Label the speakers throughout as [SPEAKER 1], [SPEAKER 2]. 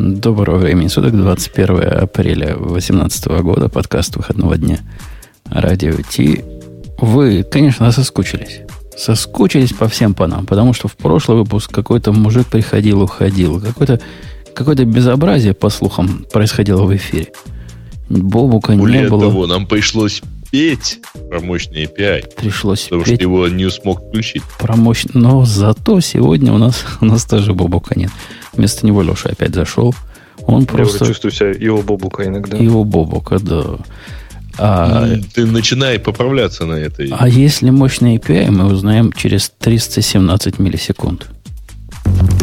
[SPEAKER 1] Доброго времени суток, 21 апреля 2018 года, подкаст выходного дня Радио Ти. Вы, конечно, соскучились. Соскучились по всем по нам, потому что в прошлый выпуск какой-то мужик приходил, уходил. Какое-то какое безобразие, по слухам, происходило в эфире.
[SPEAKER 2] Бобука Более не было. того, нам пришлось петь про мощный API.
[SPEAKER 1] Пришлось
[SPEAKER 2] потому петь. что его не смог включить.
[SPEAKER 1] Про мощь... Но зато сегодня у нас, у нас тоже Бобука нет. Вместо него Леша опять зашел. Он Я просто...
[SPEAKER 3] чувствую себя его Бобука иногда.
[SPEAKER 1] Его Бобука, да.
[SPEAKER 2] А, Ты начинай поправляться на этой.
[SPEAKER 1] А если мощный API, мы узнаем через 317 миллисекунд.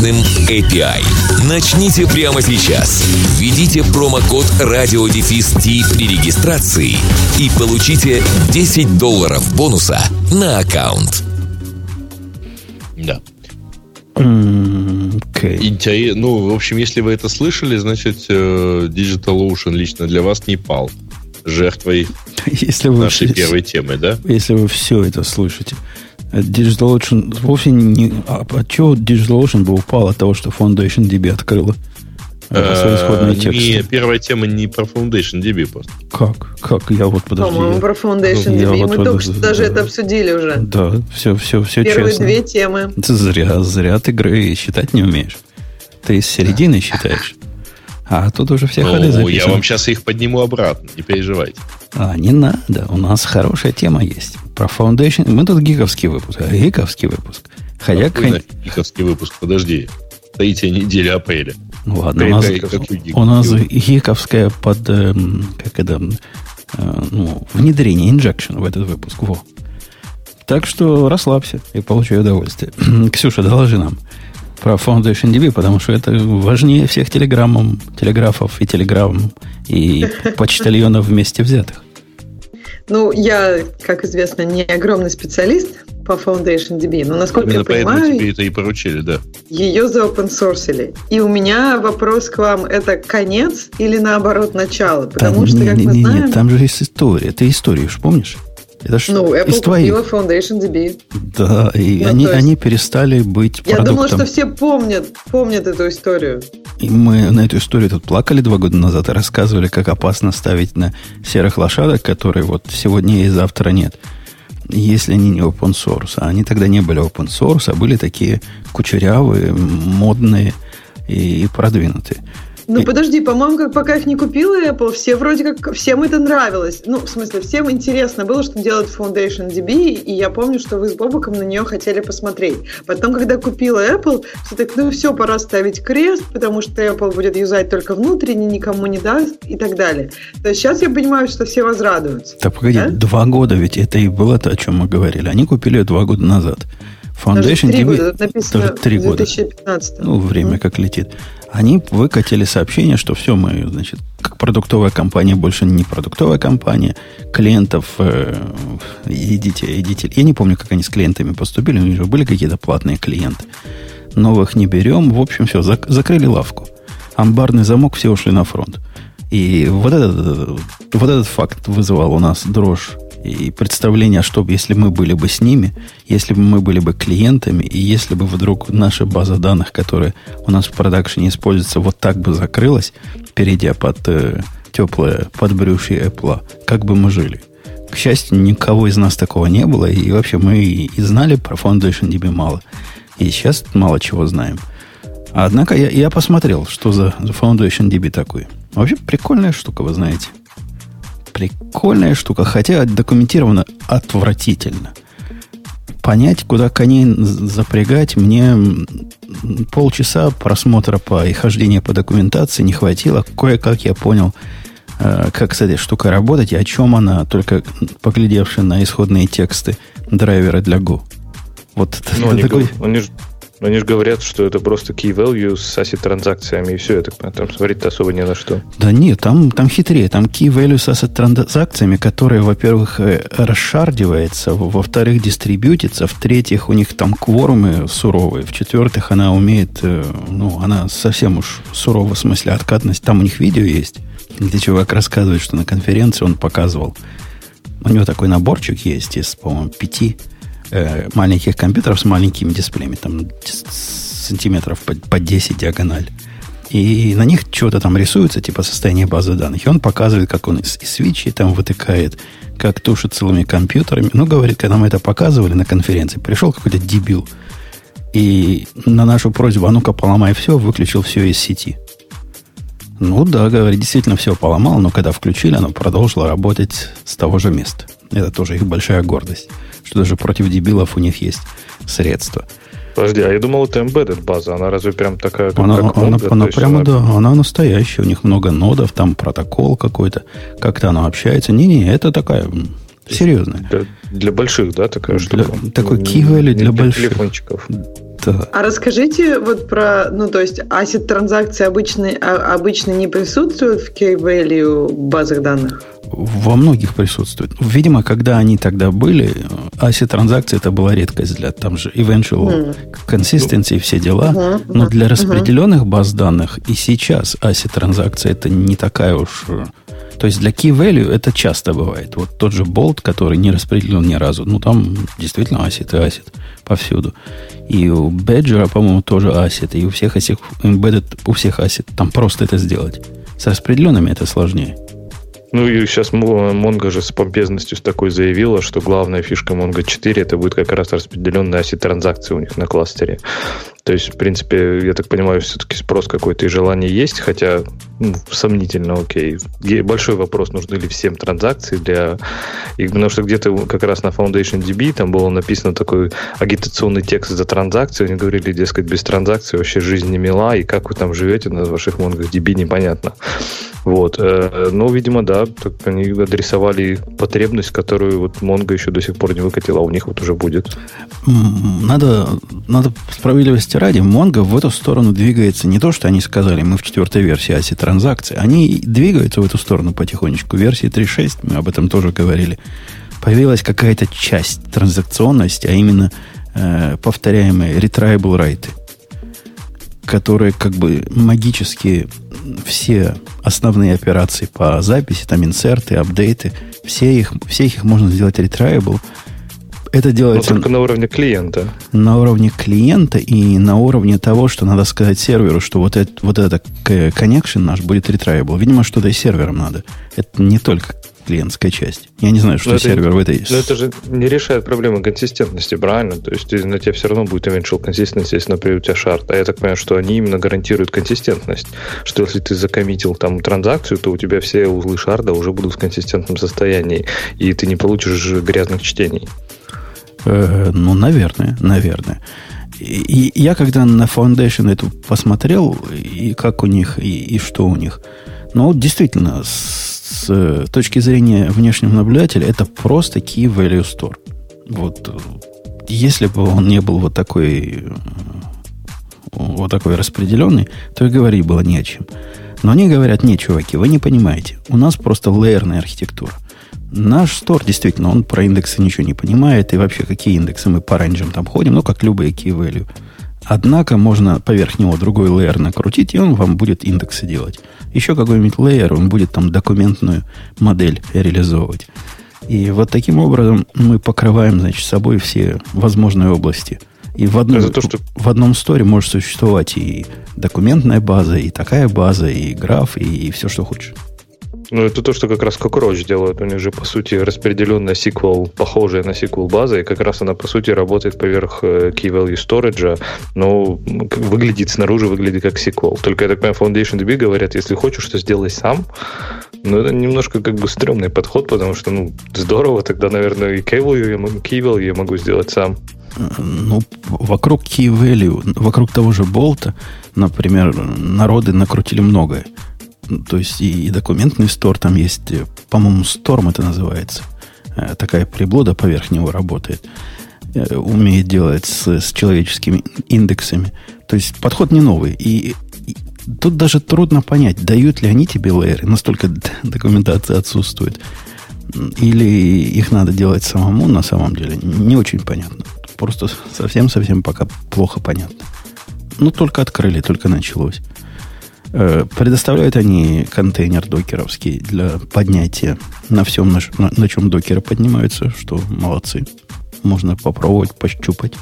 [SPEAKER 4] мощным API. Начните прямо сейчас. Введите промокод радиодефис при регистрации и получите 10 долларов бонуса на аккаунт.
[SPEAKER 2] Да. Okay. Интерес... Ну, в общем, если вы это слышали, значит, э, DigitalOcean лично для вас не пал жертвой если вы нашей все, первой темы, да?
[SPEAKER 1] Если вы все это слышите. DigitalOcean вовсе не... А от чего DigitalOcean бы упал от того, что Foundation DB открыла?
[SPEAKER 2] Э, не, первая тема не про Foundation DB просто.
[SPEAKER 1] Как? Как? Я вот подожди.
[SPEAKER 5] По-моему, про Foundation DB. Мы вот, только что даже это обсудили уже.
[SPEAKER 1] Да, все, все, все
[SPEAKER 5] Первые честно. две темы.
[SPEAKER 1] Ты зря, зря ты игры считать не умеешь. Ты из середины считаешь. А тут уже все ну, ходы записаны.
[SPEAKER 2] Я вам сейчас их подниму обратно, не переживайте.
[SPEAKER 1] А, не надо. У нас хорошая тема есть. Про Foundation. Мы тут гиковский выпуск. А гиковский выпуск.
[SPEAKER 2] Хотя, Какой гиковский выпуск? Подожди. Третья неделя апреля.
[SPEAKER 1] Ну ладно, у нас, у нас гиковская под, эм, как это, э, ну, внедрение, инжекшн в этот выпуск. Во. Так что расслабься и получай удовольствие. Ксюша, доложи нам про Foundation DB, потому что это важнее всех телеграммов, телеграфов и телеграмм и почтальонов вместе взятых.
[SPEAKER 5] Ну, я, как известно, не огромный специалист по Foundation DB, но насколько Именно я понимаю,
[SPEAKER 2] тебе это и поручили, да.
[SPEAKER 5] Ее за open source. И у меня вопрос к вам, это конец или наоборот начало?
[SPEAKER 1] Потому там, что, как не, мы не, знаем... Нет, там же есть история. Ты историю же помнишь?
[SPEAKER 5] Это ж ну, Apple из твоих. купила Foundation DB.
[SPEAKER 1] Да, и ну, они, есть... они перестали быть
[SPEAKER 5] Я продуктом. думала, что все помнят, помнят эту историю.
[SPEAKER 1] И мы на эту историю тут плакали два года назад и рассказывали, как опасно ставить на серых лошадок, которые вот сегодня и завтра нет. Если они не open source. А они тогда не были open source, а были такие кучерявые, модные и продвинутые.
[SPEAKER 5] Ну, подожди, по-моему, как пока их не купила Apple, все вроде как, всем это нравилось. Ну, в смысле, всем интересно было, что делает Foundation DB, и я помню, что вы с Бобуком на нее хотели посмотреть. Потом, когда купила Apple, все так, ну все, пора ставить крест, потому что Apple будет юзать только внутренне, никому не даст и так далее. То есть сейчас я понимаю, что все возрадуются.
[SPEAKER 1] Так погоди, да? два года ведь это и было то, о чем мы говорили. Они купили ее два года назад.
[SPEAKER 5] Foundation даже 3 DB, даже 3 года.
[SPEAKER 1] Ну, время как летит. Они выкатили сообщение, что все, мы, значит, как продуктовая компания, больше не продуктовая компания. Клиентов э, идите, идите. Я не помню, как они с клиентами поступили. У них же были какие-то платные клиенты. Новых не берем. В общем, все, зак- закрыли лавку. Амбарный замок, все ушли на фронт. И вот этот, вот этот факт вызывал у нас дрожь и представление, что если мы были бы с ними, если бы мы были бы клиентами, и если бы вдруг наша база данных, которая у нас в продакшене используется, вот так бы закрылась, перейдя под э, теплое подбрюшье Apple, как бы мы жили. К счастью, никого из нас такого не было, и вообще мы и знали про Foundation DB мало. И сейчас мало чего знаем. Однако я, я посмотрел, что за Foundation DB такой. Вообще прикольная штука, вы знаете. Прикольная штука, хотя документировано отвратительно. Понять, куда коней запрягать, мне полчаса просмотра по и хождения по документации не хватило. Кое-как я понял, э, как с этой штукой работать и о чем она, только поглядевши на исходные тексты драйвера для Go.
[SPEAKER 3] Вот ну, они, такой... они, Но они же говорят, что это просто key value с asset транзакциями, и все, это там смотреть особо не на что.
[SPEAKER 1] Да нет, там, там хитрее. Там key value с asset транзакциями, которые, во-первых, э, расшардивается, во-вторых, дистрибьютится, в-третьих, у них там кворумы суровые, в-четвертых, она умеет, э, ну, она совсем уж сурова в смысле откатность. Там у них видео есть, где чувак рассказывает, что на конференции он показывал. У него такой наборчик есть из, по-моему, пяти э, маленьких компьютеров с маленькими дисплеями, там сантиметров по, по 10 диагональ. И на них что-то там рисуется, типа состояние базы данных. И он показывает, как он из, из свечи там вытыкает, как тушит целыми компьютерами. Ну, говорит, когда мы это показывали на конференции, пришел какой-то дебил. И на нашу просьбу, а ну-ка поломай все, выключил все из сети. Ну да, говорит, действительно все поломал, но когда включили, оно продолжило работать с того же места. Это тоже их большая гордость что даже против дебилов у них есть средства.
[SPEAKER 3] Подожди, а я думал, это embedded база. Она разве прям такая,
[SPEAKER 1] как, она, как она, Mongo, она прямо, да, она настоящая. У них много нодов, там протокол какой-то. Как-то она общается. Не-не, это такая серьезная.
[SPEAKER 3] Для, для больших, да, такая
[SPEAKER 1] для, штука? Такой key value для, для больших.
[SPEAKER 3] Телефончиков.
[SPEAKER 5] Да. А расскажите вот про, ну, то есть, asset транзакции обычно, а, обычно не присутствуют в key value базах данных?
[SPEAKER 1] во многих присутствует. Видимо, когда они тогда были, ASI транзакции это была редкость для там же eventual mm. consistency и все дела. Uh-huh, Но для распределенных uh-huh. баз данных и сейчас ASI транзакция это не такая уж... То есть для key value это часто бывает. Вот тот же болт, который не распределен ни разу, ну там действительно ASIT и ASIT повсюду. И у Badger, по-моему, тоже ASIT. И у всех этих embedded, у всех ASIT. Там просто это сделать. С распределенными это сложнее.
[SPEAKER 3] Ну и сейчас Mongo же с помпезностью с такой заявила, что главная фишка Mongo 4 это будет как раз распределенная оси транзакции у них на кластере. То есть, в принципе, я так понимаю, все-таки спрос какой-то и желание есть, хотя ну, сомнительно, окей. Большой вопрос, нужны ли всем транзакции для... И, потому что где-то как раз на Foundation DB там было написано такой агитационный текст за транзакцию. Они говорили, дескать, без транзакции вообще жизнь не мила, и как вы там живете на ваших Mongo DB, непонятно. Вот. Э, но, видимо, да, так они адресовали потребность, которую вот Mongo еще до сих пор не выкатила, а у них вот уже будет.
[SPEAKER 1] Надо, надо справедливости ради, Mongo в эту сторону двигается не то, что они сказали, мы в четвертой версии ASI транзакции, они двигаются в эту сторону потихонечку. В версии 3.6, мы об этом тоже говорили, появилась какая-то часть транзакционности, а именно э, повторяемые retriable райты, которые как бы магически все основные операции по записи, там инсерты, апдейты, все их, все их можно сделать retriable. Это делается...
[SPEAKER 3] Но только на уровне клиента.
[SPEAKER 1] На уровне клиента и на уровне того, что надо сказать серверу, что вот, это, вот этот connection наш будет retriable. Видимо, что-то и сервером надо. Это не только клиентская часть. Я не знаю, что но сервер это, в этой...
[SPEAKER 3] Но это же не решает проблемы консистентности, правильно? То есть на тебе все равно будет eventual consistency, если, например, у тебя шарт. А я так понимаю, что они именно гарантируют консистентность. Что если ты закоммитил там транзакцию, то у тебя все узлы шарда уже будут в консистентном состоянии, и ты не получишь грязных чтений.
[SPEAKER 1] Э, ну, наверное, наверное. И, и я когда на Foundation эту посмотрел, и как у них, и, и что у них, ну, действительно, с, с точки зрения внешнего наблюдателя, это просто Key Value Store. Вот если бы он не был вот такой вот такой распределенный, то и говорить было не о чем. Но они говорят, нет, чуваки, вы не понимаете. У нас просто лейерная архитектура. Наш стор, действительно, он про индексы ничего не понимает, и вообще какие индексы мы по рейнджам там ходим, ну, как любые key value. Однако можно поверх него другой лейер накрутить, и он вам будет индексы делать. Еще какой-нибудь лейер, он будет там документную модель реализовывать. И вот таким образом мы покрываем, значит, собой все возможные области. И в одном, то, что... в одном сторе может существовать и документная база, и такая база, и граф, и, и все, что хочешь.
[SPEAKER 3] Ну, это то, что как раз Cockroach делает. У них же, по сути, распределенная SQL, похожая на SQL база, и как раз она, по сути, работает поверх э, Key Value Storage, но выглядит снаружи, выглядит как SQL. Только, я так понимаю, FoundationDB говорят, если хочешь, что сделай сам. Но это немножко как бы стрёмный подход, потому что, ну, здорово, тогда, наверное, и Key Value я могу, key value я могу сделать сам.
[SPEAKER 1] Ну, вокруг Key Value, вокруг того же болта, например, народы накрутили многое. То есть и, и документный стор там есть, по-моему, Storm это называется. Э, такая приблуда поверх него работает. э, умеет делать с, с человеческими индексами. То есть подход не новый. И, и тут даже трудно понять, дают ли они тебе лейеры, настолько документация отсутствует. Или их надо делать самому на самом деле. Не очень понятно. Просто совсем-совсем пока плохо понятно. Ну, только открыли, только началось. Э, предоставляют они контейнер докеровский для поднятия на всем, на, на, чем докеры поднимаются, что молодцы. Можно попробовать, пощупать.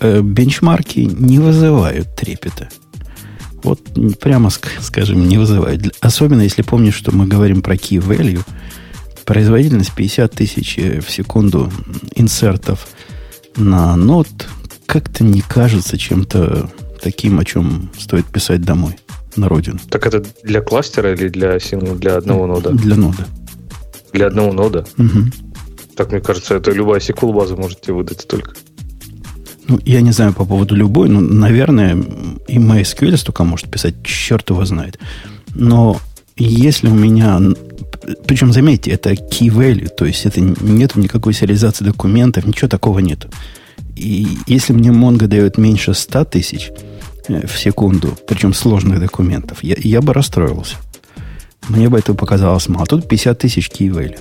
[SPEAKER 1] Э, бенчмарки не вызывают трепета. Вот прямо скажем, не вызывают. Особенно если помнишь, что мы говорим про key value. Производительность 50 тысяч э, в секунду инсертов на нот как-то не кажется чем-то таким, о чем стоит писать домой на родину.
[SPEAKER 3] Так это для кластера или для, для одного нода?
[SPEAKER 1] Для нода.
[SPEAKER 3] Для одного нода?
[SPEAKER 1] Угу.
[SPEAKER 3] Так, мне кажется, это любая SQL база можете выдать только.
[SPEAKER 1] Ну, я не знаю по поводу любой, но, наверное, и MySQL столько может писать, черт его знает. Но если у меня... Причем, заметьте, это key value, то есть это нет никакой сериализации документов, ничего такого нету. И если мне Mongo дает меньше 100 тысяч, в секунду, причем сложных документов, я, я бы расстроился. Мне бы это показалось мало. Тут 50 тысяч киевейли.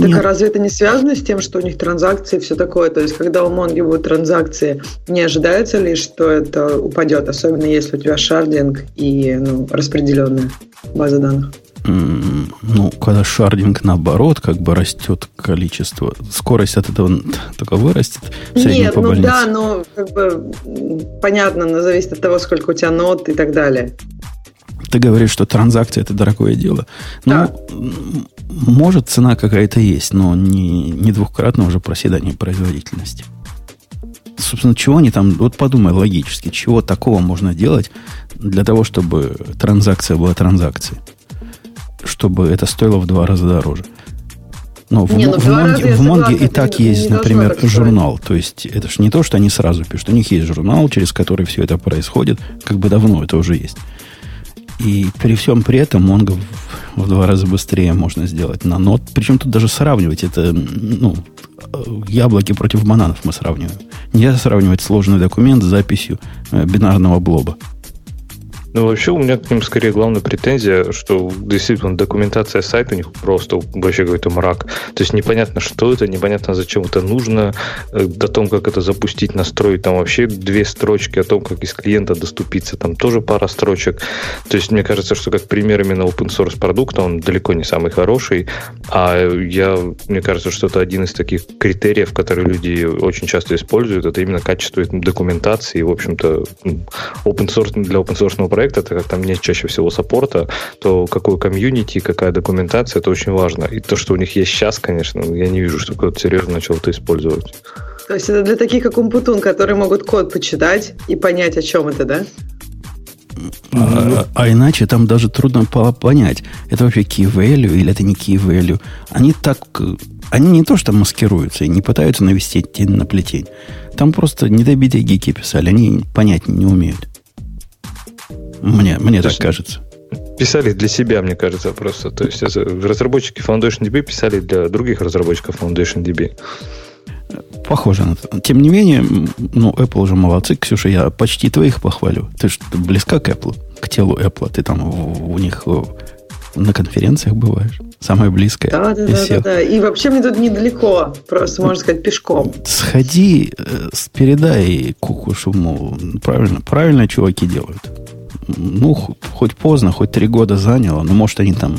[SPEAKER 5] Так а разве это не связано с тем, что у них транзакции и все такое? То есть, когда у Монги будут транзакции, не ожидается ли, что это упадет, особенно если у тебя шардинг и ну, распределенная база данных?
[SPEAKER 1] Ну, когда шардинг наоборот, как бы растет количество, скорость от этого только вырастет.
[SPEAKER 5] Нет, ну да, но как бы понятно, но зависит от того, сколько у тебя нот и так далее.
[SPEAKER 1] Ты говоришь, что транзакция это дорогое дело. Ну, да. может, цена какая-то есть, но не, не двухкратно уже проседание производительности. Собственно, чего они там, вот подумай логически, чего такого можно делать для того, чтобы транзакция была транзакцией? Чтобы это стоило в два раза дороже. Но в, не, ну, в, Монге, в Монге и так есть, например, журнал. То есть это же не то, что они сразу пишут. У них есть журнал, через который все это происходит. Как бы давно это уже есть. И при всем при этом Mongo в, в два раза быстрее можно сделать на нот. Причем тут даже сравнивать это, ну, яблоки против бананов мы сравниваем. Нельзя сравнивать сложный документ с записью э, бинарного блоба.
[SPEAKER 3] Ну, вообще, у меня к ним скорее главная претензия, что действительно документация сайта у них просто вообще какой-то мрак. То есть непонятно, что это, непонятно, зачем это нужно, э, о том, как это запустить, настроить. Там вообще две строчки о том, как из клиента доступиться. Там тоже пара строчек. То есть мне кажется, что как пример именно open source продукта, он далеко не самый хороший. А я, мне кажется, что это один из таких критериев, которые люди очень часто используют. Это именно качество документации. В общем-то, open source для open source проекта проекта, так как там нет чаще всего саппорта, то какой комьюнити, какая документация, это очень важно. И то, что у них есть сейчас, конечно, я не вижу, что кто-то серьезно начал это использовать.
[SPEAKER 5] То есть это для таких, как Умпутун, которые могут код почитать и понять, о чем это, да?
[SPEAKER 1] А, а иначе там даже трудно понять, это вообще key value или это не key value. Они так, они не то что маскируются и не пытаются навести тень на плетень. Там просто недобитые гики писали, они понять не умеют. Мне, мне так кажется.
[SPEAKER 3] Писали для себя, мне кажется, просто. То есть разработчики FoundationDB писали для других разработчиков FoundationDB.
[SPEAKER 1] Похоже на это. Тем не менее, ну, Apple уже молодцы. Ксюша, я почти твоих похвалю. Ты же близка к Apple, к телу Apple. Ты там у, у них на конференциях бываешь. Самое близкое.
[SPEAKER 5] Да, да, да, да, да. И вообще мне тут недалеко. Просто, можно сказать, пешком.
[SPEAKER 1] Сходи, э, передай Кукушу, мол, правильно, правильно чуваки делают ну, хоть поздно, хоть три года заняло, но может они там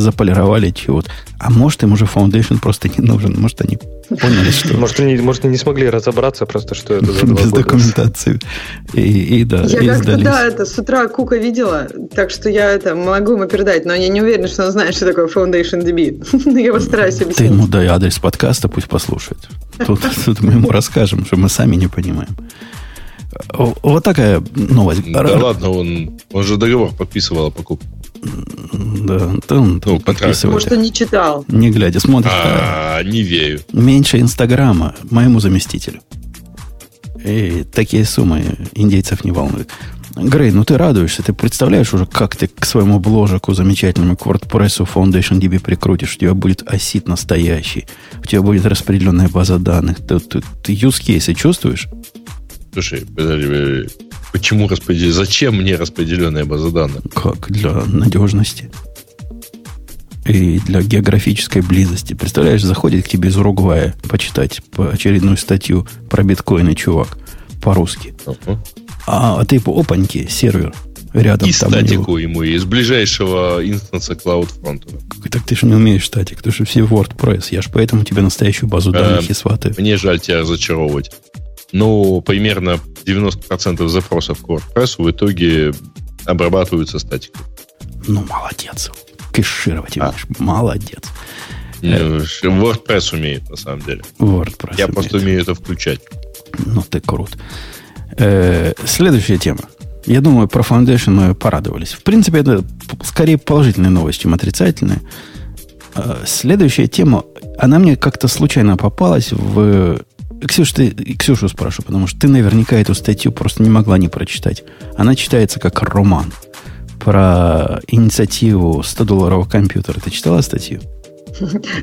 [SPEAKER 1] заполировали чего-то. А может им уже Foundation просто не нужен, может они поняли, что...
[SPEAKER 3] Может они, может, они не смогли разобраться просто, что это за
[SPEAKER 1] Без документации. И, и да,
[SPEAKER 5] Я как-то, да, это с утра Кука видела, так что я это могу ему передать, но я не уверена, что он знает, что такое Foundation DB. я постараюсь объяснить.
[SPEAKER 1] Ты ему дай адрес подкаста, пусть послушает. Тут, тут мы ему расскажем, что мы сами не понимаем. Вот такая новость.
[SPEAKER 2] Да ладно, он, он же договор подписывал о покупке.
[SPEAKER 1] Да, то он ну, подписывает.
[SPEAKER 5] Может, он не читал.
[SPEAKER 1] Не глядя, смотрит.
[SPEAKER 2] А, не верю.
[SPEAKER 1] Меньше Инстаграма моему заместителю. И такие суммы индейцев не волнуют. Грей, ну ты радуешься, ты представляешь уже, как ты к своему бложику замечательному, к WordPress Foundation DB прикрутишь, у тебя будет осит настоящий, у тебя будет распределенная база данных, ты, ты, ты use case чувствуешь?
[SPEAKER 2] Слушай, подожди, почему распределение? Зачем мне распределенная база данных?
[SPEAKER 1] Как? Для надежности. И для географической близости. Представляешь, заходит к тебе из Уругвая почитать по очередную статью про биткоины чувак по-русски. Uh-huh. А, а ты по опаньки, сервер рядом.
[SPEAKER 2] И там статику ему, из ближайшего инстанса CloudFront.
[SPEAKER 1] Так ты же не умеешь статик, ты же все WordPress. Я же поэтому тебе настоящую базу данных а, и сваты.
[SPEAKER 2] Мне жаль тебя разочаровывать. Ну, примерно 90% запросов к WordPress в итоге обрабатываются статикой.
[SPEAKER 1] Ну, молодец. Кэшировать а. умеешь. Молодец.
[SPEAKER 2] Ну, WordPress умеет, на самом деле.
[SPEAKER 1] WordPress
[SPEAKER 2] Я умеет. просто умею это включать.
[SPEAKER 1] Ну, ты крут. Э, следующая тема. Я думаю, про Foundation мы порадовались. В принципе, это скорее положительные новости, чем отрицательные. Э, следующая тема, она мне как-то случайно попалась в... Ксюша, ты, Ксюшу спрашиваю, потому что ты наверняка эту статью просто не могла не прочитать. Она читается как роман про инициативу 100-долларового компьютера. Ты читала статью?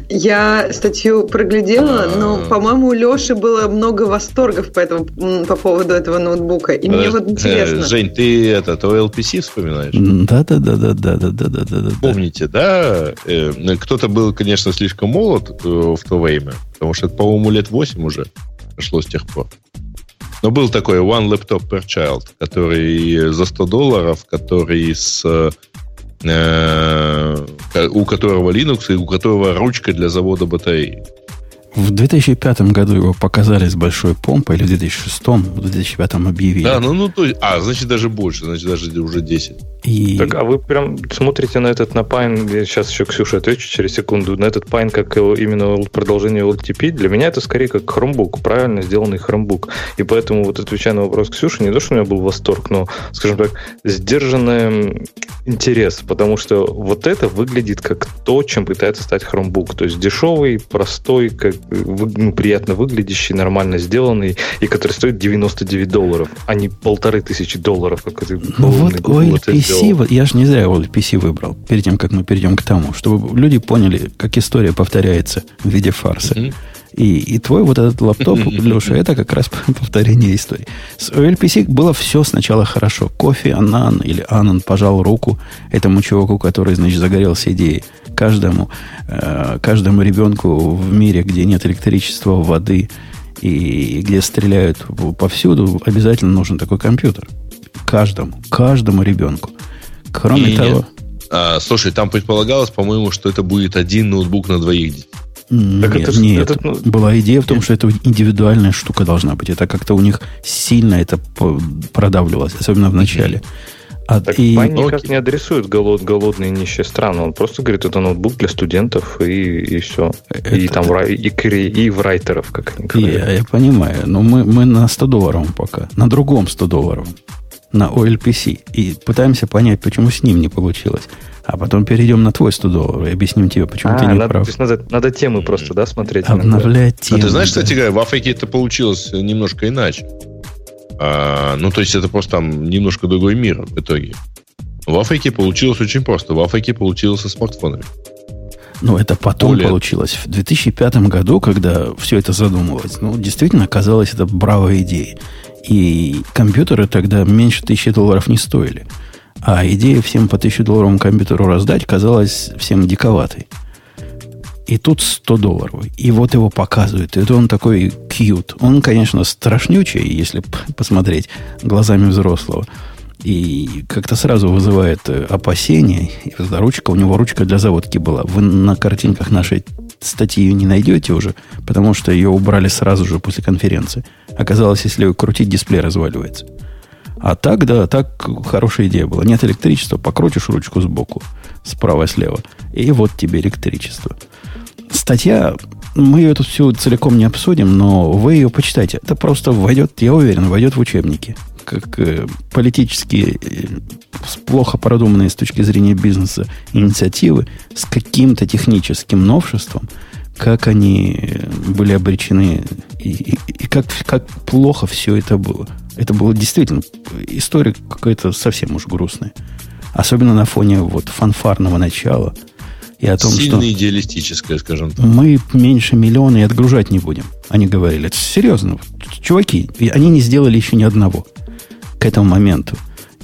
[SPEAKER 5] Я статью проглядела, но, по-моему, у Леши было много восторгов по, этому, по поводу этого ноутбука. И мне вот интересно.
[SPEAKER 2] Э, Жень, ты этот OLPC вспоминаешь?
[SPEAKER 1] Да-да-да-да-да-да-да-да.
[SPEAKER 2] Помните, да? Э, кто-то был, конечно, слишком молод э, в то время, потому что это, по-моему, лет 8 уже прошло с тех пор. Но был такой One Laptop Per Child, который за 100 долларов, который с у которого Linux и у которого ручка для завода батареи.
[SPEAKER 1] В 2005 году его показали с большой помпой, или в 2006, в 2005 объявили.
[SPEAKER 2] Да, ну, ну то есть, а, значит, даже больше, значит, даже уже 10.
[SPEAKER 3] И... Так, а вы прям смотрите на этот на Pine, я сейчас еще Ксюша отвечу через секунду, на этот Pine как именно продолжение LTP, для меня это скорее как хромбук, правильно сделанный хромбук. И поэтому вот отвечая на вопрос Ксюши, не то, что у меня был восторг, но, скажем так, сдержанный интерес, потому что вот это выглядит как то, чем пытается стать хромбук. То есть дешевый, простой, как ну, приятно выглядящий, нормально сделанный, и который стоит 99 долларов, а не полторы тысячи долларов, как это
[SPEAKER 1] ну, вот OLPC, вот, я же не зря OLPC выбрал, перед тем, как мы перейдем к тому, чтобы люди поняли, как история повторяется в виде фарса. Mm-hmm. И, и твой вот этот лаптоп, Леша, это как раз повторение истории. С OLPC было все сначала хорошо. Кофе, Анан или Анан пожал руку этому чуваку, который, значит, загорелся идеей. Каждому, э, каждому ребенку в мире, где нет электричества, воды и где стреляют повсюду, обязательно нужен такой компьютер. Каждому, каждому ребенку. Кроме и того...
[SPEAKER 2] А, слушай, там предполагалось, по-моему, что это будет один ноутбук на двоих детей.
[SPEAKER 1] Нет, так это, нет. Это, ну, была идея в том, что это индивидуальная штука должна быть. Это как-то у них сильно это продавливалось, особенно в начале.
[SPEAKER 3] А, так и... Пайн никак не адресует голод, голодные нищие страны. Он просто говорит, это ноутбук для студентов и, и все. Это... И там и, и, и в райтеров, как они
[SPEAKER 1] говорят. Я, я понимаю, но мы, мы на 100 долларов пока. На другом 100 долларов. На OLPC. И пытаемся понять, почему с ним не получилось. А потом перейдем на твой 100 долларов и объясним тебе, почему а, ты не
[SPEAKER 3] надо,
[SPEAKER 1] прав.
[SPEAKER 3] То есть надо, надо темы просто, да, смотреть?
[SPEAKER 1] Обновлять темы.
[SPEAKER 2] А ты знаешь, да. кстати говоря, в Африке это получилось немножко иначе. А, ну, то есть это просто там немножко другой мир в итоге. В Африке получилось очень просто. В Африке получилось со смартфонами.
[SPEAKER 1] Ну, это потом Более... получилось. В 2005 году, когда все это задумывалось, ну, действительно казалось это бравой идеей. И компьютеры тогда меньше тысячи долларов не стоили. А идея всем по 1000 долларовому компьютеру раздать казалась всем диковатой. И тут 100 долларов. И вот его показывают. Это он такой кьют. Он, конечно, страшнючий, если посмотреть глазами взрослого. И как-то сразу вызывает э, опасения. И ручка, у него ручка для заводки была. Вы на картинках нашей статьи не найдете уже, потому что ее убрали сразу же после конференции. Оказалось, если крутить, дисплей разваливается. А так, да, так хорошая идея была. Нет электричества, покрутишь ручку сбоку, справа и вот тебе электричество. Статья, мы ее тут всю целиком не обсудим, но вы ее почитайте. Это просто войдет, я уверен, войдет в учебники. Как э, политические, э, плохо продуманные с точки зрения бизнеса инициативы с каким-то техническим новшеством, как они были обречены и, и, и как, как плохо все это было. Это было действительно история какая-то совсем уж грустная. Особенно на фоне вот фанфарного начала – и о том,
[SPEAKER 2] Сильно
[SPEAKER 1] что
[SPEAKER 2] идеалистическое, скажем так.
[SPEAKER 1] мы меньше миллиона и отгружать не будем. Они говорили, это серьезно. Чуваки, они не сделали еще ни одного к этому моменту.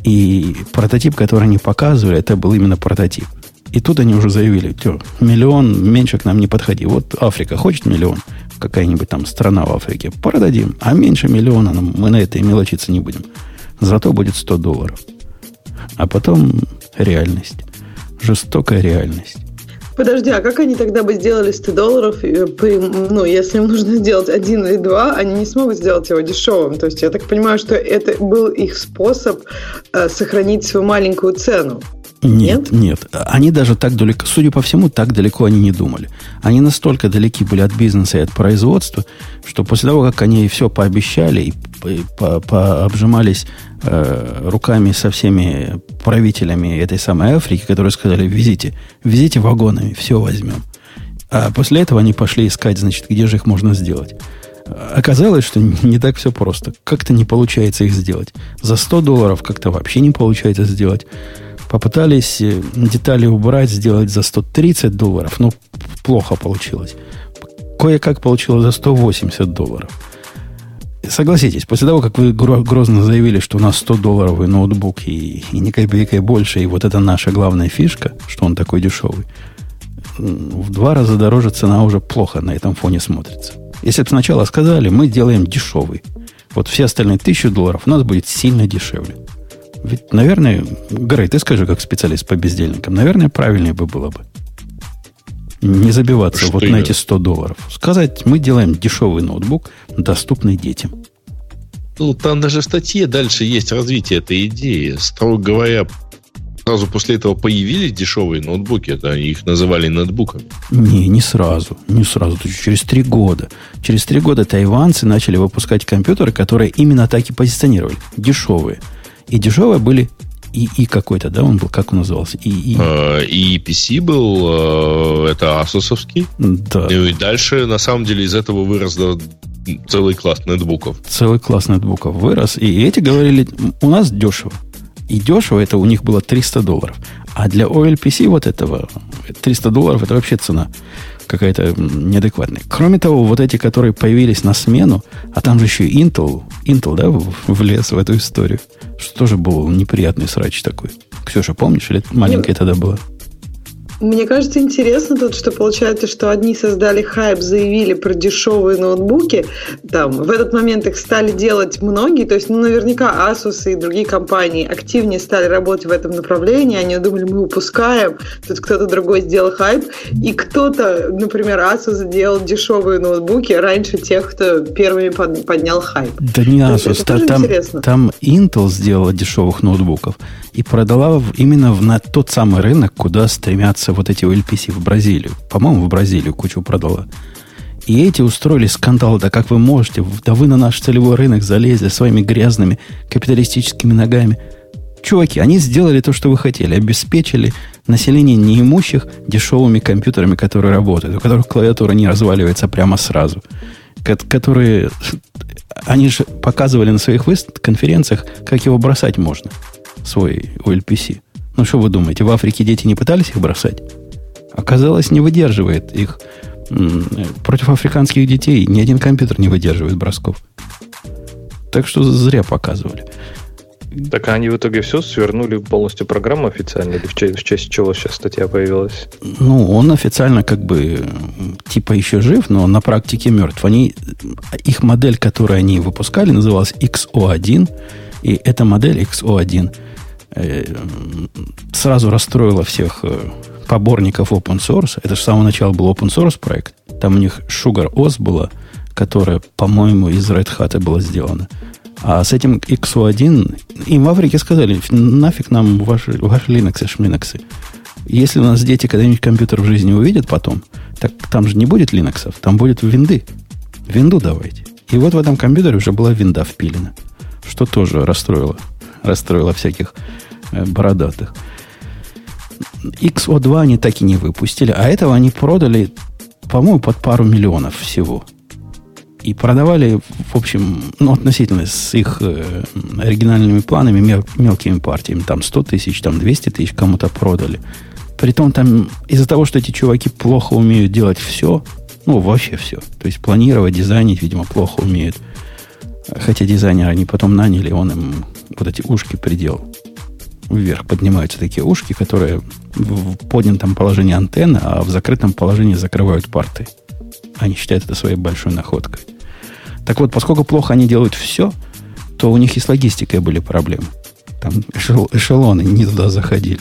[SPEAKER 1] И прототип, который они показывали, это был именно прототип. И тут они уже заявили, что миллион меньше к нам не подходи. Вот Африка хочет миллион, какая-нибудь там страна в Африке, продадим. А меньше миллиона мы на это и мелочиться не будем. Зато будет 100 долларов. А потом реальность. Жестокая реальность.
[SPEAKER 5] Подожди, а как они тогда бы сделали 100 долларов, ну, если им нужно сделать один или два, они не смогут сделать его дешевым. То есть я так понимаю, что это был их способ э, сохранить свою маленькую цену.
[SPEAKER 1] Нет, нет, нет. Они даже так далеко, судя по всему, так далеко они не думали. Они настолько далеки были от бизнеса и от производства, что после того, как они все пообещали и пообжимались э, руками со всеми правителями этой самой Африки, которые сказали, везите, везите вагонами, все возьмем. А после этого они пошли искать, значит, где же их можно сделать. Оказалось, что не так все просто. Как-то не получается их сделать. За 100 долларов как-то вообще не получается сделать. Попытались э, детали убрать, сделать за 130 долларов, но плохо получилось. Кое-как получилось за 180 долларов. Согласитесь, после того, как вы грозно заявили, что у нас 100 долларовый ноутбук и, и ни копейкой больше, и вот это наша главная фишка, что он такой дешевый, в два раза дороже цена уже плохо на этом фоне смотрится. Если бы сначала сказали, мы делаем дешевый, вот все остальные тысячи долларов у нас будет сильно дешевле. Ведь, наверное, Грей, ты скажи, как специалист по бездельникам, наверное, правильнее бы было бы. Не забиваться Что вот именно? на эти 100 долларов. Сказать, мы делаем дешевый ноутбук, доступный детям.
[SPEAKER 2] Ну, там даже в статье дальше есть развитие этой идеи. Строго говоря, сразу после этого появились дешевые ноутбуки. Это их называли ноутбуками.
[SPEAKER 1] Не, не сразу. Не сразу. Через три года. Через три года тайванцы начали выпускать компьютеры, которые именно так и позиционировали. Дешевые. И дешевые были и, и какой-то, да, он был, как он назывался? И,
[SPEAKER 2] и... Uh, и PC был, uh, это асусовский.
[SPEAKER 1] Да.
[SPEAKER 2] И дальше, на самом деле, из этого вырос целый класс ноутбуков.
[SPEAKER 1] Целый класс ноутбуков вырос. И эти говорили, у нас дешево. И дешево это у них было 300 долларов. А для OLPC вот этого 300 долларов это вообще цена какая-то неадекватная. Кроме того, вот эти, которые появились на смену, а там же еще и Intel, Intel, да, влез в эту историю, что тоже был неприятный срач такой. Ксюша, помнишь, или маленькая тогда была?
[SPEAKER 5] Мне кажется, интересно тут, что получается, что одни создали хайп, заявили про дешевые ноутбуки, там, в этот момент их стали делать многие, то есть, ну, наверняка Asus и другие компании активнее стали работать в этом направлении, они думали, мы упускаем, тут кто-то другой сделал хайп, и кто-то, например, Asus сделал дешевые ноутбуки раньше тех, кто первыми поднял хайп.
[SPEAKER 1] Да не Asus, та, там, там Intel сделала дешевых ноутбуков и продала именно на тот самый рынок, куда стремятся вот эти LPC в Бразилию. По-моему, в Бразилию кучу продала. И эти устроили скандал, да как вы можете, да вы на наш целевой рынок залезли своими грязными капиталистическими ногами. Чуваки, они сделали то, что вы хотели, обеспечили население неимущих дешевыми компьютерами, которые работают, у которых клавиатура не разваливается прямо сразу, которые они же показывали на своих конференциях, как его бросать можно, свой ULPC. Ну, что вы думаете, в Африке дети не пытались их бросать? Оказалось, не выдерживает их. Против африканских детей ни один компьютер не выдерживает бросков. Так что зря показывали.
[SPEAKER 3] Так они в итоге все свернули полностью программу официально, или в честь, в честь чего сейчас статья появилась?
[SPEAKER 1] Ну, он официально как бы типа еще жив, но на практике мертв. Они, их модель, которую они выпускали, называлась XO1, и эта модель XO1 Э, сразу расстроила всех э, поборников open source. Это же с самого начала был open source проект. Там у них Sugar OS была, которая, по-моему, из Red Hat была сделана. А с этим XO1 им в Африке сказали, нафиг нам ваши, ваши Linux и Linux. Если у нас дети когда-нибудь компьютер в жизни увидят потом, так там же не будет Linux, там будет винды. Винду давайте. И вот в этом компьютере уже была винда впилена, что тоже расстроило, расстроило всяких Э, бородатых. XO2 они так и не выпустили, а этого они продали, по-моему, под пару миллионов всего. И продавали, в общем, ну, относительно с их э, оригинальными планами, мел, мелкими партиями. Там 100 тысяч, там 200 тысяч кому-то продали. Притом там из-за того, что эти чуваки плохо умеют делать все, ну, вообще все. То есть планировать, дизайнить, видимо, плохо умеют. Хотя дизайнера они потом наняли, он им вот эти ушки приделал. Вверх поднимаются такие ушки, которые в поднятом положении антенны, а в закрытом положении закрывают порты. Они считают это своей большой находкой. Так вот, поскольку плохо они делают все, то у них и с логистикой были проблемы. Там эшел, эшелоны не туда заходили.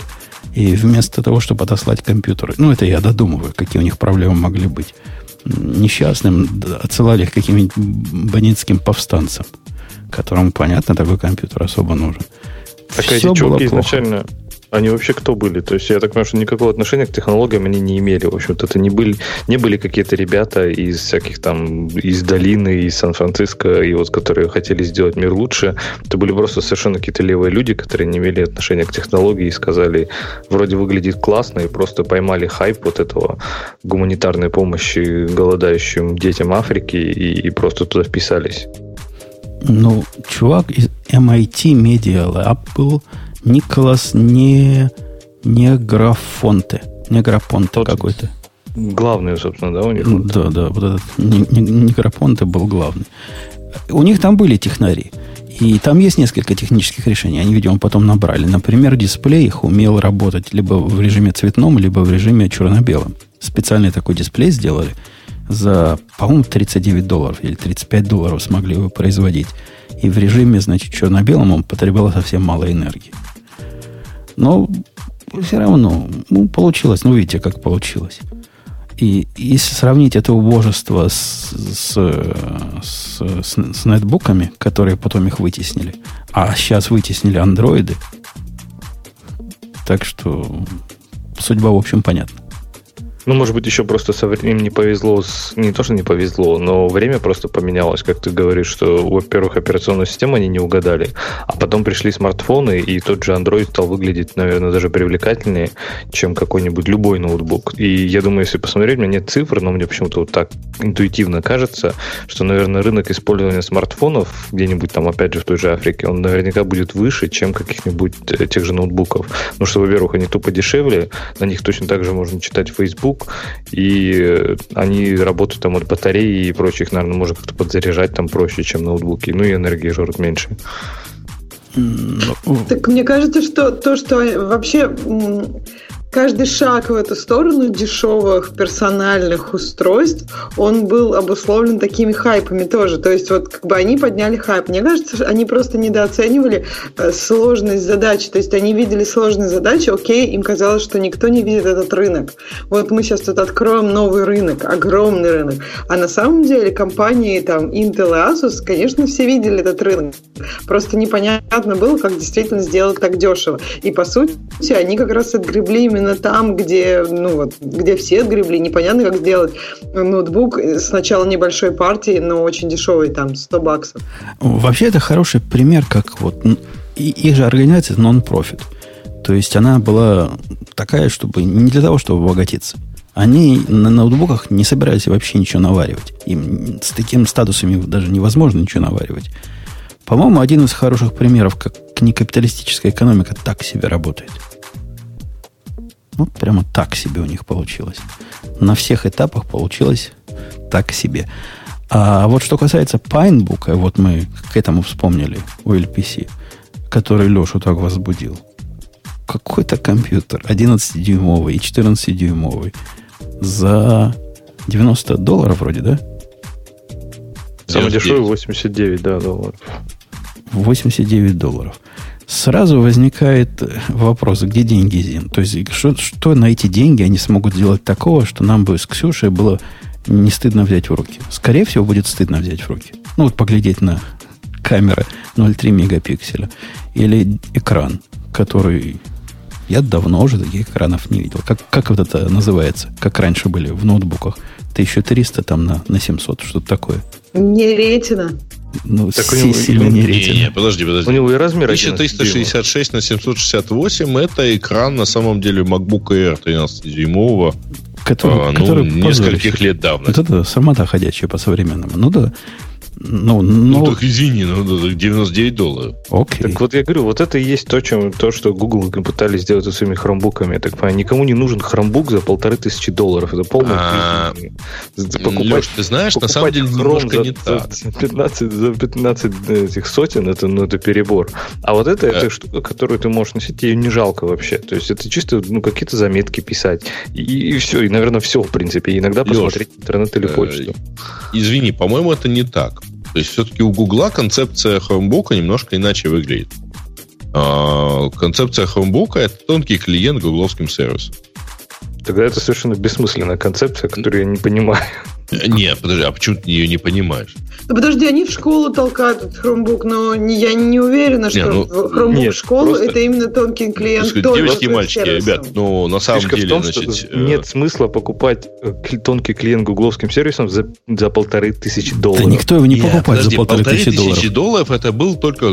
[SPEAKER 1] И вместо того, чтобы отослать компьютеры, ну, это я додумываю, какие у них проблемы могли быть, несчастным отсылали их каким-нибудь бандитским повстанцам, которым, понятно, такой компьютер особо нужен.
[SPEAKER 3] Так Все эти чуваки изначально, они вообще кто были? То есть я так понимаю, что никакого отношения к технологиям они не имели. В общем-то, это не были, не были какие-то ребята из всяких там, из долины, из Сан-Франциско, и вот которые хотели сделать мир лучше. Это были просто совершенно какие-то левые люди, которые не имели отношения к технологии и сказали, вроде выглядит классно, и просто поймали хайп вот этого гуманитарной помощи голодающим детям Африки и, и просто туда вписались.
[SPEAKER 1] Ну, чувак из MIT Media Lab был Николас не, не Графонте. Не Графонте какой-то.
[SPEAKER 3] Главный, собственно, да, у них?
[SPEAKER 1] Да, да, вот этот не, не, не Графонте был главный. У них там были технари. И там есть несколько технических решений. Они, видимо, потом набрали. Например, дисплей их умел работать либо в режиме цветном, либо в режиме черно-белом. Специальный такой дисплей сделали. За, по-моему, 39 долларов или 35 долларов смогли его производить. И в режиме, значит, черно-белом он потреблял совсем мало энергии. Но все равно, ну, получилось. Ну, видите, как получилось. И если сравнить это убожество с, с, с, с, с нетбуками, которые потом их вытеснили, а сейчас вытеснили андроиды, так что судьба, в общем, понятна.
[SPEAKER 3] Ну, может быть, еще просто со временем не повезло, с... не то, что не повезло, но время просто поменялось, как ты говоришь, что, во-первых, операционную систему они не угадали, а потом пришли смартфоны, и тот же Android стал выглядеть, наверное, даже привлекательнее, чем какой-нибудь любой ноутбук. И я думаю, если посмотреть, у меня нет цифр, но мне почему-то вот так интуитивно кажется, что, наверное, рынок использования смартфонов где-нибудь там, опять же, в той же Африке, он наверняка будет выше, чем каких-нибудь э, тех же ноутбуков. Потому что, во-первых, они тупо дешевле, на них точно так же можно читать Facebook, ноутбук, и они работают там от батареи и прочих, наверное, можно как-то подзаряжать там проще, чем ноутбуки. Ну и энергии жрут меньше.
[SPEAKER 5] Так мне кажется, что то, что вообще каждый шаг в эту сторону дешевых персональных устройств, он был обусловлен такими хайпами тоже. То есть вот как бы они подняли хайп. Мне кажется, они просто недооценивали э, сложность задачи. То есть они видели сложность задачи, окей, им казалось, что никто не видит этот рынок. Вот мы сейчас тут откроем новый рынок, огромный рынок. А на самом деле компании там Intel и Asus, конечно, все видели этот рынок. Просто непонятно было, как действительно сделать так дешево. И по сути они как раз отгребли именно именно там, где, ну вот, где все отгребли, непонятно, как сделать ноутбук сначала небольшой партии, но очень дешевый, там, 100 баксов.
[SPEAKER 1] Вообще, это хороший пример, как вот их же организация non-profit. То есть она была такая, чтобы не для того, чтобы обогатиться. Они на ноутбуках не собирались вообще ничего наваривать. Им с таким статусами даже невозможно ничего наваривать. По-моему, один из хороших примеров, как некапиталистическая экономика так себе работает. Ну, прямо так себе у них получилось. На всех этапах получилось так себе. А вот что касается Пайнбука, вот мы к этому вспомнили у LPC, который Лешу так возбудил. Какой-то компьютер 11-дюймовый и 14-дюймовый за 90 долларов вроде, да?
[SPEAKER 3] Самый дешевый 89, да, долларов.
[SPEAKER 1] 89 долларов сразу возникает вопрос, где деньги, Зин? То есть, что, что на эти деньги они смогут сделать такого, что нам бы с Ксюшей было не стыдно взять в руки? Скорее всего, будет стыдно взять в руки. Ну, вот поглядеть на камеры 0,3 мегапикселя. Или экран, который... Я давно уже таких экранов не видел. Как, как вот это называется? Как раньше были в ноутбуках. 1300 там на, на 700, что-то такое.
[SPEAKER 5] Не ретина.
[SPEAKER 1] Ну, так си- сильно не рейтинг. Не, не,
[SPEAKER 2] подожди, подожди.
[SPEAKER 3] У него и размер
[SPEAKER 2] 1366 на 768 это экран на самом деле MacBook Air 13-дюймового.
[SPEAKER 1] Который,
[SPEAKER 2] А, ну,
[SPEAKER 1] который
[SPEAKER 2] нескольких
[SPEAKER 1] позорище.
[SPEAKER 2] лет давности.
[SPEAKER 1] Вот это сама-то ходячая по-современному. Ну да. Ну,
[SPEAKER 2] Ну,
[SPEAKER 1] ну,
[SPEAKER 2] так извини, ну, ну, 99 долларов.
[SPEAKER 1] окей.
[SPEAKER 3] Так вот я говорю, вот это и есть то, чем, то что Google пытались сделать со своими хромбуками. Я так понимаю, никому не нужен хромбук за полторы тысячи долларов. Это полное
[SPEAKER 2] А,
[SPEAKER 3] безумие.
[SPEAKER 2] Леш, ты знаешь, на самом
[SPEAKER 3] покупать
[SPEAKER 2] деле
[SPEAKER 3] Chrome
[SPEAKER 2] немножко
[SPEAKER 3] за,
[SPEAKER 2] не так.
[SPEAKER 3] За 15, за 15 этих сотен, это, ну, это перебор. А вот это, это
[SPEAKER 2] Э.
[SPEAKER 3] штука, которую ты можешь носить, ее не жалко вообще. То есть это чисто ну, какие-то заметки писать. И, и все, и, наверное, все, в принципе. И иногда
[SPEAKER 2] Леш,
[SPEAKER 3] посмотреть интернет или
[SPEAKER 2] э,
[SPEAKER 3] почту.
[SPEAKER 2] Извини, по-моему, это не так. То есть все-таки у Гугла концепция Chromebook немножко иначе выглядит. А, концепция Chromebook это тонкий клиент гугловским сервисом.
[SPEAKER 3] Тогда это совершенно бессмысленная концепция, которую я не понимаю.
[SPEAKER 2] Нет, подожди, а почему ты ее не понимаешь?
[SPEAKER 5] Ну, подожди, они в школу толкают этот Хромбук, но не, я не уверена, что
[SPEAKER 2] ну,
[SPEAKER 5] в Хромбук
[SPEAKER 3] нет,
[SPEAKER 5] в школу
[SPEAKER 3] просто-
[SPEAKER 5] это именно тонкий клиент.
[SPEAKER 2] Так сказать, девочки и мальчики,
[SPEAKER 5] сервисом.
[SPEAKER 2] ребят, ну, на самом
[SPEAKER 3] Фишка
[SPEAKER 2] деле,
[SPEAKER 3] в том,
[SPEAKER 2] значит...
[SPEAKER 3] что
[SPEAKER 2] э,
[SPEAKER 3] нет смысла покупать э, тонкий клиент гугловским сервисом за, за полторы тысячи
[SPEAKER 1] Да
[SPEAKER 3] долларов.
[SPEAKER 1] никто его не
[SPEAKER 2] нет,
[SPEAKER 1] покупает
[SPEAKER 2] подожди,
[SPEAKER 1] за полторы тысячи долларов.
[SPEAKER 2] долларов это был только э,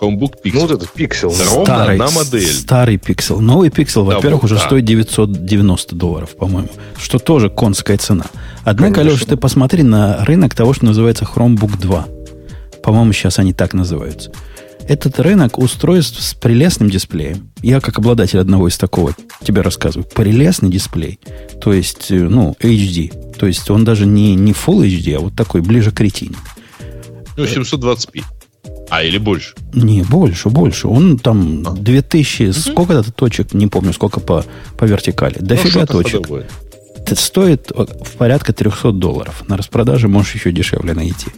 [SPEAKER 2] Chromebook Pixel.
[SPEAKER 3] Ну, вот этот пиксел.
[SPEAKER 2] Да. ровно
[SPEAKER 1] Старый,
[SPEAKER 2] одна модель.
[SPEAKER 1] старый пиксел. Новый пиксел,
[SPEAKER 2] Да,
[SPEAKER 1] во-первых,
[SPEAKER 2] вот,
[SPEAKER 1] уже
[SPEAKER 2] да.
[SPEAKER 1] стоит 990 долларов, по-моему. Что тоже конская цена. Однако,
[SPEAKER 3] Конечно.
[SPEAKER 1] Леша, ты посмотри на рынок того, что называется Chromebook 2. По-моему, сейчас они так называются. Этот рынок устройств с прелестным дисплеем. Я, как обладатель одного из такого, тебе рассказываю. Прелестный дисплей. То есть, э, ну, HD. То есть, он даже не, не Full HD, а вот такой, ближе к ретине.
[SPEAKER 2] Ну, 720p. А, или больше.
[SPEAKER 1] Не, больше, больше. Он там 2000, сколько-то точек, не помню, сколько по, по вертикали.
[SPEAKER 2] Ну,
[SPEAKER 1] Дофига
[SPEAKER 2] что-то
[SPEAKER 1] точек. Это стоит э, в порядка 300 долларов. На распродаже можешь еще дешевле найти.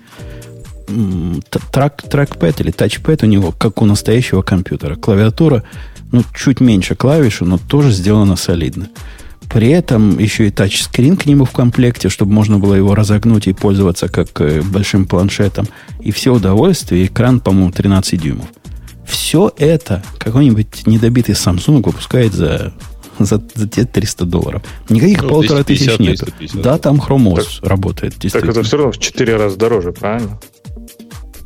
[SPEAKER 1] Трак, трекпэд или тачпэд у него, как у настоящего компьютера. Клавиатура, ну, чуть меньше клавиш, но тоже сделана солидно. При этом еще и тачскрин к нему в комплекте, чтобы можно было его разогнуть и пользоваться как э, большим планшетом. И все удовольствие. Экран, по-моему, 13 дюймов. Все это какой-нибудь недобитый Samsung выпускает за, за, за те 300 долларов. Никаких
[SPEAKER 2] Ну,
[SPEAKER 1] полутора тысяч
[SPEAKER 2] 250,
[SPEAKER 1] нет.
[SPEAKER 2] 350.
[SPEAKER 1] Да, там Chrome OS работает,
[SPEAKER 3] Так
[SPEAKER 1] действительно.
[SPEAKER 3] это все равно в 4 раза дороже, правильно?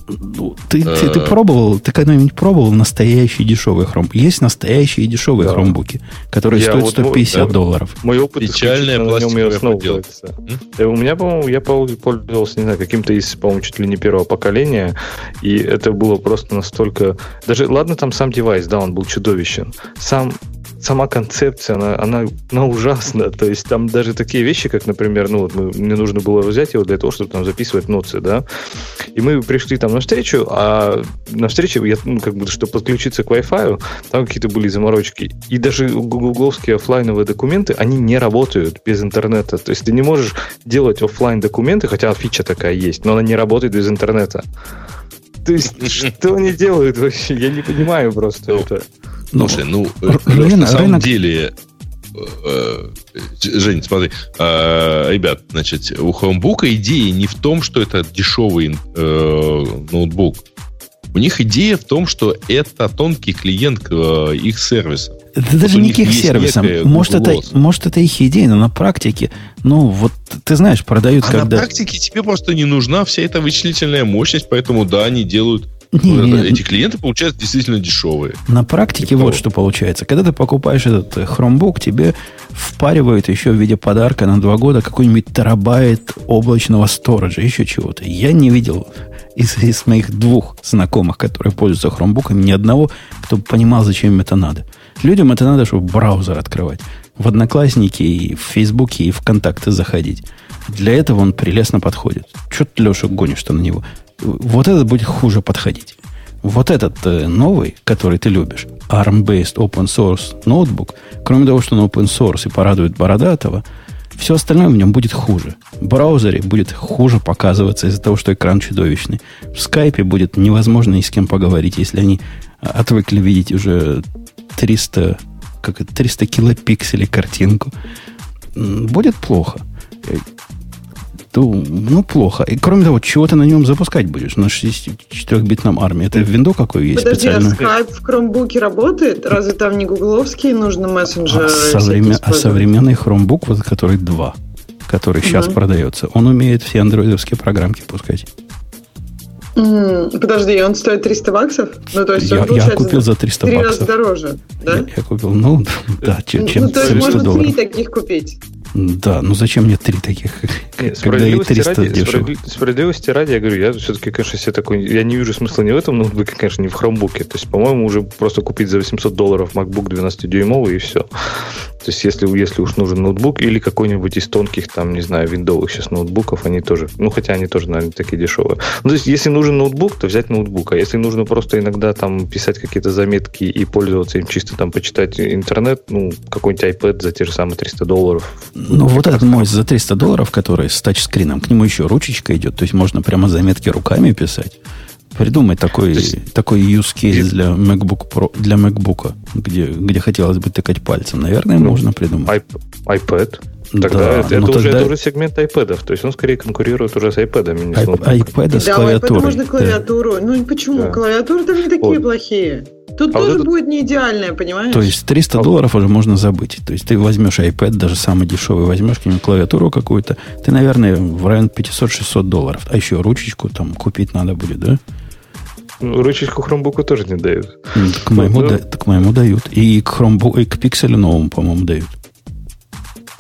[SPEAKER 1] Ну, ты, ты, ты
[SPEAKER 2] Э.
[SPEAKER 1] пробовал, ты когда-нибудь пробовал настоящий дешевый хром? Есть настоящие дешевые
[SPEAKER 3] Да.
[SPEAKER 1] хромбуки, которые
[SPEAKER 3] Я
[SPEAKER 1] стоят
[SPEAKER 3] вот,
[SPEAKER 1] 150
[SPEAKER 3] да.
[SPEAKER 1] долларов.
[SPEAKER 3] Мой опыт
[SPEAKER 2] Печальная пластиковая
[SPEAKER 3] основывается. Э, У меня, по-моему, я пол- пользовался, не знаю, каким-то из, по-моему, чуть ли не первого поколения, и это было просто настолько... Даже, ладно, там сам девайс, да, он был чудовищен. Сам сама концепция, она, она, она ужасна. То есть там даже такие вещи, как, например, ну вот мы, мне нужно было взять его для того, чтобы там записывать ноты, да. И мы пришли там на встречу, а на встрече, я, ну, как бы, чтобы подключиться к Wi-Fi, там какие-то были заморочки. И даже гугловские оффлайновые документы, они не работают без интернета. То есть ты не можешь делать оффлайн документы, хотя фича такая есть, но она не работает без интернета. То есть, что они делают вообще? Я не понимаю просто
[SPEAKER 2] Ну,
[SPEAKER 3] это.
[SPEAKER 1] Ну,
[SPEAKER 2] Слушай, ну,
[SPEAKER 1] р-
[SPEAKER 2] Леш, на самом
[SPEAKER 1] рынок-
[SPEAKER 2] деле, э, э, Жень, смотри, э, ребят, значит, у Chromebook идея не в том, что это дешевый э, ноутбук. У них идея в том, что это тонкий клиент э, их сервиса.
[SPEAKER 1] Это даже
[SPEAKER 2] у
[SPEAKER 1] не к их сервисам. Может это, может, это их идея, но на практике, ну, вот ты знаешь, продают
[SPEAKER 2] А
[SPEAKER 1] когда...
[SPEAKER 2] на практике тебе просто не нужна вся эта вычислительная мощность, поэтому да, они делают...
[SPEAKER 1] Не,
[SPEAKER 2] ну,
[SPEAKER 1] не,
[SPEAKER 2] это- эти клиенты получаются действительно дешевые.
[SPEAKER 1] На практике
[SPEAKER 2] Типа
[SPEAKER 1] вот что получается. Когда ты покупаешь этот э, Chromebook, тебе впаривают еще в виде подарка на два года какой-нибудь терабайт облачного сториджа, еще чего-то. Я не видел из, из моих двух знакомых, которые пользуются Chromebookами, ни одного, кто понимал, зачем им это надо. Людям это надо, чтобы браузер открывать. В Одноклассники, и в Фейсбуке, и в Контакты заходить. Для этого он прелестно подходит. Че ты, Леша, гонишь-то на него? Вот этот будет хуже подходить. Вот этот э, новый, который ты любишь, ARM-based open source ноутбук, кроме того, что он open source и порадует бородатого, все остальное в нем будет хуже. В браузере будет хуже показываться из-за того, что экран чудовищный. В скайпе будет невозможно ни с кем поговорить, если они а, отвыкли видеть уже 300, как это, 300 килопикселей картинку. Будет плохо. То, ну, плохо. И кроме того, чего ты на нем запускать будешь? На 64-битном армии. Это виндо какой есть
[SPEAKER 5] Подожди, а
[SPEAKER 1] специальный?
[SPEAKER 5] скайп в Chromebook работает? Разве там не гугловские нужно мессенджеры?
[SPEAKER 1] А, современ- а современный Chromebook, вот который 2, который сейчас
[SPEAKER 5] Мгм.
[SPEAKER 1] продается, он умеет все андроидовские программки пускать.
[SPEAKER 5] Подожди, он стоит 300 баксов? Ну, то есть
[SPEAKER 1] Я,
[SPEAKER 5] он,
[SPEAKER 1] я купил за
[SPEAKER 5] в
[SPEAKER 1] 300
[SPEAKER 5] три раза
[SPEAKER 1] баксов.
[SPEAKER 5] дороже, да?
[SPEAKER 1] Я, я купил, ну, да, чем, чем
[SPEAKER 5] ну, то есть
[SPEAKER 1] 300
[SPEAKER 5] можно
[SPEAKER 1] долларов.
[SPEAKER 5] три таких купить.
[SPEAKER 1] Да, ну зачем мне три таких?
[SPEAKER 3] Нет, справедливости, ради, справедли, справедливости ради, я говорю, я все-таки, конечно, себе такой, я не вижу смысла не в этом ноутбуке, конечно, не в хромбуке. То есть, по-моему, уже просто купить за 800 долларов MacBook 12-дюймовый и все. То есть, если, если уж нужен ноутбук или какой-нибудь из тонких, там, не знаю, виндовых сейчас ноутбуков, они тоже, ну, хотя они тоже, наверное, такие дешевые. Ну, то есть, если нужен ноутбук, то взять ноутбук. А если нужно просто иногда там писать какие-то заметки и пользоваться им чисто там почитать интернет, ну, какой-нибудь iPad за те же самые 300 долларов,
[SPEAKER 1] ну, вот этот мой за 300 долларов, который с тачскрином, к нему еще ручечка идет, то есть можно прямо заметки руками писать. Придумай такой, есть, такой use case для MacBook Pro, для MacBook, где, где хотелось бы тыкать пальцем. Наверное, ну, можно придумать.
[SPEAKER 3] iPad. Тогда да, это, это, уже, тогда... это уже сегмент iPad. То есть он скорее конкурирует уже с iPad.
[SPEAKER 1] С iPad с
[SPEAKER 5] да, клавиатурой. Да, можно клавиатуру. Да. Ну почему? Да. Клавиатуры там не такие вот. плохие. Тут а тоже вот будет не идеальное, понимаешь?
[SPEAKER 1] То есть 300 а долларов уже можно забыть. То есть ты возьмешь iPad, даже самый дешевый, возьмешь к нему клавиатуру какую-то, ты, наверное, в район 500-600 долларов. А еще ручечку там купить надо будет, да?
[SPEAKER 3] Ну, ручечку Chromebook тоже не дают.
[SPEAKER 1] к, моему, ну, да, к моему дают. И к Chromebook, и к пикселю новому, по-моему, дают.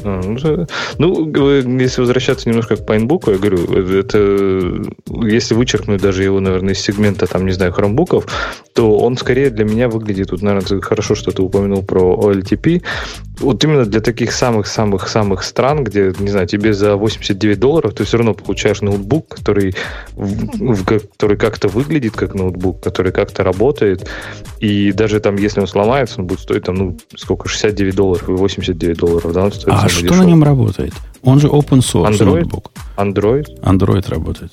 [SPEAKER 3] А, ну, ну если возвращаться немножко к Пайнбуку, я говорю, это если вычеркнуть даже его, наверное, из сегмента, там, не знаю, хромбуков, то он скорее для меня выглядит, тут, наверное, хорошо, что ты упомянул про OLTP, вот именно для таких самых-самых-самых стран, где, не знаю, тебе за 89 долларов ты все равно получаешь ноутбук, который, в, который как-то выглядит как ноутбук, который как-то работает, и даже там, если он сломается, он будет стоить там, ну, сколько, 69 долларов и 89 долларов, да, он стоит
[SPEAKER 1] А что дешевый. на нем работает? Он же open source
[SPEAKER 3] Android? ноутбук. Android?
[SPEAKER 1] Android работает.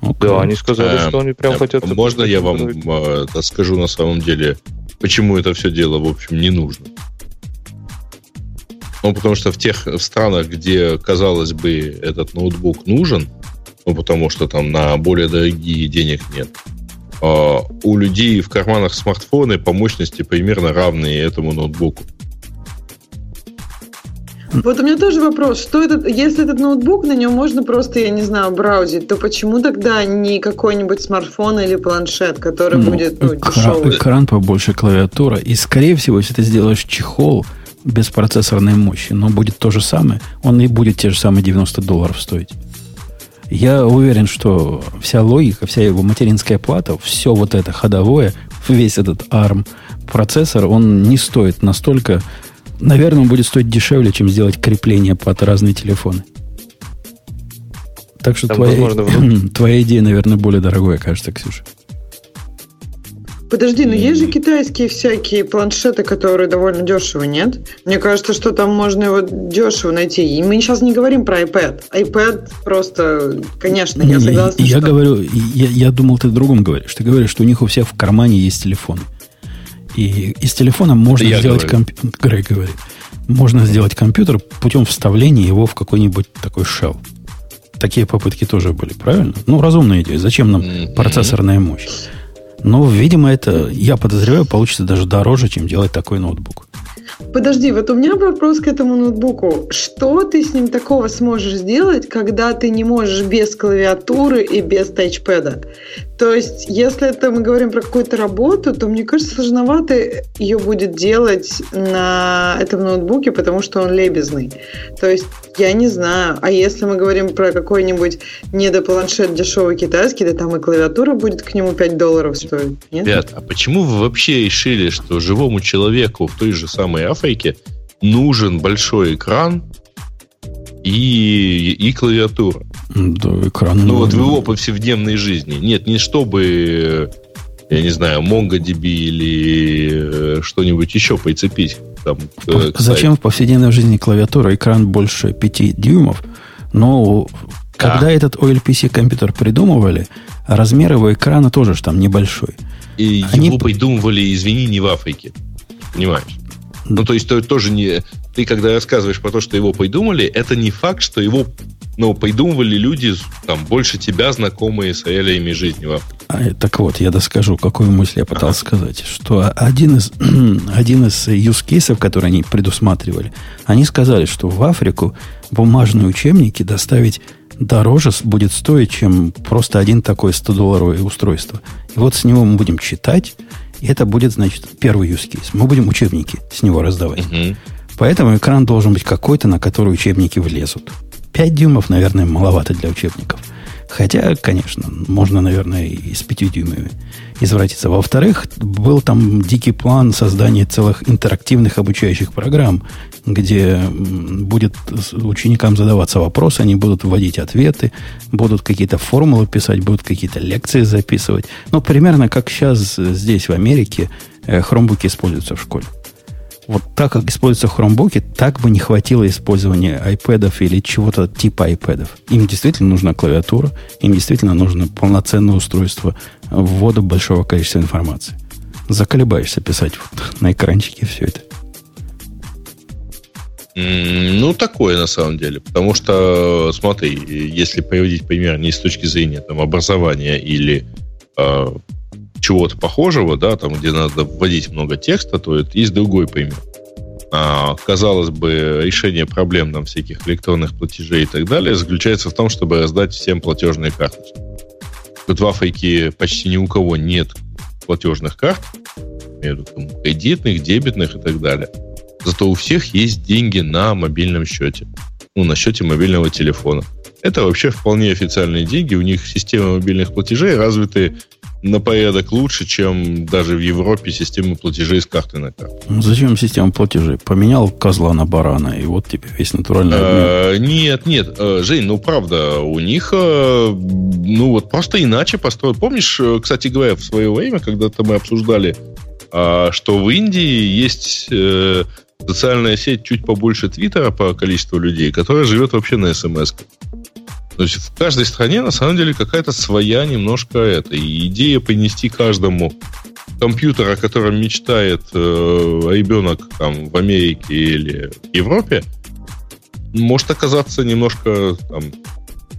[SPEAKER 3] Okay. Да, они сказали, что они прям э, хотят...
[SPEAKER 2] Можно я вам э, скажу на самом деле, почему это все дело, в общем, не нужно? Ну, потому что в тех странах, где, казалось бы, этот ноутбук нужен, ну, потому что там на более дорогие денег нет, а, у людей в карманах смартфоны по мощности примерно равные этому ноутбуку.
[SPEAKER 5] Вот у меня тоже вопрос, что этот, если этот ноутбук, на нем можно просто, я не знаю, браузить, то почему тогда не какой-нибудь смартфон или планшет, который ну, будет ну,
[SPEAKER 1] экран, дешевый? Экран побольше, клавиатура. И, скорее всего, если ты сделаешь чехол, без процессорной мощи, но будет то же самое, он и будет те же самые 90 долларов стоить. Я уверен, что вся логика, вся его материнская плата, все вот это ходовое, весь этот ARM процессор, он не стоит настолько... Наверное, он будет стоить дешевле, чем сделать крепление под разные телефоны. Так что твоя, возможно, твоя идея, наверное, более дорогая, кажется, Ксюша.
[SPEAKER 5] Подожди, но есть же китайские всякие планшеты, которые довольно дешево, нет? Мне кажется, что там можно его дешево найти. И мы сейчас не говорим про iPad. iPad просто, конечно, я согласна.
[SPEAKER 1] Я, что... говорю, я, я думал, ты в другом говоришь. Ты говоришь, что у них у всех в кармане есть телефон. И из телефона можно я сделать компьютер. Грей говорит. Можно сделать компьютер путем вставления его в какой-нибудь такой shell. Такие попытки тоже были, правильно? Ну, разумная идея. Зачем нам mm-hmm. процессорная мощь? Но, видимо, это, я подозреваю, получится даже дороже, чем делать такой ноутбук.
[SPEAKER 5] Подожди, вот у меня вопрос к этому ноутбуку. Что ты с ним такого сможешь сделать, когда ты не можешь без клавиатуры и без тачпэда? То есть, если это мы говорим про какую-то работу, то мне кажется, сложновато ее будет делать на этом ноутбуке, потому что он лебезный. То есть, я не знаю. А если мы говорим про какой-нибудь недопланшет дешевый китайский, да там и клавиатура будет к нему 5 долларов стоить.
[SPEAKER 2] Нет? Ребят, а почему вы вообще решили, что живому человеку в той же самой Африке нужен большой экран и, и клавиатура?
[SPEAKER 1] Да, экран.
[SPEAKER 2] Ну, вот в его повседневной жизни. Нет, не чтобы, я не знаю, MongoDB или э, что-нибудь еще прицепить. Там,
[SPEAKER 1] Зачем в повседневной жизни клавиатура, экран больше 5 дюймов? Но да. когда этот OLPC компьютер придумывали, размер его экрана тоже же там небольшой.
[SPEAKER 2] И Они... его придумывали, извини, не в Африке. Понимаешь? Ну, то есть, то, тоже не... Ты, когда рассказываешь про то, что его придумали, это не факт, что его ну, придумывали люди, там, больше тебя, знакомые с реалиями жизни в Африке.
[SPEAKER 1] А, так вот, я доскажу, какую мысль я пытался ага. сказать. Что один из, один из cases, которые они предусматривали, они сказали, что в Африку бумажные учебники доставить дороже будет стоить, чем просто один такой 100-долларовое устройство. И вот с него мы будем читать, и это будет, значит, первый use case. Мы будем учебники с него раздавать. Угу. Поэтому экран должен быть какой-то, на который учебники влезут. 5 дюймов, наверное, маловато для учебников. Хотя, конечно, можно, наверное, и с 5 дюймами извратиться. Во-вторых, был там дикий план создания целых интерактивных обучающих программ, где будет ученикам задаваться вопросы, они будут вводить ответы, будут какие-то формулы писать, будут какие-то лекции записывать. Ну, примерно как сейчас здесь, в Америке, э, хромбуки используются в школе. Вот так, как используются хромбуки, так бы не хватило использования iPad или чего-то типа iPad. Им действительно нужна клавиатура, им действительно нужно полноценное устройство ввода большого количества информации. Заколебаешься писать вот на экранчике все это.
[SPEAKER 2] Ну, такое на самом деле. Потому что, смотри, если приводить пример не с точки зрения там, образования или э, чего-то похожего, да, там, где надо вводить много текста, то это есть другой пример. А, казалось бы, решение проблем там, всяких электронных платежей и так далее заключается в том, чтобы раздать всем платежные карточки. Вот в Африке почти ни у кого нет платежных карт, там, кредитных, дебетных и так далее. Зато у всех есть деньги на мобильном счете. Ну, на счете мобильного телефона. Это вообще вполне официальные деньги. У них система мобильных платежей развиты на порядок лучше, чем даже в Европе система платежей с карты на карту.
[SPEAKER 1] Ну, зачем система платежей? Поменял козла на барана, и вот тебе весь натуральный
[SPEAKER 2] а, Нет, нет, э, Жень, ну правда, у них, э, ну вот просто иначе построен. Помнишь, э, кстати говоря, в свое время, когда-то мы обсуждали, а, что в Индии есть социальная сеть чуть побольше Твиттера по количеству людей, которая живет вообще на смс. То есть в каждой стране на самом деле какая-то своя немножко это. И идея принести каждому компьютер, о котором мечтает э, ребенок там, в Америке или Европе, может оказаться немножко там,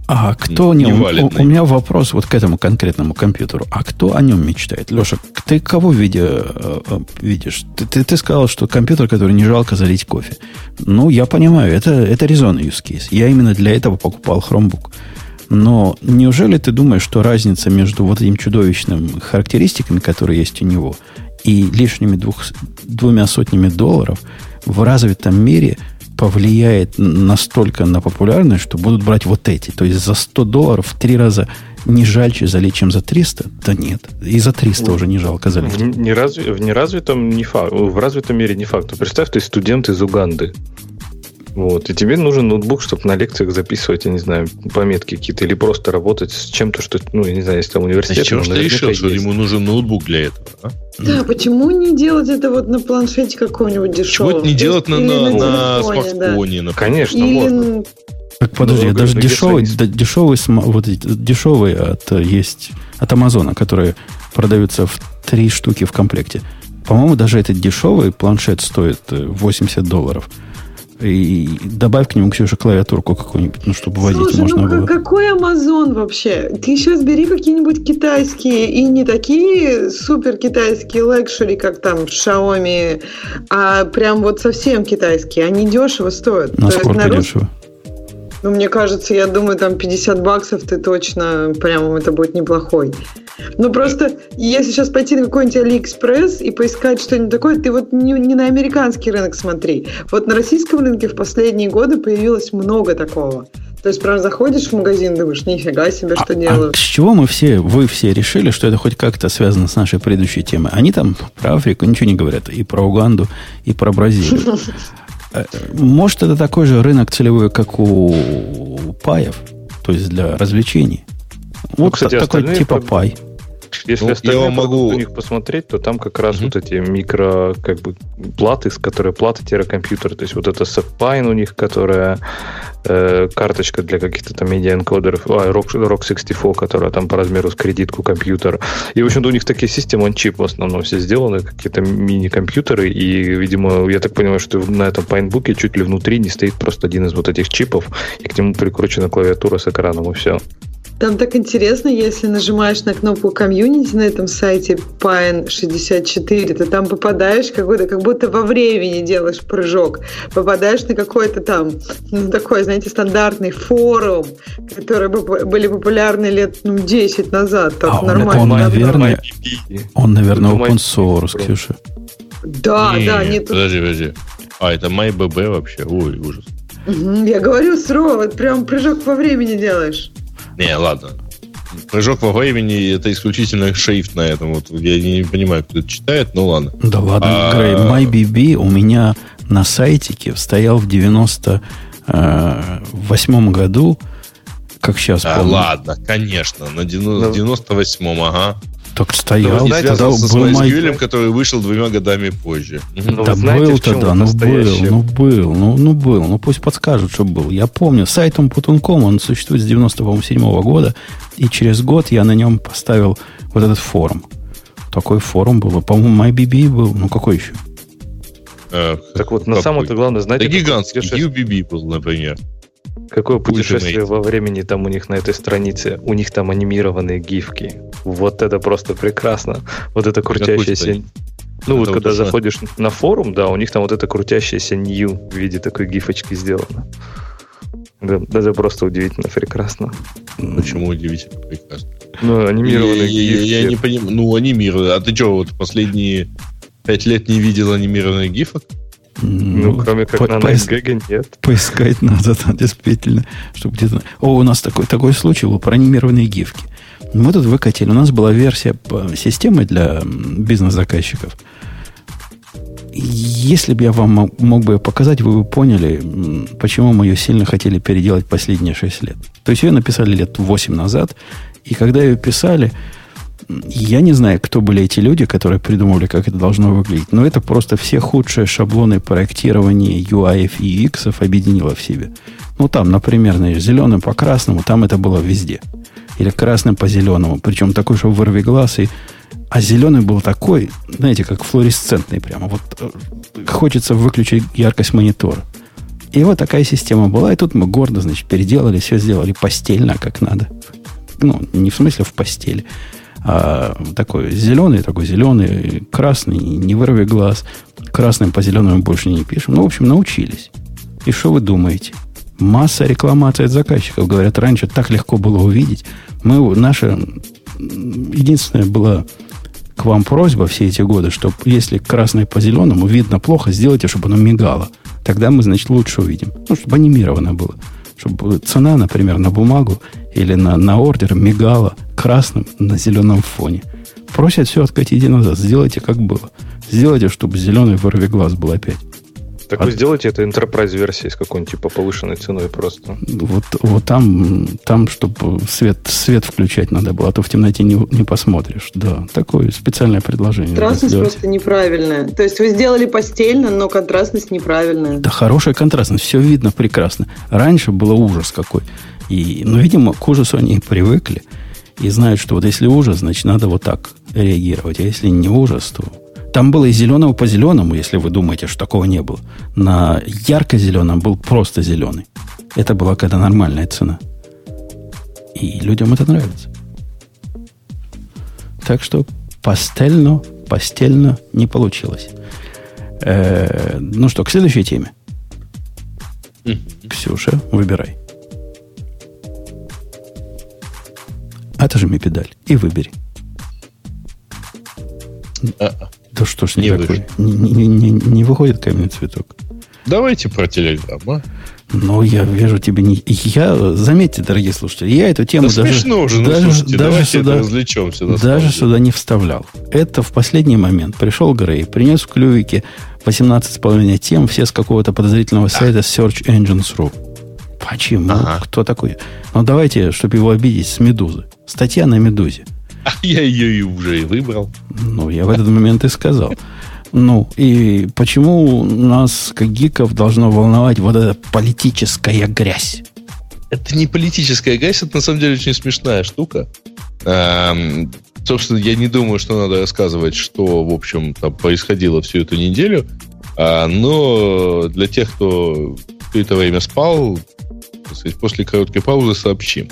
[SPEAKER 1] а кто о нем? У, у меня вопрос вот к этому конкретному компьютеру. А кто о нем мечтает? Леша, ты кого видя, э, э, видишь? Ты, ты, ты сказал, что компьютер, который не жалко залить кофе. Ну, я понимаю, это, это резонный use case. Я именно для этого покупал Chromebook. Но неужели ты думаешь, что разница между вот этим чудовищным характеристиками, которые есть у него, и лишними двух, двумя сотнями долларов в развитом мире – повлияет настолько на популярность, что будут брать вот эти. То есть за 100 долларов в три раза не жальче залить, чем за 300? Да нет. И за 300 уже не жалко залить. В,
[SPEAKER 3] неразви, в неразвитом не факт. В развитом мире не факт. Представь, ты студент из Уганды. Вот. И тебе нужен ноутбук, чтобы на лекциях записывать, я не знаю, пометки какие-то, или просто работать с чем-то, что, ну, я не знаю, если там университет. А
[SPEAKER 2] чего ты решил, есть. что ему нужен ноутбук для этого? А?
[SPEAKER 5] Да, почему не делать это вот на планшете какого-нибудь дешевого?
[SPEAKER 2] Чего не делать на, на, на, смартфоне? Да.
[SPEAKER 3] Конечно, или... можно.
[SPEAKER 1] Так подожди, ну, даже дешевый, да, дешевый, вот дешевые от есть от Амазона, которые продаются в три штуки в комплекте. По-моему, даже этот дешевый планшет стоит 80 э, долларов. И добавь к нему, Ксюша, клавиатурку какую-нибудь, ну, чтобы Слушай, водить можно ну, было.
[SPEAKER 5] какой Amazon вообще? Ты сейчас бери какие-нибудь китайские, и не такие супер китайские luxury, как там Xiaomi, а прям вот совсем китайские. Они дешево стоят.
[SPEAKER 1] Насколько есть, дешево?
[SPEAKER 5] Ну, мне кажется, я думаю, там 50 баксов ты точно, прям это будет неплохой. Ну, просто, если сейчас пойти на какой-нибудь Алиэкспресс и поискать что-нибудь такое, ты вот не, не на американский рынок смотри. Вот на российском рынке в последние годы появилось много такого. То есть, прям заходишь в магазин, думаешь, нифига себе, что а, делают.
[SPEAKER 1] А с чего мы все, вы все решили, что это хоть как-то связано с нашей предыдущей темой? Они там про Африку ничего не говорят. И про Уганду, и про Бразилию. Э, может, это такой же рынок целевой, как у паев, то есть для развлечений. Ну, вот кстати, такой типа пай.
[SPEAKER 3] Если ну, остальные я могу у них посмотреть, то там как раз mm-hmm. вот эти микро как бы платы, с которой плата-компьютер, то есть вот это Sapine у них, которая э, карточка для каких-то там медиа-энкодеров, а, Rock, Rock 64, которая там по размеру с кредитку компьютер. И, в общем-то, у них такие системы чип в основном все сделаны, какие-то мини-компьютеры, и, видимо, я так понимаю, что на этом пайнбуке чуть ли внутри не стоит просто один из вот этих чипов, и к нему прикручена клавиатура с экраном, и все.
[SPEAKER 5] Там так интересно, если нажимаешь на кнопку комьюнити на этом сайте Pine64, то там попадаешь какой-то, как будто во времени делаешь прыжок. Попадаешь на какой-то там, ну, такой, знаете, стандартный форум, который были популярны лет ну, 10 назад. Так
[SPEAKER 1] а нормально. Он, наверное, он, наверное, open source, Ксюша.
[SPEAKER 5] Да,
[SPEAKER 2] не,
[SPEAKER 5] да.
[SPEAKER 2] Нет, подожди, подожди. А, это MyBB вообще. Ой, ужас.
[SPEAKER 5] Угу, я говорю, Сро, вот прям прыжок во времени делаешь.
[SPEAKER 2] Не, ладно. Прыжок во времени это исключительно шрифт на этом. Вот я не понимаю, кто это читает, но ладно.
[SPEAKER 1] Да ладно,
[SPEAKER 2] А-
[SPEAKER 1] Грей, MyBB у меня на сайтике стоял в 98 году, как сейчас
[SPEAKER 2] А,
[SPEAKER 1] помню.
[SPEAKER 2] ладно, конечно, на 90
[SPEAKER 3] Ну.
[SPEAKER 2] 98-м, ага.
[SPEAKER 1] Так стоял,
[SPEAKER 2] И
[SPEAKER 1] тогда
[SPEAKER 2] связался с
[SPEAKER 1] был My-
[SPEAKER 2] MySQL, который вышел двумя годами позже.
[SPEAKER 3] Ну,
[SPEAKER 1] да
[SPEAKER 3] знаете,
[SPEAKER 1] был тогда, ну был, ну был, ну, ну был, ну пусть подскажут, что был. Я помню, сайт Умпутунком, он существует с 97 года, и через год я на нем поставил вот этот форум. Такой форум был, по-моему, MyBB был, ну какой еще?
[SPEAKER 2] Э,
[SPEAKER 3] Так вот, на
[SPEAKER 2] какой?
[SPEAKER 3] самое-то главное,
[SPEAKER 2] Да
[SPEAKER 3] знаете, какое
[SPEAKER 2] гигантский, UBB был, например.
[SPEAKER 3] Какое путешествие
[SPEAKER 2] Ultimate.
[SPEAKER 3] во времени там у них на этой странице. У них там анимированные гифки. Вот это просто прекрасно. Вот это крутящаяся... Ну, вот
[SPEAKER 2] Это
[SPEAKER 3] когда
[SPEAKER 2] вот что?
[SPEAKER 3] заходишь на форум, да, у них там вот это крутящаяся new в виде такой гифочки сделано. Да, это просто удивительно прекрасно.
[SPEAKER 2] Почему удивительно прекрасно?
[SPEAKER 3] Ну, анимированные
[SPEAKER 2] я, я-
[SPEAKER 3] гифки.
[SPEAKER 2] я не понимаю. Ну, анимированные. А ты что, вот последние пять лет не видел анимированных гифок?
[SPEAKER 3] Ну, кроме как
[SPEAKER 1] по-
[SPEAKER 3] на
[SPEAKER 1] поис-
[SPEAKER 3] нет.
[SPEAKER 1] Поискать надо, да, действительно, чтобы где-то... О, у нас такой, такой случай был про анимированные гифки. Мы тут выкатили, у нас была версия системы для бизнес-заказчиков. Если бы я вам мог, мог бы ее показать, вы бы поняли, почему мы ее сильно хотели переделать последние 6 лет. То есть ее написали лет 8 назад, и когда ее писали, я не знаю, кто были эти люди, которые придумывали, как это должно выглядеть, но это просто все худшие шаблоны проектирования UI и UX объединило в себе. Ну, там, например, знаешь, зеленым по красному, там это было везде. Или красным по зеленому. Причем такой, что вырви глаз. И... А зеленый был такой, знаете, как флуоресцентный прямо. Вот э, хочется выключить яркость монитора. И вот такая система была. И тут мы гордо, значит, переделали, все сделали постельно, как надо. Ну, не в смысле в постели. А такой зеленый, такой зеленый, красный, не вырви глаз. Красным по зеленому больше не пишем. Ну, в общем, научились. И что вы думаете? Масса рекламаций от заказчиков. Говорят, раньше так легко было увидеть. Мы, наша единственная была к вам просьба все эти годы, чтобы если красный по зеленому видно плохо, сделайте, чтобы оно мигало. Тогда мы, значит, лучше увидим. Ну, чтобы анимировано было. Чтобы цена, например, на бумагу или на, на ордер мигала красным на зеленом фоне. Просят все откатите назад. Сделайте, как было. Сделайте, чтобы зеленый вырви глаз был опять.
[SPEAKER 3] Так
[SPEAKER 1] А-
[SPEAKER 3] вы сделайте это enterprise версией с какой-нибудь типа повышенной ценой просто.
[SPEAKER 1] Вот, вот там, там, чтобы свет, свет включать надо было, а то в темноте не, не посмотришь. Да, такое специальное предложение.
[SPEAKER 5] Контрастность просто неправильная. То есть вы сделали постельно, но контрастность неправильная.
[SPEAKER 1] Да хорошая контрастность, все видно прекрасно. Раньше было ужас какой. И, ну, видимо, к ужасу они привыкли и знают, что вот если ужас, значит, надо вот так реагировать. А если не ужас, то... Там было и зеленого по зеленому, если вы думаете, что такого не было. На ярко-зеленом был просто зеленый. Это была какая-то нормальная цена. И людям это нравится. Так что пастельно, постельно не получилось. Э, ну что, к следующей теме. Ксюша, выбирай. Отожми педаль и выбери.
[SPEAKER 2] А,
[SPEAKER 1] Да что ж не,
[SPEAKER 2] Не
[SPEAKER 1] такое? Не, не- не- не выходит каменный цветок.
[SPEAKER 2] Давайте про Телеграм, а?
[SPEAKER 1] Но я вижу тебе не... Я, заметьте, дорогие слушатели, я эту тему
[SPEAKER 2] Да
[SPEAKER 1] даже,
[SPEAKER 2] смешно уже, ну
[SPEAKER 1] даже,
[SPEAKER 2] слушайте,
[SPEAKER 1] даже
[SPEAKER 2] давайте
[SPEAKER 1] сюда,
[SPEAKER 2] развлечемся.
[SPEAKER 1] даже сюда не вставлял. Это в последний момент пришел Грей, принес в клювике 18,5 тем, все с какого-то подозрительного сайта Search Engines.ru. Почему?
[SPEAKER 2] Ага.
[SPEAKER 1] Кто такой? Ну, давайте, чтобы его обидеть, с Медузы. Статья на Медузе.
[SPEAKER 2] А я ее и уже и выбрал.
[SPEAKER 1] Ну, я в этот момент и сказал. Ну, и почему нас, как гиков, должно волновать вот эта политическая грязь?
[SPEAKER 2] Это не политическая грязь, это на самом деле очень смешная штука. Эм, собственно, я не думаю, что надо рассказывать, что, в общем, там происходило всю эту неделю. А, но для тех, кто все это время спал, сказать, после короткой паузы сообщим.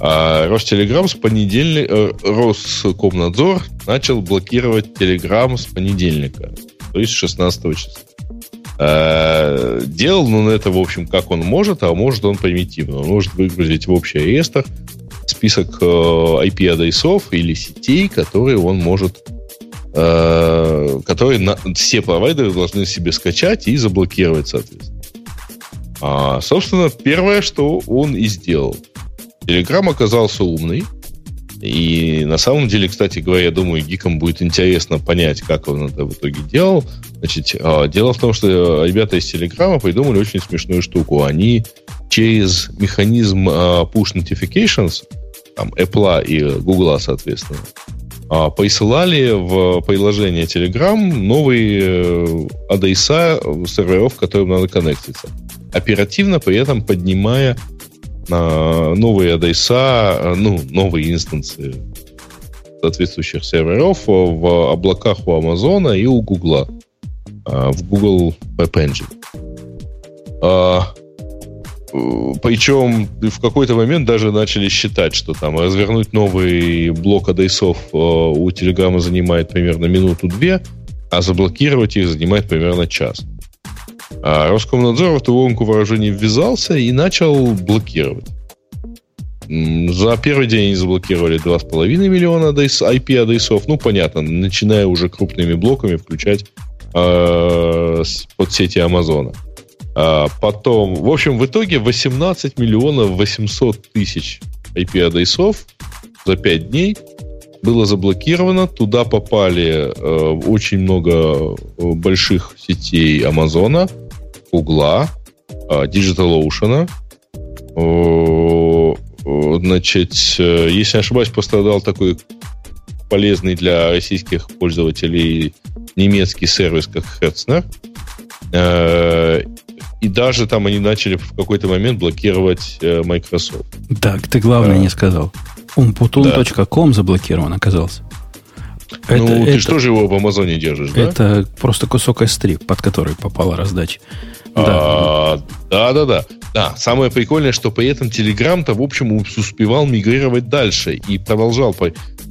[SPEAKER 2] А Ростелеграм с понедельника, э, Роскомнадзор начал блокировать Телеграм с понедельника, то есть 16 числа. Э, Делал он это, в общем, как он может, а может он примитивно. Он может выгрузить в общий реестр список э, IP-адресов или сетей, которые он может э, который на, все провайдеры должны себе скачать и заблокировать, соответственно. А, собственно, первое, что он и сделал. Telegram оказался умный. И на самом деле, кстати говоря, я думаю, гикам будет интересно понять, как он это в итоге делал. Значит, а, дело в том, что ребята из Телеграма придумали очень смешную штуку. Они через механизм а, push notifications, там, Apple и Google, соответственно, а, присылали в приложение Telegram новые э, адреса серверов, к которым надо коннектиться. Оперативно при этом поднимая новые адреса, ну, новые инстансы соответствующих серверов в облаках у Амазона и у Гугла в Google Web Engine. А, причем в какой-то момент даже начали считать, что там развернуть новый блок адресов у Телеграма занимает примерно минуту-две, а заблокировать их занимает примерно час. А Роскомнадзор в эту ломку вооружений ввязался и начал блокировать. За первый день они заблокировали 2,5 миллиона IP-адресов. Ну, понятно, начиная уже крупными блоками включать э, под сети Амазона. А потом, в общем, в итоге 18 миллионов 800 тысяч IP-адресов за 5 дней было заблокировано. Туда попали э, очень много э, больших сетей Амазона, Угла, э, DigitalOcean. Э, значит, э, если не ошибаюсь, пострадал такой полезный для российских пользователей немецкий сервис, как Hetzner. Э, и даже там они начали в какой-то момент блокировать э, Microsoft.
[SPEAKER 1] Так, ты главное а, не сказал. Umputun.com да. заблокирован оказался.
[SPEAKER 2] Это, ну, ты это, что же его в Амазоне держишь,
[SPEAKER 1] да? Это просто кусок S3, под который попала раздача.
[SPEAKER 2] Да. да, да, да. Да, самое прикольное, что при этом Telegram-то, в общем, успевал мигрировать дальше и продолжал.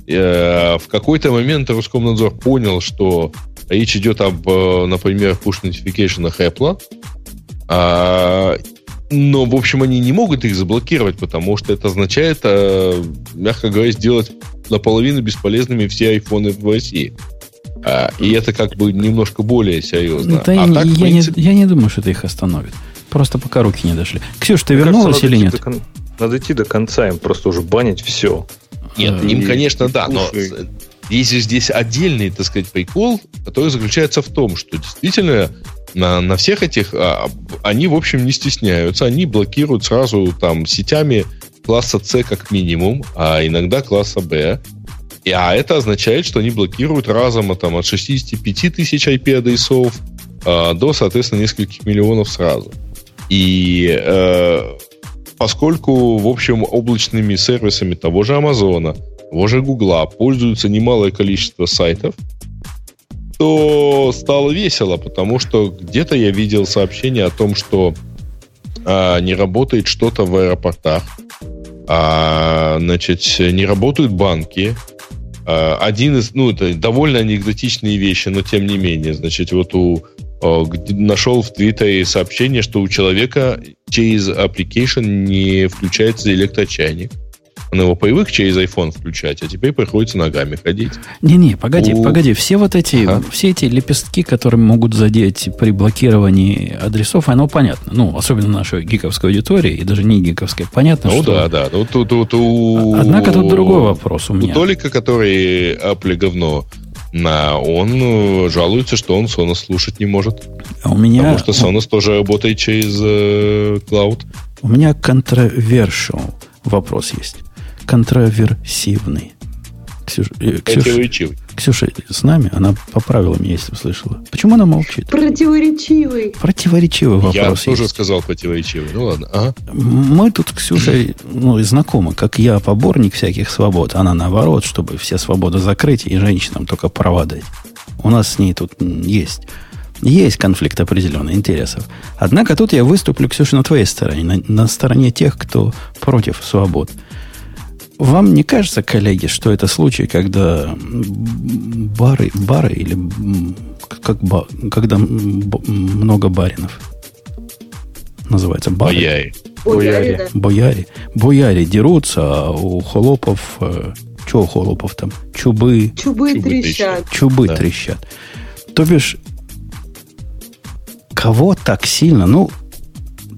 [SPEAKER 2] Э, в какой-то момент Роскомнадзор понял, что речь идет об, э, например, push notification Apple, а, но, в общем, они не могут их заблокировать, потому что это означает, а, мягко говоря, сделать наполовину бесполезными все айфоны в России. А, и это как бы немножко более серьезно.
[SPEAKER 1] Да, а я, так, я, принципе... не, я не думаю, что это их остановит. Просто пока руки не дошли. Ксюш, ты Мне вернулась кажется, или нет?
[SPEAKER 3] До, надо идти до конца, им просто уже банить все.
[SPEAKER 2] Нет, и, им, конечно, да, но есть же здесь отдельный, так сказать, прикол, который заключается в том, что действительно на, на всех этих, а, они, в общем, не стесняются, они блокируют сразу там сетями класса C как минимум, а иногда класса B. И, а это означает, что они блокируют разом а, там, от 65 тысяч IP-адресов а, до, соответственно, нескольких миллионов сразу. И э, поскольку, в общем, облачными сервисами того же Амазона, того же Гугла пользуются немалое количество сайтов, то стало весело, потому что где-то я видел сообщение о том, что а, не работает что-то в аэропортах, а, значит, не работают банки. А, один из, ну, это довольно анекдотичные вещи, но тем не менее, значит, вот у а, нашел в Твиттере сообщение, что у человека через application не включается электрочайник. Он его привык через iPhone включать, а теперь приходится ногами ходить.
[SPEAKER 1] Не-не, погоди, У... погоди. Все вот эти, ага. все эти лепестки, которые могут задеть при блокировании адресов, оно понятно. Ну, особенно нашей гиковской аудитории, и даже не гиковской. Понятно,
[SPEAKER 2] ну,
[SPEAKER 1] что...
[SPEAKER 2] да, да. Ну, тут, тут, у...
[SPEAKER 1] Однако тут другой вопрос у меня.
[SPEAKER 2] У Толика, который Apple говно, на, он э, жалуется, что он Sonos слушать не может.
[SPEAKER 1] А у меня...
[SPEAKER 2] Потому что Sonos тоже работает через э, cloud.
[SPEAKER 1] У меня controversial вопрос есть контроверсивный. Ксюша, э, Ксюша, Ксюша с нами, она поправила меня, если услышала. Почему она молчит?
[SPEAKER 5] Противоречивый.
[SPEAKER 1] Противоречивый вопрос Я
[SPEAKER 2] тоже есть. сказал противоречивый. Ну ладно. Ага.
[SPEAKER 1] Мы тут с Ксюшей ну, знакомы, как я поборник всяких свобод. Она наоборот, чтобы все свободы закрыть и женщинам только права дать. У нас с ней тут есть есть конфликт определенных интересов. Однако тут я выступлю, Ксюша, на твоей стороне, на, на стороне тех, кто против свобод. Вам не кажется, коллеги, что это случай, когда бары, бары или как ба, когда много баринов называется бары?
[SPEAKER 2] Бояри.
[SPEAKER 5] Бояре.
[SPEAKER 1] Бояре. Бояре дерутся, а у холопов э, Что у холопов там? Чубы.
[SPEAKER 5] Чубы, Чубы трещат.
[SPEAKER 1] Чубы да. трещат. То бишь, кого так сильно? Ну,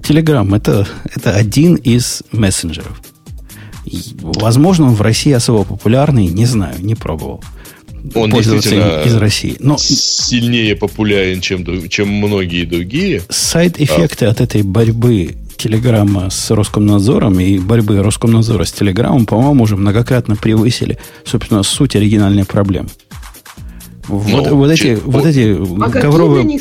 [SPEAKER 1] Telegram это, это один из мессенджеров. Возможно, он в России особо популярный, не знаю, не пробовал.
[SPEAKER 2] Он действительно
[SPEAKER 1] из России. Но
[SPEAKER 2] сильнее популярен, чем, чем многие другие.
[SPEAKER 1] Сайд-эффекты а. от этой борьбы Телеграма с Роскомнадзором и борьбы Роскомнадзора с Телеграмом, по-моему, уже многократно превысили, собственно, суть оригинальной проблемы. Вот, ну, вот, эти, вот эти
[SPEAKER 5] а ковровые,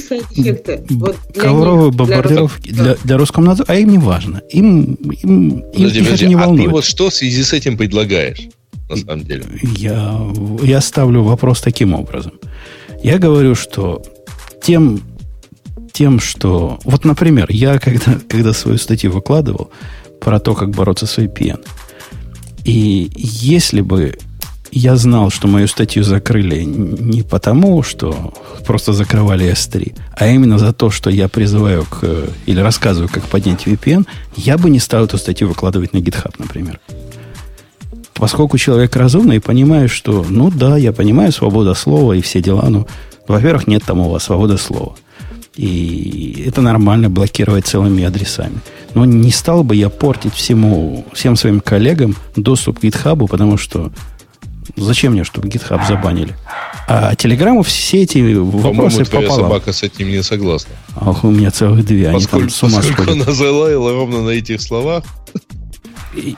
[SPEAKER 5] вот
[SPEAKER 1] ковровые бомбардировки для, для, для Роскомнадзора, а им не важно. Им, им, подожди,
[SPEAKER 2] их подожди, это не волнует. А ты вот что в связи с этим предлагаешь, на самом деле?
[SPEAKER 1] Я, я ставлю вопрос таким образом. Я говорю, что тем, тем, что... Вот, например, я когда, когда свою статью выкладывал про то, как бороться с VPN, и если бы я знал, что мою статью закрыли не потому, что просто закрывали S3, а именно за то, что я призываю к, или рассказываю, как поднять VPN, я бы не стал эту статью выкладывать на GitHub, например. Поскольку человек разумный и понимает, что, ну да, я понимаю, свобода слова и все дела, но, во-первых, нет там у вас свободы слова. И это нормально блокировать целыми адресами. Но не стал бы я портить всему, всем своим коллегам доступ к GitHub, потому что Зачем мне, чтобы GitHub забанили? А Телеграму все эти вопросы
[SPEAKER 2] твоя пополам. собака с этим не согласна.
[SPEAKER 1] Ах, у меня целых две.
[SPEAKER 2] Поскольку, Они там с ума поскольку она залаяла ровно на этих словах.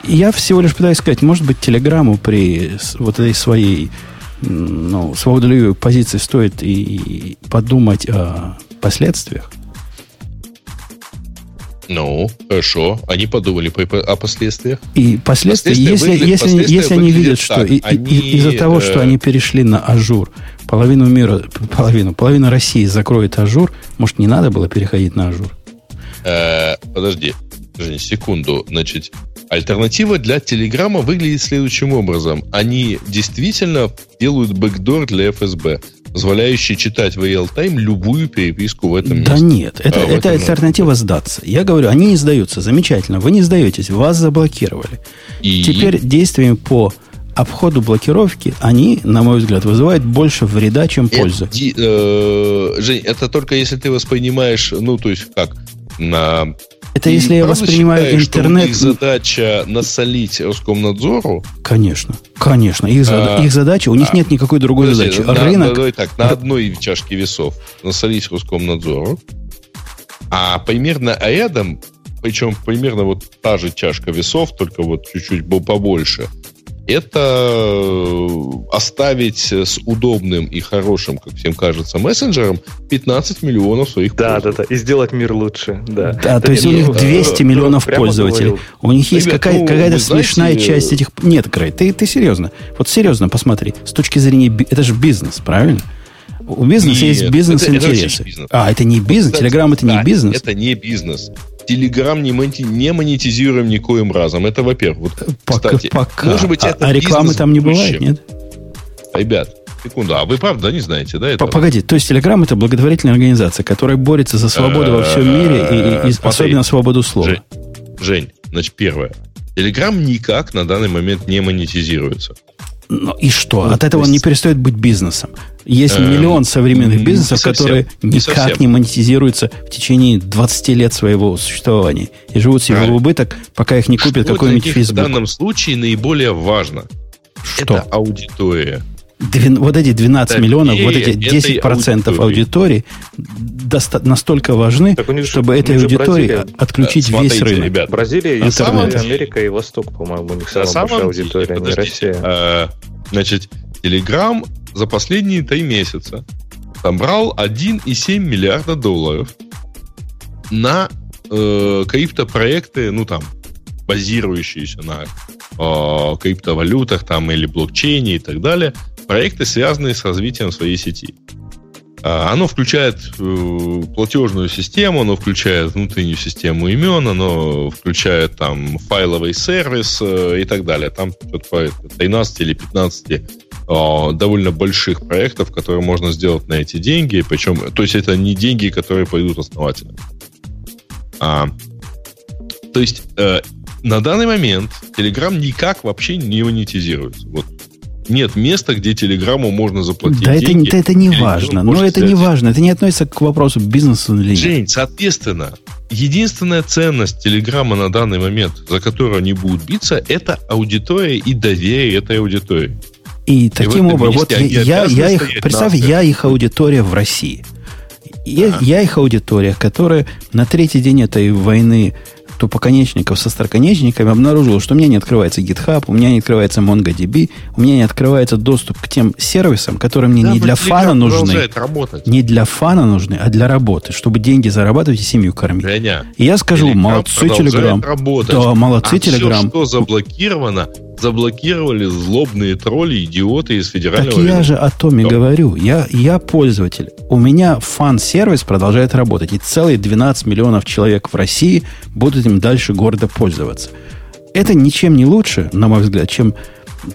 [SPEAKER 1] Я всего лишь пытаюсь сказать, может быть, Телеграму при вот этой своей ну, свободолюбивой позиции стоит и подумать о последствиях.
[SPEAKER 2] Ну, хорошо. Они подумали о последствиях.
[SPEAKER 1] И последствия, последствия если, если, последствия если они видят, что и, они, из-за того, э... что они перешли на Azure, половину мира, половину, половина России закроет Azure, может, не надо было переходить на Azure?
[SPEAKER 2] Э, подожди, подожди, секунду. Значит, альтернатива для Телеграма выглядит следующим образом. Они действительно делают бэкдор для ФСБ позволяющий читать в real-time любую переписку в этом
[SPEAKER 1] да месте. Да нет, это, а, это альтернатива сдаться. Я говорю, они не сдаются. Замечательно. Вы не сдаетесь, вас заблокировали. И... Теперь действиями по обходу блокировки, они, на мой взгляд, вызывают больше вреда, чем пользы.
[SPEAKER 2] Это, э, Жень, это только если ты воспринимаешь, ну, то есть как, на
[SPEAKER 1] это если я воспринимаю считаешь, интернет... Что их
[SPEAKER 2] задача насолить Роскомнадзору?
[SPEAKER 1] Конечно, конечно. Их, зада... а, их задача, у них а, нет никакой другой подожди, задачи.
[SPEAKER 2] На, Рынок... Давай так, на одной чашке весов насолить Роскомнадзору, а примерно рядом, причем примерно вот та же чашка весов, только вот чуть-чуть побольше, это э, оставить с удобным и хорошим, как всем кажется, мессенджером 15 миллионов своих
[SPEAKER 3] Да, да, да, и сделать мир лучше. Да,
[SPEAKER 1] да то есть у них 200 миллионов пользователей. У них есть какая- ну, какая-то смешная знаете, часть этих... Нет, Грей, ты, ты серьезно. Вот серьезно посмотри. С точки зрения... Это же бизнес, правильно? У бизнеса Нет, есть бизнес-интересы. А, это не бизнес? Телеграм это не бизнес?
[SPEAKER 2] Это не бизнес. Телеграм не, монти, не монетизируем никоим разом. Это, во-первых. Вот,
[SPEAKER 1] пока, кстати, пока. может быть, а, это а рекламы там не бывает, нет?
[SPEAKER 2] Ребят, секунду, а вы правда не знаете, да? Это?
[SPEAKER 1] Погоди, то есть Telegram это благотворительная организация, которая борется за свободу во всем мире и, и особенно свободу слова.
[SPEAKER 2] Жень, Жень, значит, первое. Telegram никак на данный момент не монетизируется.
[SPEAKER 1] Ну и что? Ну, От этого есть... он не перестает быть бизнесом. Есть эм, миллион современных бизнесов, не которые не никак совсем. не монетизируются в течение 20 лет своего существования. И живут себе Правильно. в убыток, пока их не купит какой-нибудь Facebook.
[SPEAKER 2] В данном случае наиболее важно. Что? Это аудитория.
[SPEAKER 1] Двен, вот эти 12 да, миллионов, вот эти 10% аудитории, аудитории доста- настолько важны, чтобы этой аудитории отключить Смотрите, весь рынок.
[SPEAKER 3] Ребят, Бразилия, Интернет. Америка и Восток, по-моему, у них самая большая аудитория, деле, не Россия.
[SPEAKER 2] А, значит, Telegram за последние три месяца собрал 1,7 миллиарда долларов на э, криптопроекты, ну там, базирующиеся на э, криптовалютах там или блокчейне и так далее, проекты, связанные с развитием своей сети. А, оно включает э, платежную систему, оно включает внутреннюю систему имен, оно включает там файловый сервис э, и так далее. Там что-то 13 или 15 а, довольно больших проектов, которые можно сделать на эти деньги. Причем, то есть это не деньги, которые пойдут основателям. А, то есть э, на данный момент Telegram никак вообще не монетизируется. Вот нет места, где Телеграмму можно заплатить
[SPEAKER 1] Да
[SPEAKER 2] деньги.
[SPEAKER 1] это, это не важно. Но это не важно. Это не относится к вопросу бизнеса или нет.
[SPEAKER 2] Жень, соответственно, единственная ценность Телеграма на данный момент, за которую они будут биться, это аудитория и доверие этой аудитории.
[SPEAKER 1] И таким образом, вот я, я их, представь, я их аудитория в России. Я, я их аудитория, которая на третий день этой войны тупоконечников со староконечниками обнаружила, что у меня не открывается GitHub, у меня не открывается MongoDB, у меня не открывается доступ к тем сервисам, которые мне да, не для фана нужны. Не для фана нужны, а для работы, чтобы деньги зарабатывать и семью кормить.
[SPEAKER 2] Женя,
[SPEAKER 1] и я скажу, Telegram молодцы Telegram.
[SPEAKER 2] Работать.
[SPEAKER 1] Да, молодцы а Telegram.
[SPEAKER 2] Все, что заблокировано, заблокировали злобные тролли, идиоты из федерального...
[SPEAKER 1] Так я же о том и говорю. Я, я пользователь. У меня фан-сервис продолжает работать. И целые 12 миллионов человек в России будут им дальше гордо пользоваться. Это ничем не лучше, на мой взгляд, чем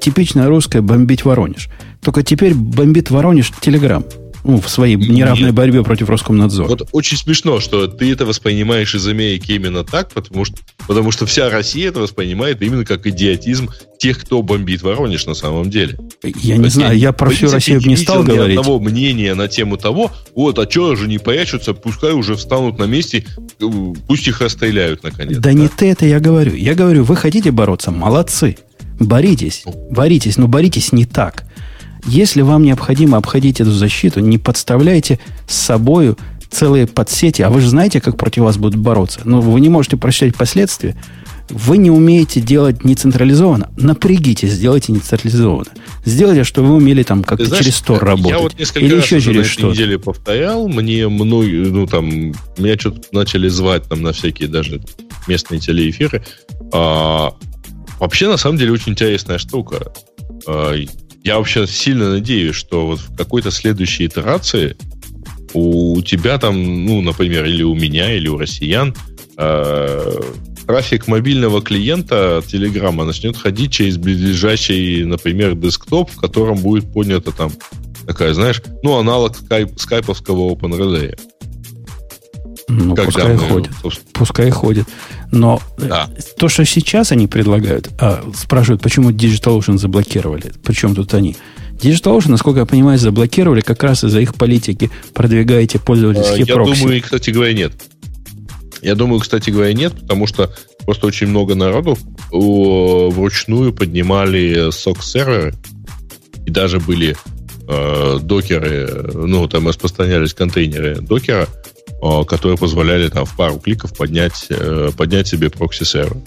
[SPEAKER 1] типичная русская бомбить Воронеж. Только теперь бомбит Воронеж Телеграм ну, в своей неравной Нет. борьбе против Роскомнадзора.
[SPEAKER 2] Вот очень смешно, что ты это воспринимаешь из Америки именно так, потому что, потому что вся Россия это воспринимает именно как идиотизм тех, кто бомбит Воронеж на самом деле.
[SPEAKER 1] Я не знаю, я про всю Россию не стал
[SPEAKER 2] ни
[SPEAKER 1] говорить.
[SPEAKER 2] одного мнения на тему того, вот, а что же не прячутся, пускай уже встанут на месте, э, пусть их расстреляют наконец.
[SPEAKER 1] Да, да не ты это я говорю. Я говорю, вы хотите бороться, молодцы. Боритесь, ну. боритесь, но боритесь не так. Если вам необходимо обходить эту защиту, не подставляйте с собой целые подсети, а вы же знаете, как против вас будут бороться. Но вы не можете просчитать последствия. Вы не умеете делать нецентрализованно. Напрягитесь, сделайте нецентрализованно. Сделайте, что вы умели там как-то знаешь, через Тор работать. Я вот несколько Или раз еще через что
[SPEAKER 2] неделе повторял, мне многие, ну там, меня что-то начали звать там на всякие даже местные телеэфиры. А, вообще, на самом деле, очень интересная штука. Я вообще сильно надеюсь, что вот в какой-то следующей итерации у тебя там, ну, например, или у меня, или у россиян, э, трафик мобильного клиента Телеграма начнет ходить через ближайший, например, десктоп, в котором будет поднята там такая, знаешь, ну, аналог скайп, скайповского OpenRelay.
[SPEAKER 1] Ну, Когда пускай мы, ходит. Собственно... Пускай ходит. Но да. то, что сейчас они предлагают, а, спрашивают, почему DigitalOcean заблокировали. Причем тут они? DigitalOcean, насколько я понимаю, заблокировали как раз из-за их политики продвигаете пользовательские
[SPEAKER 2] я
[SPEAKER 1] прокси.
[SPEAKER 2] Я думаю, кстати говоря, нет. Я думаю, кстати говоря, нет, потому что просто очень много народу вручную поднимали SOCKS-серверы, и даже были э, докеры, ну, там распространялись контейнеры докера, Э, которые позволяли там в пару кликов поднять, э, поднять себе прокси-сервер.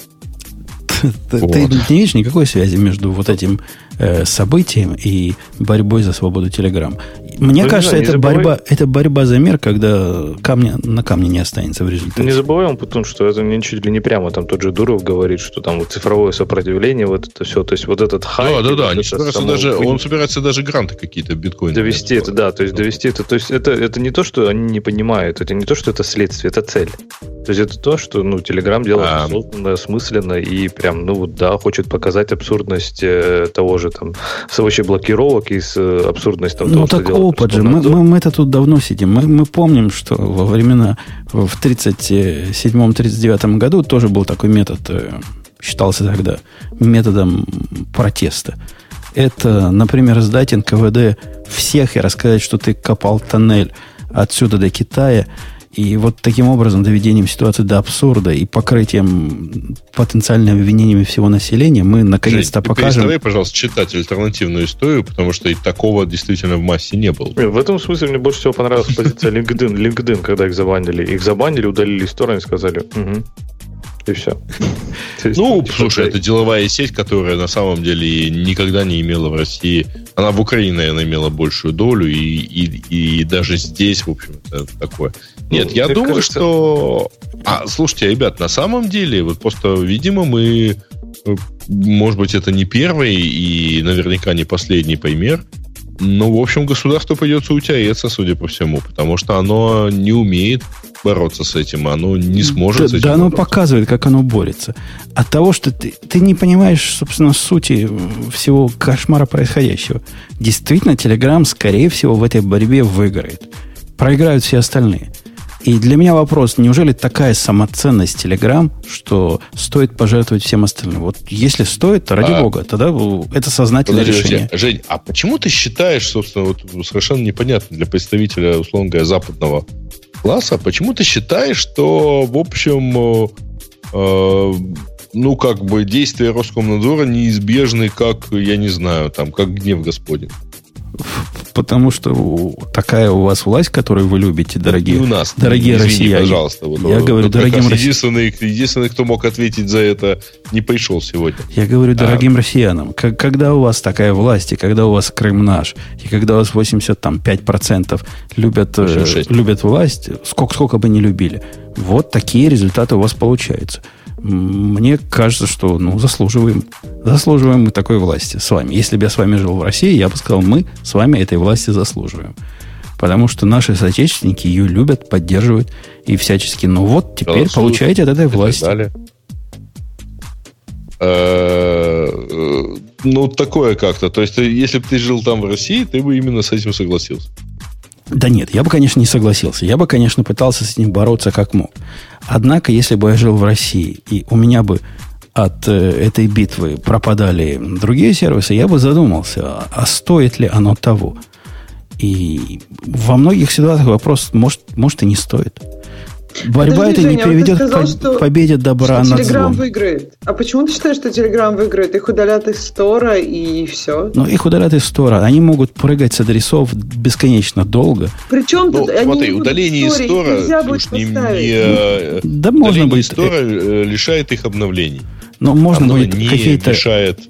[SPEAKER 1] Ты, вот. ты не видишь никакой связи между вот этим э, событием и борьбой за свободу Телеграм. Мне ну, кажется, это, борьба, это борьба за мир, когда камня на камне не останется в результате.
[SPEAKER 3] Не забываем, потому что это не чуть ли не прямо. Там тот же Дуров говорит, что там вот цифровое сопротивление, вот это все. То есть вот этот
[SPEAKER 2] хайп. Да, да, да. Они собираются даже, он собирается даже гранты какие-то биткоины.
[SPEAKER 3] Довести это, да. То есть довести это. То есть это, это не то, что они не понимают. Это не то, что это следствие, это цель. То есть это то, что, ну, Telegram делает а... осознанно, осмысленно и прям, ну, вот, да, хочет показать абсурдность э, того же там с вообще блокировок и с э, абсурдность там
[SPEAKER 1] ну, того, так что опыт же. Мы, мы, мы это тут давно сидим. Мы, мы помним, что во времена в 37-39 году тоже был такой метод, э, считался тогда методом протеста. Это, например, сдать НКВД всех и рассказать, что ты копал тоннель отсюда до Китая – и вот таким образом доведением ситуации до абсурда и покрытием потенциальными обвинениями всего населения мы наконец-то Жень, покажем...
[SPEAKER 2] Переставай, пожалуйста, читать альтернативную историю, потому что и такого действительно в массе не было.
[SPEAKER 3] В этом смысле мне больше всего понравилась позиция LinkedIn, LinkedIn, когда их забанили. Их забанили, удалили стороны и сказали, угу, и все.
[SPEAKER 2] Ну, слушай, это деловая сеть, которая на самом деле никогда не имела в России... Она в Украине, наверное, имела большую долю, и, и, и даже здесь, в общем, это такое. Нет, я думаю, кажется... что... А, слушайте, ребят, на самом деле, вот просто, видимо, мы... Э, может быть, это не первый и наверняка не последний пример, ну, в общем, государству придется утереться, судя по всему, потому что оно не умеет бороться с этим, оно не сможет
[SPEAKER 1] да,
[SPEAKER 2] с этим
[SPEAKER 1] Да, оно показывает, как оно борется. От того, что ты, ты не понимаешь, собственно, сути всего кошмара происходящего. Действительно, Telegram, скорее всего, в этой борьбе выиграет. Проиграют все остальные. И для меня вопрос, неужели такая самоценность Telegram, что стоит пожертвовать всем остальным? Вот если стоит, то ради а, бога, тогда это сознательное подожди, решение.
[SPEAKER 2] Жень, а почему ты считаешь, собственно, вот совершенно непонятно для представителя, условно говоря, западного класса, почему ты считаешь, что, в общем, э, ну, как бы действия Роскомнадзора неизбежны, как, я не знаю, там, как гнев Господень?
[SPEAKER 1] Потому что такая у вас власть, которую вы любите, дорогие,
[SPEAKER 2] и у нас.
[SPEAKER 1] дорогие Извини, россияне.
[SPEAKER 2] пожалуйста. Вот,
[SPEAKER 1] я вот, говорю, дорогим
[SPEAKER 2] единственный, единственный, кто мог ответить за это, не пришел сегодня.
[SPEAKER 1] Я говорю, дорогим а. россиянам, как, когда у вас такая власть, и когда у вас Крым наш, и когда у вас 85% любят, э, любят власть, сколько, сколько бы не любили, вот такие результаты у вас получаются мне кажется, что ну, заслуживаем, заслуживаем мы такой власти с вами. Если бы я с вами жил в России, я бы сказал, мы с вами этой власти заслуживаем. Потому что наши соотечественники ее любят, поддерживают и всячески. Ну вот, теперь Голосуют получаете от этой власти.
[SPEAKER 2] Э, ну, такое как-то. То есть, если бы ты жил там в России, ты бы именно с этим согласился.
[SPEAKER 1] Да нет, я бы, конечно, не согласился. Я бы, конечно, пытался с ним бороться как мог. Однако, если бы я жил в России, и у меня бы от э, этой битвы пропадали другие сервисы, я бы задумался, а стоит ли оно того. И во многих ситуациях вопрос, может, может и не стоит. Борьба Подожди, это не приведет сказал, к что, победе добра что над
[SPEAKER 5] Telegram выиграет. А почему ты считаешь, что Telegram выиграет? Их удалят из стора и все.
[SPEAKER 1] Ну, их удалят из стора. Они могут прыгать с адресов бесконечно долго.
[SPEAKER 5] Причем
[SPEAKER 2] ну, тут смотри, удаление из стора нельзя будет не, не,
[SPEAKER 1] да можно будет. из
[SPEAKER 2] стора э, лишает их обновлений.
[SPEAKER 1] Но можно Оно будет какие-то,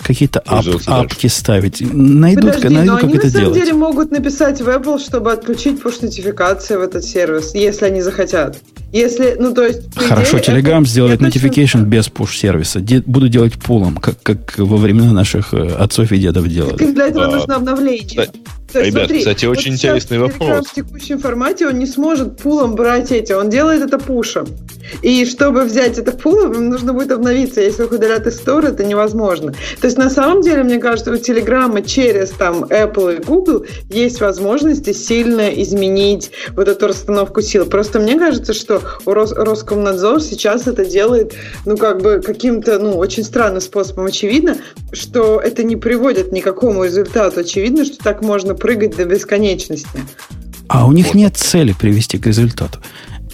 [SPEAKER 1] какие-то ап, апки ставить. Найдут,
[SPEAKER 5] Подожди, найдут но как они это на самом деле могут написать в Apple, чтобы отключить push-нотификации в этот сервис, если они захотят. Если, ну, то есть...
[SPEAKER 1] Хорошо, идее, Telegram это, сделает notification без push-сервиса. Де, буду делать пулом, как, как во времена наших э, отцов и дедов делали. Так
[SPEAKER 5] для этого а, нужно обновление.
[SPEAKER 2] Кстати, то есть, Ребят, смотри, кстати, очень вот интересный вопрос.
[SPEAKER 5] В текущем формате он не сможет пулом брать эти, он делает это пушем. И чтобы взять это пулом, им нужно будет обновиться. Если удалят из Store, это невозможно. То есть, на самом деле, мне кажется, у Telegram через там Apple и Google есть возможности сильно изменить вот эту расстановку сил. Просто мне кажется, что Рос Роскомнадзор сейчас это делает, ну, как бы каким-то, ну, очень странным способом. Очевидно, что это не приводит ни к какому результату. Очевидно, что так можно прыгать до бесконечности.
[SPEAKER 1] А у них нет цели привести к результату.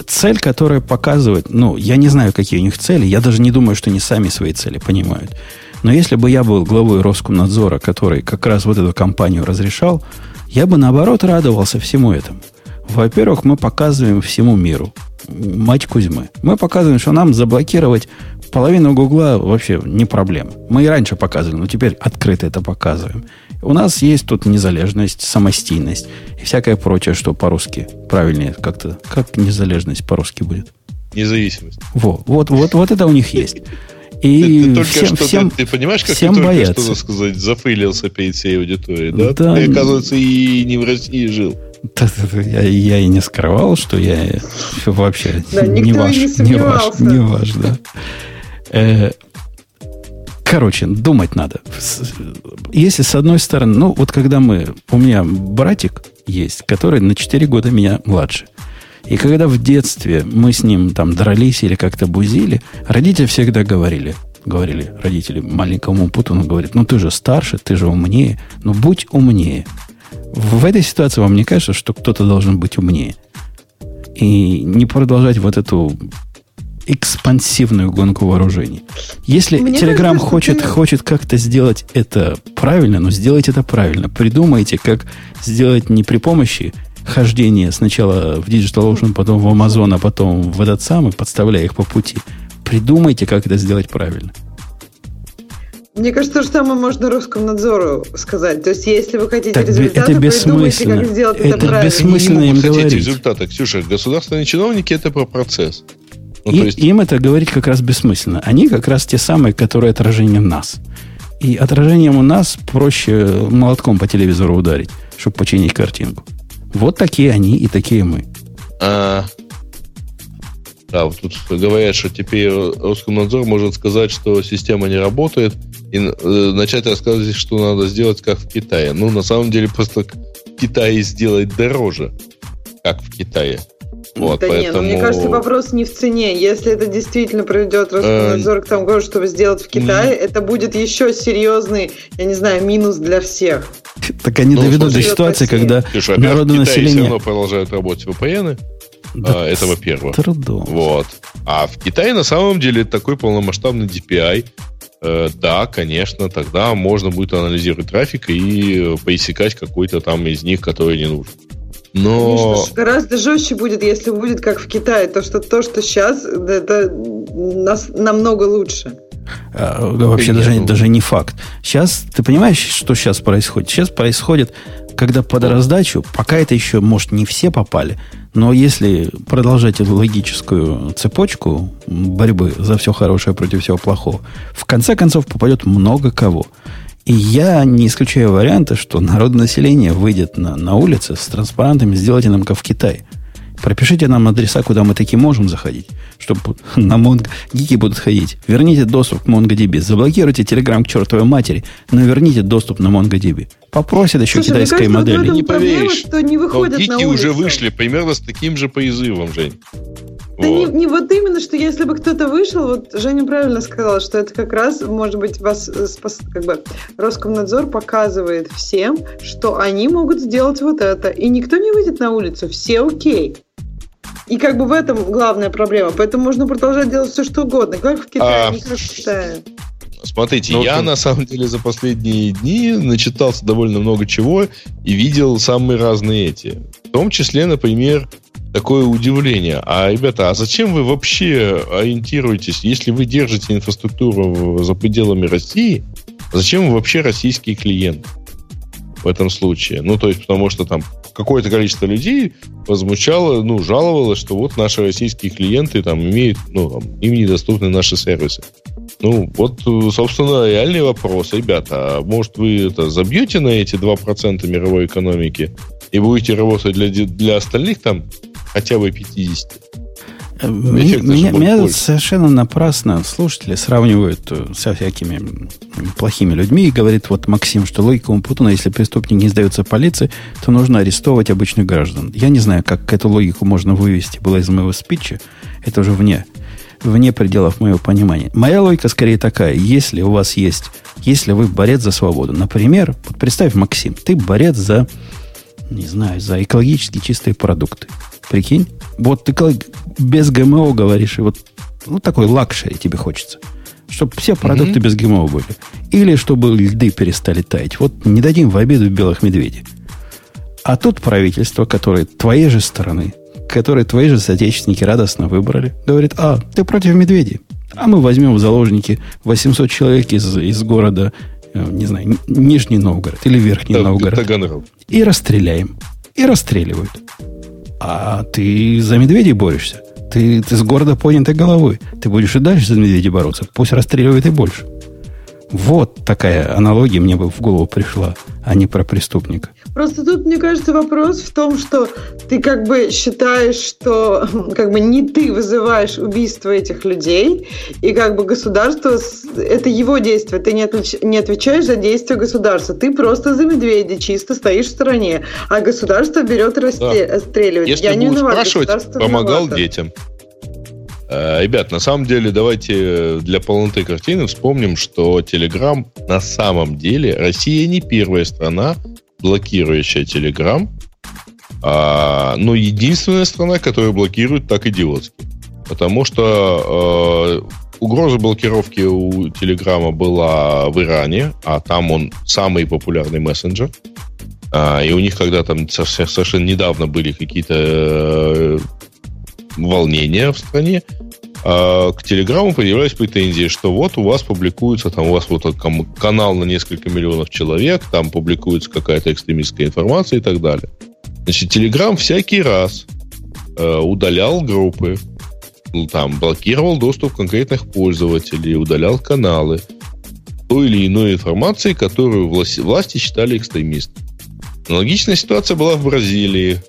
[SPEAKER 1] Цель, которая показывает, ну, я не знаю, какие у них цели, я даже не думаю, что они сами свои цели понимают. Но если бы я был главой Роскомнадзора, который как раз вот эту компанию разрешал, я бы наоборот радовался всему этому. Во-первых, мы показываем всему миру, мать Кузьмы. Мы показываем, что нам заблокировать половину Гугла вообще не проблема. Мы и раньше показывали, но теперь открыто это показываем. У нас есть тут незалежность, самостийность и всякое прочее, что по-русски правильнее как-то. Как незалежность по-русски будет?
[SPEAKER 2] Независимость.
[SPEAKER 1] Во, вот, вот, вот это у них есть. И ты, ты всем, что, всем,
[SPEAKER 2] ты, ты понимаешь, как
[SPEAKER 1] всем
[SPEAKER 2] ты только
[SPEAKER 1] боятся.
[SPEAKER 2] что, сказать, зафейлился перед всей аудиторией, да? да? Ты, оказывается, и не в России жил.
[SPEAKER 1] Я, я и не скрывал, что я вообще да, не ваш, не, не ваш, не ваш, да. Короче, думать надо. Если с одной стороны, ну вот когда мы, у меня братик есть, который на 4 года меня младше. И когда в детстве мы с ним там дрались или как-то бузили, родители всегда говорили, говорили родители маленькому Путуну, говорят, ну ты же старше, ты же умнее, ну будь умнее. В этой ситуации вам не кажется, что кто-то должен быть умнее? И не продолжать вот эту экспансивную гонку вооружений. Если Мне Telegram кажется, хочет, ты... хочет как-то сделать это правильно, но сделайте это правильно. Придумайте, как сделать не при помощи хождения сначала в DigitalOcean, потом в Amazon, а потом в этот самый, подставляя их по пути. Придумайте, как это сделать правильно.
[SPEAKER 5] Мне кажется, то же самое можно Роскомнадзору сказать. То есть, если вы хотите так, результаты,
[SPEAKER 1] это бессмысленно. как сделать это, это правильно. бессмысленно им говорить.
[SPEAKER 2] результаты. Ксюша, государственные чиновники – это про процесс.
[SPEAKER 1] Ну, и, есть... Им это говорить как раз бессмысленно. Они как раз те самые, которые отражение нас. И отражением у нас проще молотком по телевизору ударить, чтобы починить картинку. Вот такие они и такие мы.
[SPEAKER 2] А, да, вот тут говорят, что теперь Роскомнадзор может сказать, что система не работает, и э, начать рассказывать, что надо сделать, как в Китае. Ну, на самом деле, просто в Китае сделать дороже, как в Китае.
[SPEAKER 5] Вот, да поэтому... нет, ну, мне кажется, вопрос не в цене. Если это действительно проведет Роскомнадзор к тому, чтобы сделать в Китае, это будет еще серьезный, я не знаю, минус для всех.
[SPEAKER 1] Так они ну, доведут до ситуации, когда народное население... все равно
[SPEAKER 2] продолжают работать VPN, да а, это во-первых. Трудом. Вот. А в Китае на самом деле такой полномасштабный DPI. Э, да, конечно, тогда можно будет анализировать трафик и поисекать какой-то там из них, который не нужен. Но...
[SPEAKER 5] Конечно, гораздо жестче будет, если будет как в Китае. То, что, то, что сейчас, это нас, намного лучше.
[SPEAKER 1] А, вообще даже, даже не факт. Сейчас, ты понимаешь, что сейчас происходит? Сейчас происходит, когда под раздачу, пока это еще, может, не все попали, но если продолжать эту логическую цепочку борьбы за все хорошее против всего плохого, в конце концов попадет много кого – и я не исключаю варианта, что народное население выйдет на, на улицы с транспарантами, сделайте нам как в Китае. Пропишите нам адреса, куда мы таки можем заходить, чтобы на Монго гики будут ходить. Верните доступ к MongoDB. Заблокируйте Telegram к чертовой матери, но верните доступ на MongoDB. Попросят еще Слушай, китайской модели.
[SPEAKER 2] Не поверишь, что не выходят но гики на уже вышли примерно с таким же призывом, Жень.
[SPEAKER 5] Да вот. Не, не вот именно, что если бы кто-то вышел, вот Женя правильно сказала, что это как раз, может быть, вас э, спас, как бы Роскомнадзор показывает всем, что они могут сделать вот это. И никто не выйдет на улицу, все окей. И как бы в этом главная проблема. Поэтому можно продолжать делать все, что угодно. Как в Китае, а... не как в Китае.
[SPEAKER 2] Смотрите, ну, я на самом деле за последние дни начитался довольно много чего и видел самые разные эти. В том числе, например, такое удивление. А, ребята, а зачем вы вообще ориентируетесь, если вы держите инфраструктуру за пределами России, зачем вы вообще российский клиент в этом случае? Ну, то есть, потому что там какое-то количество людей возмущало, ну, жаловалось, что вот наши российские клиенты там имеют, ну, там, им недоступны наши сервисы. Ну, вот, собственно, реальный вопрос. Ребята, а может вы это забьете на эти 2% мировой экономики и будете работать для, для остальных там хотя бы 50.
[SPEAKER 1] Меня, меня, меня совершенно напрасно слушатели сравнивают э, со всякими плохими людьми и говорит вот Максим, что логика Умпутуна, если преступник не сдается полиции, то нужно арестовывать обычных граждан. Я не знаю, как эту логику можно вывести, было из моего спича. Это уже вне, вне пределов моего понимания. Моя логика скорее такая. Если у вас есть, если вы борец за свободу, например, вот представь, Максим, ты борец за, не знаю, за экологически чистые продукты. Прикинь? Вот ты без ГМО говоришь, и вот ну, такой luxury тебе хочется. Чтобы все продукты mm-hmm. без ГМО были. Или чтобы льды перестали таять. Вот не дадим в обиду белых медведей. А тут правительство, которое твоей же стороны, которое твои же соотечественники радостно выбрали, говорит, а, ты против медведей. А мы возьмем в заложники 800 человек из, из города, э, не знаю, Нижний Новгород или Верхний да, Новгород. Таганрог. И расстреляем. И расстреливают. А ты за медведей борешься. Ты, ты с города поднятой головой. Ты будешь и дальше за медведей бороться. Пусть расстреливает и больше. Вот такая аналогия мне бы в голову пришла, а не про преступника.
[SPEAKER 5] Просто тут, мне кажется, вопрос в том, что ты как бы считаешь, что как бы не ты вызываешь убийство этих людей, и как бы государство, это его действие, ты не, отвеч, не отвечаешь за действия государства, ты просто за медведя чисто стоишь в стороне, а государство берет и расстреливает.
[SPEAKER 2] Если Я не виноват, спрашивать, помогал виновата. детям. Э, ребят, на самом деле, давайте для полноты картины вспомним, что Telegram на самом деле Россия не первая страна, блокирующая Telegram, а, но единственная страна, которая блокирует так идиотски. Потому что э, угроза блокировки у Телеграма была в Иране, а там он самый популярный мессенджер. А, и у них когда там совершенно недавно были какие-то э, волнения в стране, а к Телеграму появлялись претензии, что вот у вас публикуется, там у вас вот канал на несколько миллионов человек, там публикуется какая-то экстремистская информация и так далее. Значит, Телеграм всякий раз э, удалял группы, ну, там, блокировал доступ конкретных пользователей, удалял каналы той или иной информации, которую власти, власти считали экстремистской. Аналогичная ситуация была в Бразилии.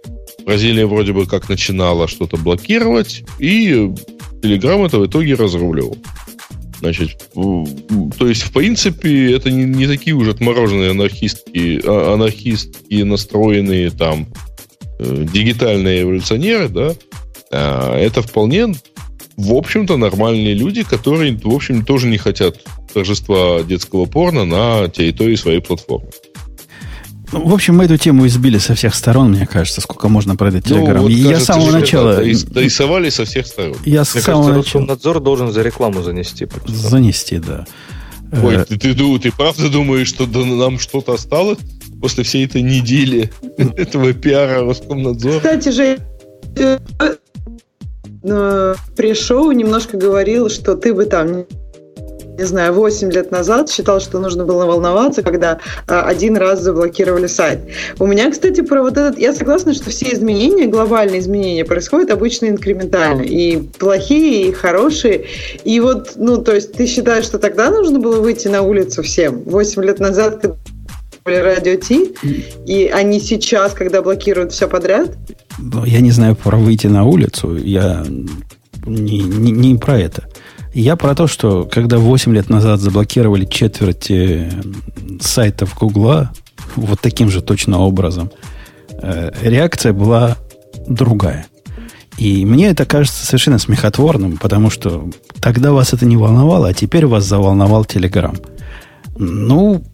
[SPEAKER 2] Бразилия вроде бы как начинала что-то блокировать, и Telegram это в итоге разруливал. Значит, то есть, в принципе, это не, не такие уже отмороженные анархистки, а, анархистки настроенные там э, дигитальные эволюционеры, да, А, это вполне, в общем-то, нормальные люди, которые, в общем, тоже не хотят торжества детского порно на территории своей платформы.
[SPEAKER 1] Ну, в общем, мы эту тему избили со всех сторон, мне кажется, сколько можно про этот Телеграм. Ну, вот,
[SPEAKER 2] я с самого начала... Дорисовали со всех сторон.
[SPEAKER 3] Я мне с самого кажется, начала... Надзор должен за рекламу занести.
[SPEAKER 1] Просто. Занести, да.
[SPEAKER 2] Ой, э, ты, ты, ты, ты правда думаешь, что нам что-то осталось после всей этой недели этого пиара Роскомнадзора?
[SPEAKER 5] Кстати же, э, э, при-шоу немножко говорил, что ты бы там не знаю, 8 лет назад считал, что нужно было волноваться, когда а, один раз заблокировали сайт. У меня, кстати, про вот этот... Я согласна, что все изменения, глобальные изменения происходят обычно инкрементально. И плохие, и хорошие. И вот, ну, то есть ты считаешь, что тогда нужно было выйти на улицу всем? 8 лет назад, когда радио Ти, и они сейчас, когда блокируют все подряд?
[SPEAKER 1] Ну, я не знаю про выйти на улицу. Я не, не, не про это. Я про то, что когда 8 лет назад заблокировали четверть э, сайтов Гугла, вот таким же точно образом, э, реакция была другая. И мне это кажется совершенно смехотворным, потому что тогда вас это не волновало, а теперь вас заволновал Телеграм. Ну,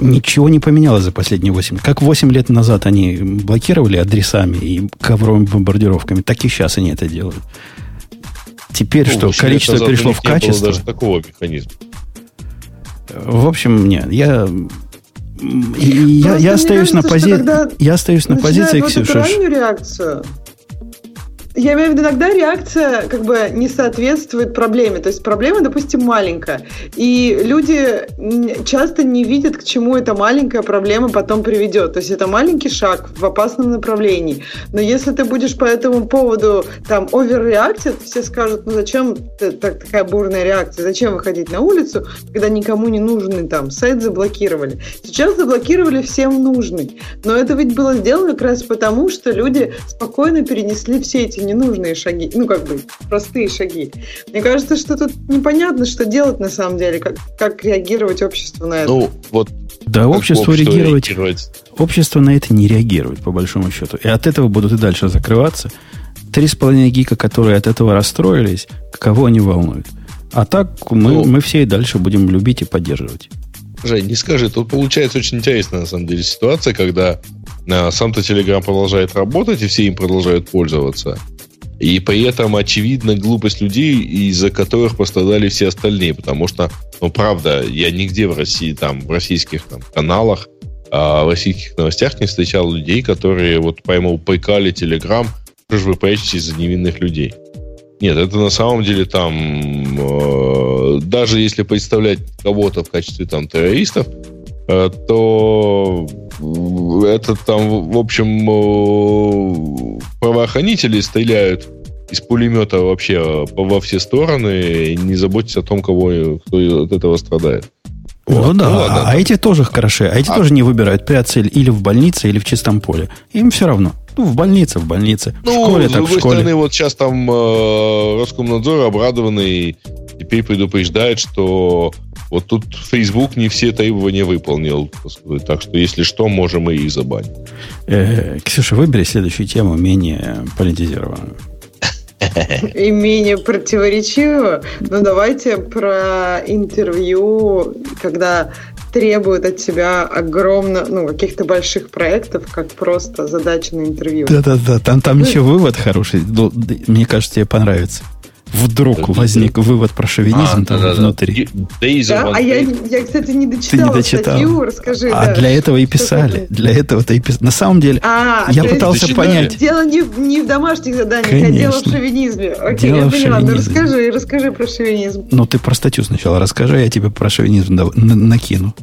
[SPEAKER 1] ничего не поменялось за последние 8. Как 8 лет назад они блокировали адресами и ковровыми бомбардировками, так и сейчас они это делают. Теперь ну, что, количество перешло в качество? даже
[SPEAKER 2] такого механизма.
[SPEAKER 1] В общем, нет, я я, я остаюсь на позиции. Я остаюсь на позиции, Ксюша.
[SPEAKER 5] реакцию. Я имею в виду, иногда реакция как бы не соответствует проблеме. То есть проблема, допустим, маленькая. И люди часто не видят, к чему эта маленькая проблема потом приведет. То есть это маленький шаг в опасном направлении. Но если ты будешь по этому поводу там оверреактить, все скажут, ну зачем так, такая бурная реакция, зачем выходить на улицу, когда никому не нужный там сайт заблокировали. Сейчас заблокировали всем нужный. Но это ведь было сделано как раз потому, что люди спокойно перенесли все эти ненужные шаги, ну, как бы, простые шаги. Мне кажется, что тут непонятно, что делать на самом деле, как, как реагировать обществу на это.
[SPEAKER 2] Ну, вот
[SPEAKER 1] да, общество, реагировать, реагировать. Общество на это не реагирует, по большому счету. И от этого будут и дальше закрываться. Три с половиной гика, которые от этого расстроились, кого они волнуют. А так мы, ну, мы все и дальше будем любить и поддерживать.
[SPEAKER 2] Жень, не скажи, тут получается очень интересная на самом деле ситуация, когда сам-то Telegram продолжает работать, и все им продолжают пользоваться. И при этом очевидна глупость людей, из-за которых пострадали все остальные. Потому что, ну, правда, я нигде в России, там, в российских там, каналах, а в российских новостях не встречал людей, которые вот прямо упрекали Телеграм, что же вы прячетесь за невинных людей. Нет, это на самом деле там, э, даже если представлять кого-то в качестве там террористов, э, то это там, в общем, э, правоохранители стреляют из пулемета вообще во все стороны, не заботьтесь о том, кого, кто от этого страдает.
[SPEAKER 1] Ну вот. да, ну, ладно, а, а эти тоже хороши, а эти а... тоже не выбирают прицель или в больнице, или в чистом поле. Им все равно. Ну, в больнице, в больнице. Ну, в школе,
[SPEAKER 2] с
[SPEAKER 1] так
[SPEAKER 2] другой
[SPEAKER 1] в школе.
[SPEAKER 2] стороны, вот сейчас там э, Роскомнадзор обрадованный теперь предупреждает, что вот тут Facebook не все требования выполнил. Так что, если что, можем и их забанить.
[SPEAKER 1] Э, Ксюша, выбери следующую тему, менее политизированную.
[SPEAKER 5] И менее противоречиво. Ну, давайте про интервью, когда требуют от тебя огромно, ну, каких-то больших проектов, как просто задача на интервью.
[SPEAKER 1] Да-да-да, там, там ну, еще вывод хороший. Ну, мне кажется, тебе понравится вдруг возник вывод про шовинизм а, там да, внутри.
[SPEAKER 5] Да, да а я, я, кстати, не дочитала Ты не дочитал. статью, расскажи.
[SPEAKER 1] А да, для этого и писали. Для этого-то и писали. На самом деле, а, я пытался понять.
[SPEAKER 5] Дело не, не в домашних заданиях, Конечно. а дело в шовинизме. Окей, дело я поняла. Ну расскажи, расскажи про шовинизм.
[SPEAKER 1] Ну ты про статью сначала расскажи, я тебе про шовинизм накину.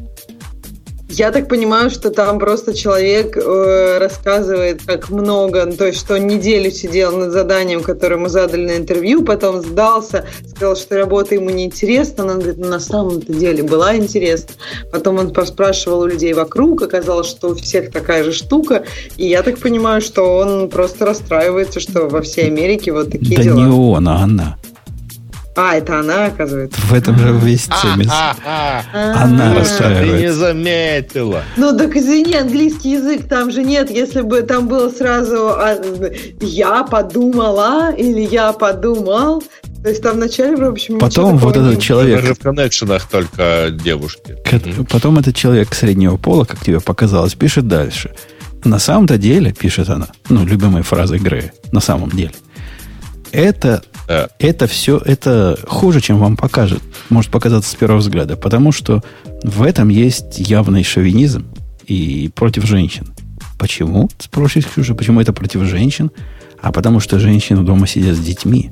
[SPEAKER 5] Я так понимаю, что там просто человек э, рассказывает, как много, то есть, что неделю сидел над заданием, которое ему задали на интервью, потом сдался, сказал, что работа ему не интересна, но он говорит, ну, на самом-то деле была интересна. Потом он поспрашивал у людей вокруг, оказалось, что у всех такая же штука, и я так понимаю, что он просто расстраивается, что во всей Америке вот такие
[SPEAKER 1] да
[SPEAKER 5] дела.
[SPEAKER 1] Да не он, а она.
[SPEAKER 5] А, это она, оказывается.
[SPEAKER 1] В этом же весь цимис. Она
[SPEAKER 5] А.
[SPEAKER 1] расстраивается.
[SPEAKER 2] Ты не заметила.
[SPEAKER 5] Ну, так извини, английский язык там же нет. Если бы там было сразу а, «я подумала» или «я подумал», то есть там вначале, в общем,
[SPEAKER 1] Потом вот этот человек,
[SPEAKER 2] Даже в коннекшенах только девушки.
[SPEAKER 1] Потом этот человек среднего пола, как тебе показалось, пишет дальше. На самом-то деле, пишет она, ну, любимой фразой Грея, на самом деле, это,
[SPEAKER 2] Да.
[SPEAKER 1] это все, это хуже, чем вам покажет, может показаться с первого взгляда, потому что в этом есть явный шовинизм и против женщин. Почему? Спросишь, Ксюша, почему это против женщин? А потому что женщины дома сидят с детьми.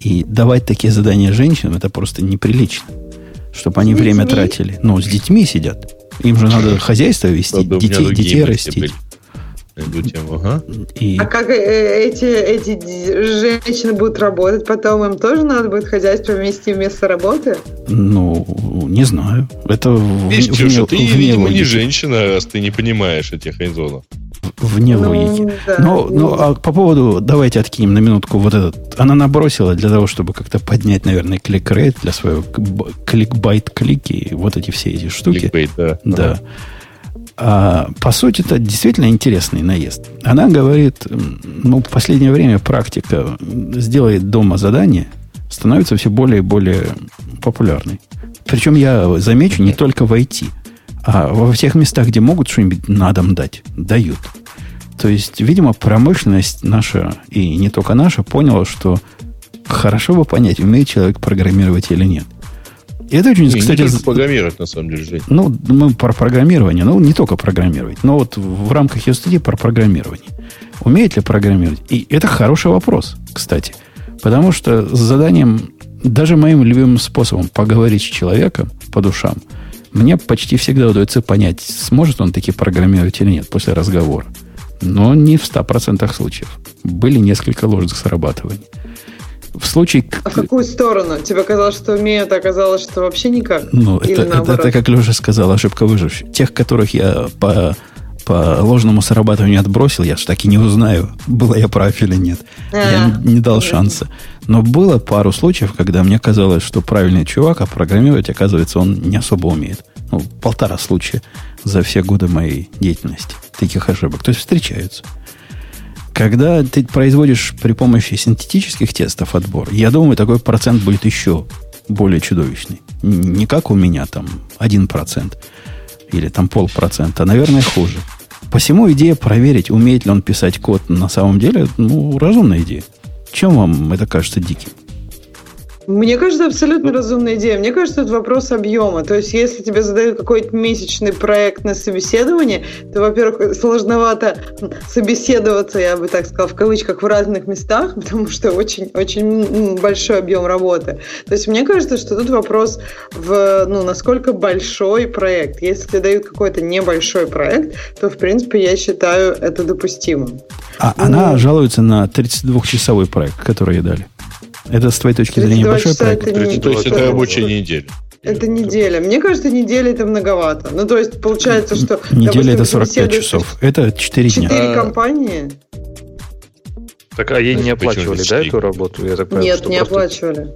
[SPEAKER 1] И давать такие задания женщинам, это просто неприлично. Чтобы они
[SPEAKER 5] С
[SPEAKER 1] время
[SPEAKER 5] детьми?
[SPEAKER 1] тратили. Ну, с детьми сидят. Им же надо хозяйство вести,
[SPEAKER 2] меня
[SPEAKER 1] детей, детей растить.
[SPEAKER 2] были эту тему. Ага.
[SPEAKER 1] И,
[SPEAKER 5] А как э, эти, эти женщины будут работать потом? Им тоже надо будет хозяйство вместе вместо работы?
[SPEAKER 1] ну, не знаю. Это в-
[SPEAKER 2] Видишь,
[SPEAKER 1] вне,
[SPEAKER 2] Ксюша, ты,
[SPEAKER 1] вне
[SPEAKER 2] видимо, не
[SPEAKER 1] логики.
[SPEAKER 2] женщина, раз ты не понимаешь этих айзонов.
[SPEAKER 1] Вне логики.
[SPEAKER 5] Ну, да.
[SPEAKER 1] Ну, ну, а по поводу, давайте откинем на минутку вот этот. Она набросила для того, чтобы как-то поднять, наверное, клик-рейт для своего кликбайт-клики, и вот эти все эти штуки.
[SPEAKER 2] Кликбейт, да.
[SPEAKER 1] Да. А, по сути, это действительно интересный наезд. Она говорит, ну, в последнее время практика сделает дома задание становится все более и более популярной. Причем я замечу не только в IT, а во всех местах, где могут что-нибудь на дом дать, дают. То есть, видимо, промышленность наша, и не только наша, поняла, что хорошо бы понять, умеет человек программировать или нет. И это очень,
[SPEAKER 2] Не,
[SPEAKER 1] кстати,
[SPEAKER 2] не только программировать, на самом деле, Жень.
[SPEAKER 1] ну, мы про программирование, ну, не только программировать, но вот в в рамках ее статьи про программирование. Умеет ли программировать? И это хороший вопрос, кстати. Потому что с заданием, даже моим любимым способом поговорить с человеком по душам, мне почти всегда удается понять, сможет он таки программировать или нет после разговора. Но не в 100% случаев. Были несколько ложных срабатываний. В случае...
[SPEAKER 5] А в какую сторону? Тебе казалось, что умеют, а оказалось, что вообще никак?
[SPEAKER 1] Ну,
[SPEAKER 5] Или
[SPEAKER 1] это, это,
[SPEAKER 5] наоборот?
[SPEAKER 1] это, как Леша сказал, ошибка выживших. Тех, которых я по, по ложному срабатыванию отбросил, я ж так и не узнаю, было я прав или нет. я
[SPEAKER 5] А,
[SPEAKER 1] не дал
[SPEAKER 5] понятно.
[SPEAKER 1] шанса. Но было пару случаев, когда мне казалось, что правильный чувак, а программировать, оказывается, он не особо умеет. Ну, полтора случая за все годы моей деятельности таких ошибок. То есть встречаются. Когда ты производишь при помощи синтетических тестов отбор, я думаю, такой процент будет еще более чудовищный. Не как у меня там 1% или там полпроцента, а, наверное, хуже. Посему идея проверить, умеет ли он писать код на самом деле, ну, разумная идея. Чем вам это кажется диким?
[SPEAKER 5] Мне кажется, абсолютно разумная идея. Мне кажется, это вопрос объема. То есть, если тебе задают какой-то месячный проект на собеседование, то, во-первых, сложновато собеседоваться, я бы так сказала, в кавычках, в разных местах, потому что очень-очень большой объем работы. То есть, мне кажется, что тут вопрос в, ну, насколько большой проект. Если тебе дают какой-то небольшой проект, то, в принципе, я считаю это допустимым.
[SPEAKER 1] А она жалуется на 32-часовой проект, который ей дали. Это с твоей точки зрения
[SPEAKER 5] 32
[SPEAKER 1] большой проект?
[SPEAKER 5] это не-
[SPEAKER 2] То есть это
[SPEAKER 5] это-
[SPEAKER 2] рабочая неделя.
[SPEAKER 5] Это неделя. Мне кажется, неделя это многовато. Ну, то есть, получается, что...
[SPEAKER 1] Неделя это
[SPEAKER 5] допустим,
[SPEAKER 1] 45
[SPEAKER 5] собеседуешь
[SPEAKER 1] часов. Это 4 дня.
[SPEAKER 5] Четыре
[SPEAKER 2] А,
[SPEAKER 5] компании?
[SPEAKER 3] Так, а ей не оплачивали, да, эту работу? Я так понимаю,
[SPEAKER 5] Нет, не
[SPEAKER 3] просто-
[SPEAKER 5] оплачивали.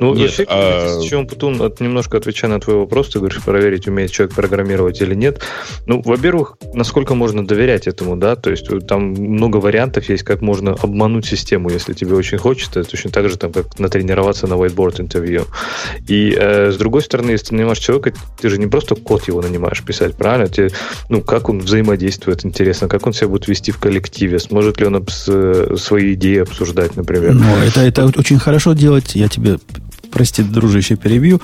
[SPEAKER 3] Ну,
[SPEAKER 2] Нет,
[SPEAKER 3] вообще,
[SPEAKER 2] а-
[SPEAKER 3] с чем Путун, от- немножко отвечая на твой вопрос, ты говоришь, проверить, умеет человек программировать или нет. Ну, во-первых, насколько можно доверять этому, да, то есть э, там много вариантов есть, как можно обмануть систему, если тебе очень хочется, точно так же, там, как натренироваться на whiteboard интервью. И э, с другой стороны, если ты нанимаешь человека, ты же не просто код его нанимаешь писать, правильно? Тебе, ну, как он взаимодействует, интересно, как он себя будет вести в коллективе, сможет ли он обс- э, свои идеи обсуждать, например.
[SPEAKER 1] Но это, это очень хорошо делать, я тебе, прости, дружище, перебью,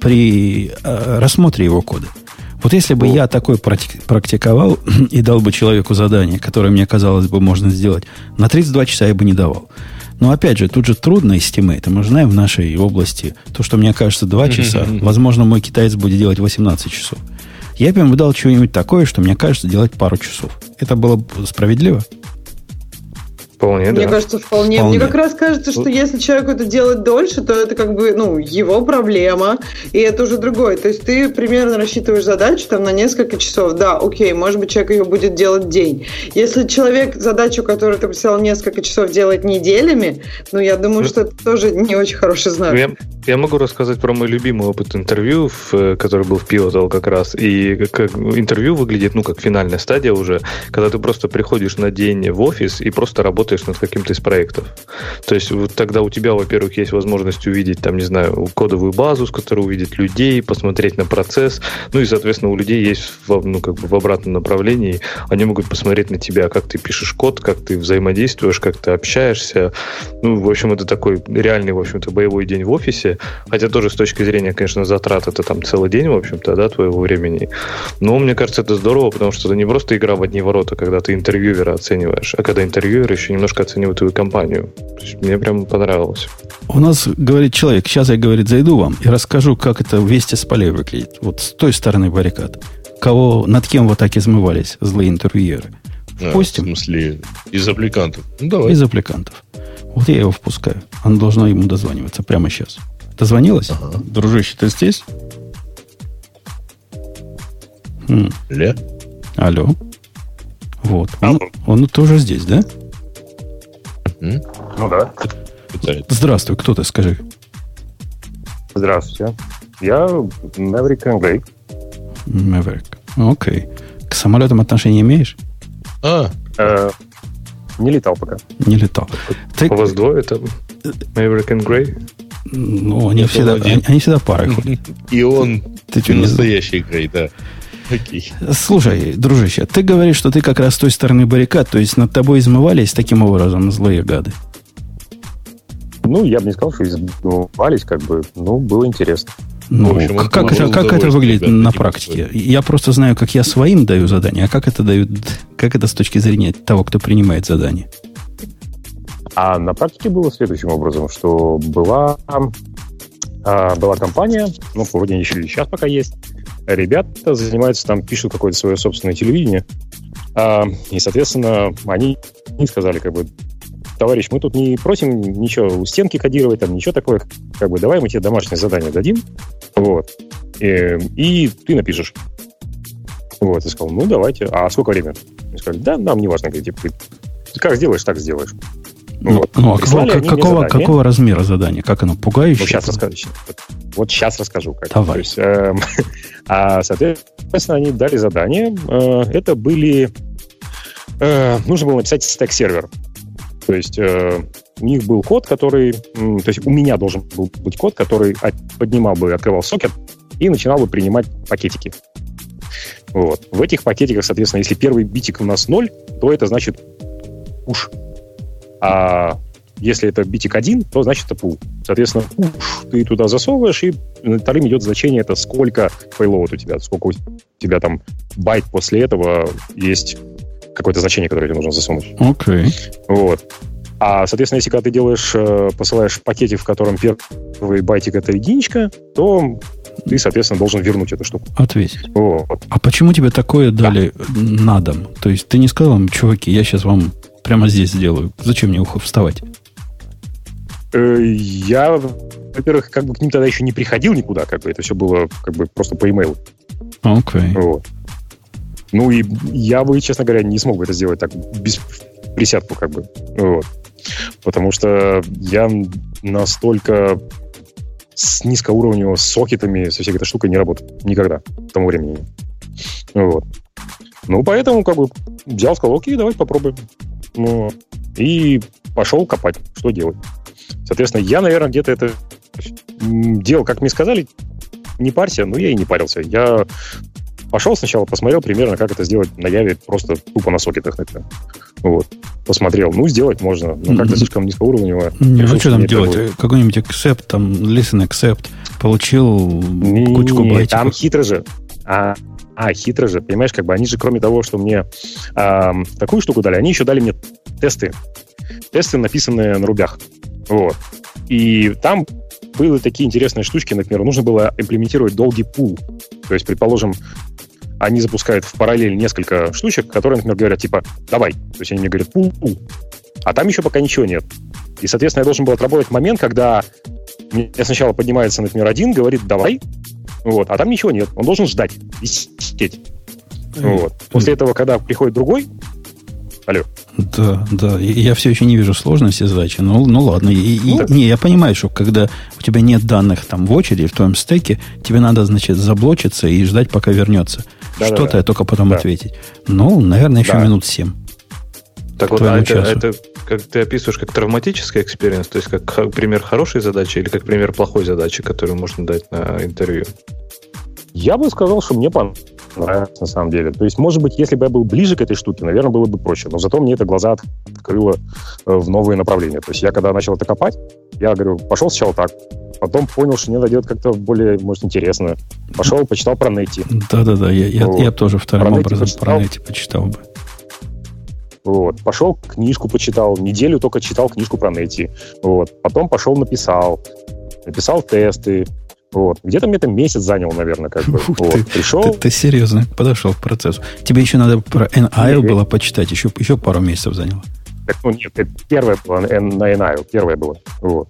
[SPEAKER 1] при э, рассмотре его кода. Вот если бы я такой практи- практиковал и дал бы человеку задание, которое мне казалось бы можно сделать, на 32 часа я бы не давал. Но опять же, тут же трудно estimate. Мы же знаем в нашей области то, что мне кажется 2 часа, возможно, мой китаец будет делать 18 часов. Я бы ему дал чего-нибудь такое, что мне кажется делать пару часов. Это было бы справедливо?
[SPEAKER 3] Вполне,
[SPEAKER 5] Мне
[SPEAKER 3] да.
[SPEAKER 5] кажется, вполне.
[SPEAKER 1] Вполне.
[SPEAKER 5] Мне как раз кажется, что если человеку это делать дольше, то это как бы, ну, его проблема, и это уже другое. То есть ты примерно рассчитываешь задачу там на несколько часов. Да, окей, может быть, человек ее будет делать день. Если человек задачу, которую ты прислал несколько часов, делает неделями, ну, я думаю,
[SPEAKER 3] Ну,
[SPEAKER 5] что это тоже не очень хороший знак.
[SPEAKER 3] Я, я могу рассказать про мой любимый опыт интервью, в, э, который был в Pivotal как раз. И как интервью выглядит, ну, как финальная стадия уже, когда ты просто приходишь на день в офис и просто работаешь над каким-то из проектов. То есть вот тогда у тебя, во-первых, есть возможность увидеть, там, не знаю, кодовую базу, с которой увидеть людей, посмотреть на процесс. Ну и, соответственно, у людей есть, ну, как бы в обратном направлении, они могут посмотреть на тебя, как ты пишешь код, как ты взаимодействуешь, как ты общаешься. Ну, в общем, это такой реальный, в общем-то, боевой день в офисе. Хотя тоже с точки зрения, конечно, затрат это там целый день, в общем-то, да, твоего времени. Но мне кажется, это здорово, потому что это не просто игра в одни ворота, когда ты интервьюера оцениваешь, а когда интервьюер еще немножко оценивает твою компанию. То есть мне прям понравилось.
[SPEAKER 1] У нас, говорит человек, сейчас я, говорит, зайду вам и расскажу, как это вместе с полей выглядит. Вот с той стороны баррикад. Кого, над кем вот так измывались злые интервьюеры.
[SPEAKER 2] А,
[SPEAKER 1] Впустим?
[SPEAKER 2] в смысле, из аппликантов. Ну, давай.
[SPEAKER 1] Из аппликантов. Вот я его впускаю. Оно должно ему дозваниваться прямо сейчас. Дозвонилась?
[SPEAKER 2] Ага.
[SPEAKER 1] Дружище, ты здесь? М,
[SPEAKER 2] Ля?
[SPEAKER 1] алло. Вот. Он, он тоже здесь, да?
[SPEAKER 2] М?
[SPEAKER 6] Ну да.
[SPEAKER 1] Здравствуй, кто ты, скажи.
[SPEAKER 6] Здравствуйте. Я Maverick Англей.
[SPEAKER 1] Maverick. Окей. К самолетам отношения имеешь?
[SPEAKER 2] А,
[SPEAKER 6] Э, не летал пока.
[SPEAKER 1] Не летал. Ты,
[SPEAKER 3] У вас двое там? Maverick and Grey?
[SPEAKER 1] Ну, они всегда, они, они всегда парой ходят.
[SPEAKER 2] и он
[SPEAKER 1] Ты что,
[SPEAKER 2] настоящий грей, да. Окей.
[SPEAKER 1] Слушай, дружище, ты говоришь, что ты как раз с той стороны баррикад, то есть над тобой измывались таким образом злые гады.
[SPEAKER 6] Ну, я бы не сказал, что избывались, как бы. Ну, было интересно.
[SPEAKER 1] Ну,
[SPEAKER 2] В общем,
[SPEAKER 1] как, это, как это выглядит
[SPEAKER 2] да,
[SPEAKER 1] на практике? Я просто знаю, как я своим даю задание, а как это дают, как это с точки зрения того, кто принимает задание.
[SPEAKER 6] А на практике было следующим образом, что была, а, была компания, ну, вроде еще сейчас пока есть, ребята занимаются там, пишут какое-то свое собственное телевидение, А, и, соответственно, они сказали, как бы, товарищ, мы тут не просим ничего у стенки кодировать, там ничего такое, как бы, давай мы тебе домашнее задание дадим, вот, и, и ты напишешь. Вот, я сказал, ну, давайте. А сколько времени? Они сказали, да, нам не важно, типа, ты как сделаешь, так сделаешь.
[SPEAKER 1] Ну,
[SPEAKER 6] Вот.
[SPEAKER 1] ну, а
[SPEAKER 6] Прислали мне
[SPEAKER 1] какого, какого размера задание? Как оно? Пугающее?
[SPEAKER 6] Ну, сейчас расскажу. Вот, сейчас расскажу. Как.
[SPEAKER 1] Давай.
[SPEAKER 6] То есть, эм, а, соответственно, они дали задание. Э, это были... э, нужно было написать стек-сервер. То есть э, у них был код, который... то есть у меня должен был быть код, который от- поднимал бы, открывал сокет и начинал бы принимать пакетики. Вот. В этих пакетиках, соответственно, если первый битик у нас 0, то это значит push. А если это битик 1, то значит это pull. Соответственно, уж ты туда засовываешь, и вторым идет значение, это сколько payload у тебя, сколько у тебя там байт после этого есть какое-то значение, которое тебе нужно засунуть.
[SPEAKER 1] Окей.
[SPEAKER 6] Вот. А, соответственно, если когда ты делаешь, э, посылаешь пакетик, в котором первый байтик это единичка, то ты, соответственно, должен вернуть эту штуку.
[SPEAKER 1] Ответить.
[SPEAKER 6] Вот.
[SPEAKER 1] А почему тебе такое дали на дом? То есть ты не сказал им, чуваки, я сейчас вам прямо здесь сделаю. Зачем мне ухо вставать?
[SPEAKER 6] Э, Я, во-первых, как бы к ним тогда еще не приходил никуда, как бы это все было как бы просто по имейлу.
[SPEAKER 1] Окей.
[SPEAKER 6] Вот. Ну и я бы, честно говоря, не смог бы это сделать так без присядку, как бы. Вот. Потому что я настолько с низкоуровневыми сокетами, со всей этой штукой не работал. Никогда. К тому времени. Вот. Ну, поэтому, как бы, взял, сказал, окей, давай попробуем. Ну, и пошел копать, что делать. Соответственно, я, наверное, где-то это делал, как мне сказали, не парься, но я и не парился. Я пошел сначала, посмотрел примерно, как это сделать на Яве, просто тупо на сокетах, например. Вот. Посмотрел. Ну, сделать можно, но как-то
[SPEAKER 1] Мгм.
[SPEAKER 6] слишком низкоуровнево.
[SPEAKER 1] Не,
[SPEAKER 6] Решил,
[SPEAKER 1] ну что там делать?
[SPEAKER 6] будет.
[SPEAKER 1] Какой-нибудь accept, там, listen accept, получил кучку байтиков.
[SPEAKER 6] там хитро же. А, а, хитро же. Понимаешь, как бы они же, кроме того, что мне ам, такую штуку дали, они еще дали мне тесты. Тесты, написанные на рубях. Вот. И там были такие интересные штучки, например, нужно было имплементировать долгий пул. То есть, предположим, они запускают в параллель несколько штучек, которые, например, говорят, типа, давай. То есть они мне говорят, пу-пу. А там еще пока ничего нет. И, соответственно, я должен был отработать момент, когда мне сначала поднимается, например, один, говорит, давай, вот, а там ничего нет. Он должен ждать, висеть. Вот. После этого, когда приходит другой, Алло.
[SPEAKER 1] Да, да. Я все еще не вижу сложности задачи. Ну, ну ладно. И, и, не, я понимаю, что когда у тебя нет данных там в очереди, в твоем стеке, тебе надо, значит, заблочиться и ждать, пока вернется. Да, Что-то, да, да. только потом да. ответить. Ну, наверное, еще да. минут семь.
[SPEAKER 3] Так вот, а это, это как ты описываешь как травматический experience, то есть как пример хорошей задачи или как пример плохой задачи, которую можно дать на интервью?
[SPEAKER 6] Я бы сказал, что мне понравилось на самом деле. То есть, может быть, если бы я был ближе к этой штуке, наверное, было бы проще. Но зато мне это глаза открыло э, в новые направления. То есть я когда начал это копать, я говорю, пошел сначала так, потом понял, что мне дойдет как-то более, может, интересно. Пошел, почитал про Нети.
[SPEAKER 1] Да-да-да, я, я, вот. я тоже вторым про образом почитал. про Нети почитал бы.
[SPEAKER 6] Вот. Пошел, книжку почитал, неделю только читал книжку про Нети. Вот. Потом пошел, написал. Написал тесты, вот. Где-то мне это месяц занял, наверное, как бы.
[SPEAKER 1] вот. ты, Пришел... Ты, ты серьезно подошел к процессу. Тебе еще надо про NIO было почитать, еще, еще пару месяцев заняло.
[SPEAKER 6] Так, ну нет, это первое было на NIO, первое было. Вот.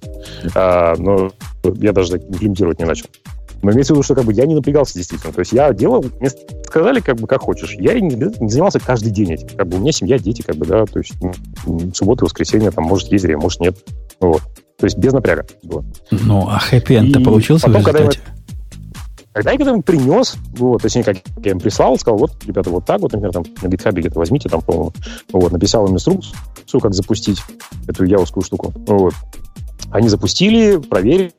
[SPEAKER 6] А, но я даже имплементировать не начал. Но имеется в виду, что как бы я не напрягался действительно. То есть я делал, мне сказали как бы как хочешь. Я не, не занимался каждый день этим. Как бы у меня семья, дети, как бы, да, то есть ну, суббота, воскресенье, там, может, ездили, может, нет. Вот. То есть без напряга было.
[SPEAKER 1] Ну, а хэппи-энд-то получился потом, в результате?
[SPEAKER 6] Когда я, когда я им принес, вот, точнее, как я им прислал, сказал, вот, ребята, вот так вот, например, там на GitHub где-то возьмите, там, по-моему, вот, написал им инструкцию, как запустить эту яускую штуку. Вот. Они запустили, проверили,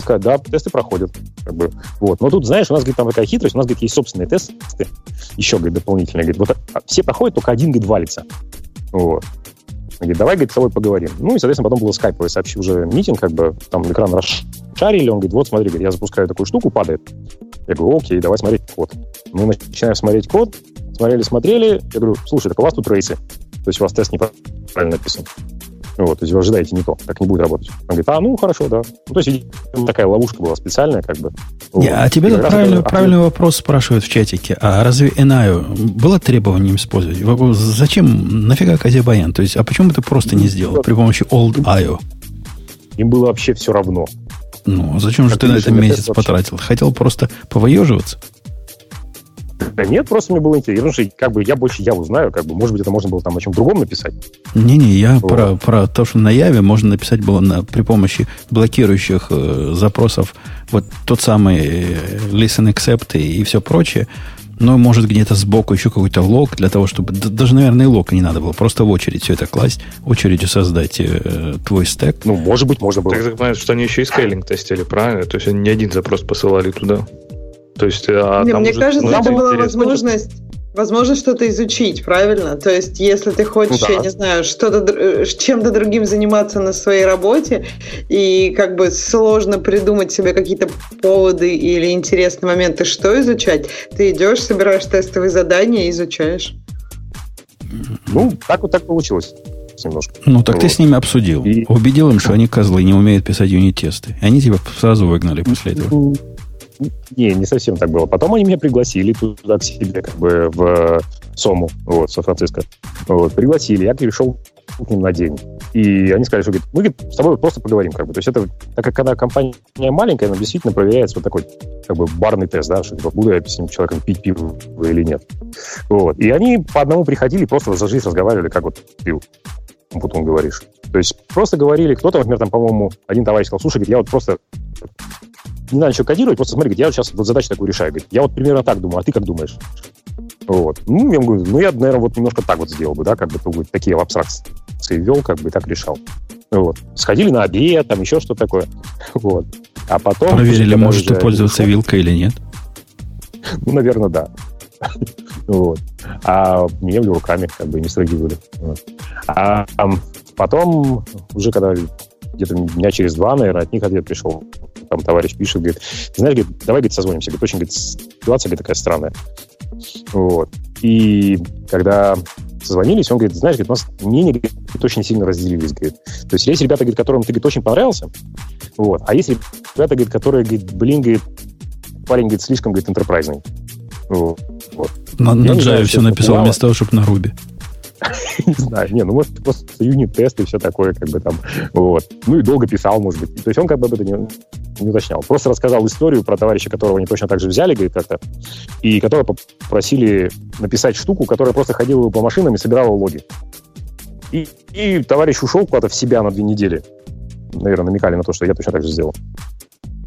[SPEAKER 6] сказали, да, тесты проходят. Как бы, вот. Но тут, знаешь, у нас, говорит, там такая хитрость, у нас, говорит, есть собственные тесты, еще, говорит, дополнительные. Говорит, вот а, все проходят, только один, говорит, валится. Вот. Говорит, давай, говорит, с тобой поговорим. Ну, и, соответственно, потом был скайповый сообщил уже митинг, как бы, там экран расшарили, он говорит, вот, смотри, говорит, я запускаю такую штуку, падает. Я говорю, окей, давай смотреть код. Мы начинаем смотреть код, смотрели, смотрели, я говорю, слушай, так у вас тут рейсы, то есть у вас тест неправильно написан. Вот, то есть вы ожидаете не то, так не будет работать. Он говорит, а, ну, хорошо, да. Ну, то есть такая ловушка была специальная, как бы.
[SPEAKER 1] Вот. Yeah, а тебе тут правильный, правильный вопрос спрашивают в чатике. А разве NIO было требованием использовать? Зачем, нафига Казибаян? То есть, а почему ты просто не сделал при помощи Old.io?
[SPEAKER 6] Им было вообще все равно.
[SPEAKER 1] Ну, а зачем же ты на это месяц потратил? Хотел просто повоеживаться?
[SPEAKER 6] Да нет, просто мне было интересно, что как бы я больше я узнаю, как бы, может быть, это можно было там о чем другом написать.
[SPEAKER 1] Не-не, я вот. про, про то, что на Яве можно написать было на, при помощи блокирующих э, запросов вот тот самый э, listen accept и, и все прочее. Но может где-то сбоку еще какой-то лог для того, чтобы... Даже, наверное, и лог не надо было. Просто в очередь все это класть, очередью создать э, твой стек.
[SPEAKER 6] Ну, может быть, можно было.
[SPEAKER 3] Так понимаешь, что они еще и скейлинг тестили, правильно? То есть они не один запрос посылали туда. То есть, а
[SPEAKER 5] Не, мне кажется, это была возможность возможность что-то изучить, правильно? То есть, если ты хочешь, ну, да. я не знаю, что-то э, чем-то другим заниматься на своей работе, и как бы сложно придумать себе какие-то поводы или интересные моменты, что изучать, ты идешь, собираешь тестовые задания и изучаешь.
[SPEAKER 6] Ну, так вот так получилось немножко.
[SPEAKER 1] Ну, так вот. ты с ними обсудил. И... Убедил им, что они козлы, не умеют писать юнит-тесты. Они тебя сразу выгнали после этого.
[SPEAKER 6] Не, не совсем так было. Потом они меня пригласили туда к себе, как бы в Сому, вот, Сан-Франциско. Вот, пригласили, я пришел к ним на день. И они сказали, что говорит, мы говорит, с тобой просто поговорим. Как бы. То есть это, так как когда компания маленькая, она действительно проверяется вот такой как бы барный тест, да, что типа, буду я с этим человеком пить пиво или нет. Вот. И они по одному приходили, просто за жизнь разговаривали, как вот пил. Потом говоришь. То есть просто говорили, кто-то, например, там, по-моему, один товарищ сказал, слушай, говорит, я вот просто не надо ничего кодировать, просто смотри, говорит, я вот сейчас вот задачу такую решаю. Говорит, я вот примерно так думаю, а ты как думаешь? Вот. Ну, я говорю, ну, я, наверное, вот немножко так вот сделал бы, да, как бы говорит, такие в абстракции ввел, как бы так решал. Вот. Сходили на обед, там еще что такое. Вот. А потом...
[SPEAKER 1] Проверили, может ты пользоваться вилкой или нет?
[SPEAKER 6] Ну, наверное, да. Вот. А ели руками, как бы не строгивали. Вот. А потом, уже когда где-то дня через два, наверное, от них ответ пришел там товарищ пишет, говорит, знаешь, говорит, давай, говорит, созвонимся. Говорит, очень, говорит, ситуация говорит, такая странная. Вот. И когда созвонились, он говорит, знаешь, говорит, у нас мнения говорит, очень сильно разделились, говорит. То есть есть ребята, говорит, которым ты, говорит, очень понравился, вот, а есть ребята, говорит, которые, говорит, блин, говорит, парень, говорит, слишком, говорит, интерпрайзный. Вот.
[SPEAKER 1] На, на Java все написал вместо того, чтобы на Руби.
[SPEAKER 6] Не знаю, не, ну может просто юнит-тест и все такое, как бы там, вот. Ну и долго писал, может быть. То есть он как бы об этом не, не уточнял. Просто рассказал историю про товарища, которого они точно так же взяли, говорит, как-то, и которого попросили написать штуку, которая просто ходила по машинам и собирала логи. И, и товарищ ушел куда-то в себя на две недели. Наверное, намекали на то, что я точно так же сделал.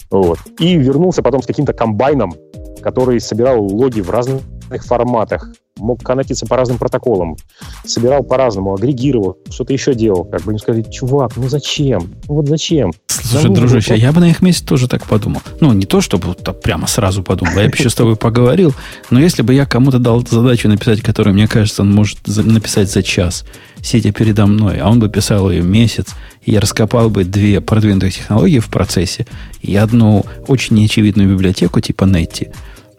[SPEAKER 6] Вот. И вернулся потом с каким-то комбайном, который собирал логи в разных форматах, мог коннектиться по разным протоколам, собирал по-разному, агрегировал, что-то еще делал. Как бы им сказали, чувак, ну зачем? Ну вот зачем?
[SPEAKER 1] Слушай, ну, дружище, вот... я бы на их месте тоже так подумал. Ну, не то, чтобы так прямо сразу подумал, я бы еще с тобой поговорил, но если бы я кому-то дал задачу написать, которую, мне кажется, он может написать за час, сидя передо мной, а он бы писал ее месяц, и я раскопал бы две продвинутых технологии в процессе и одну очень неочевидную библиотеку типа Netty,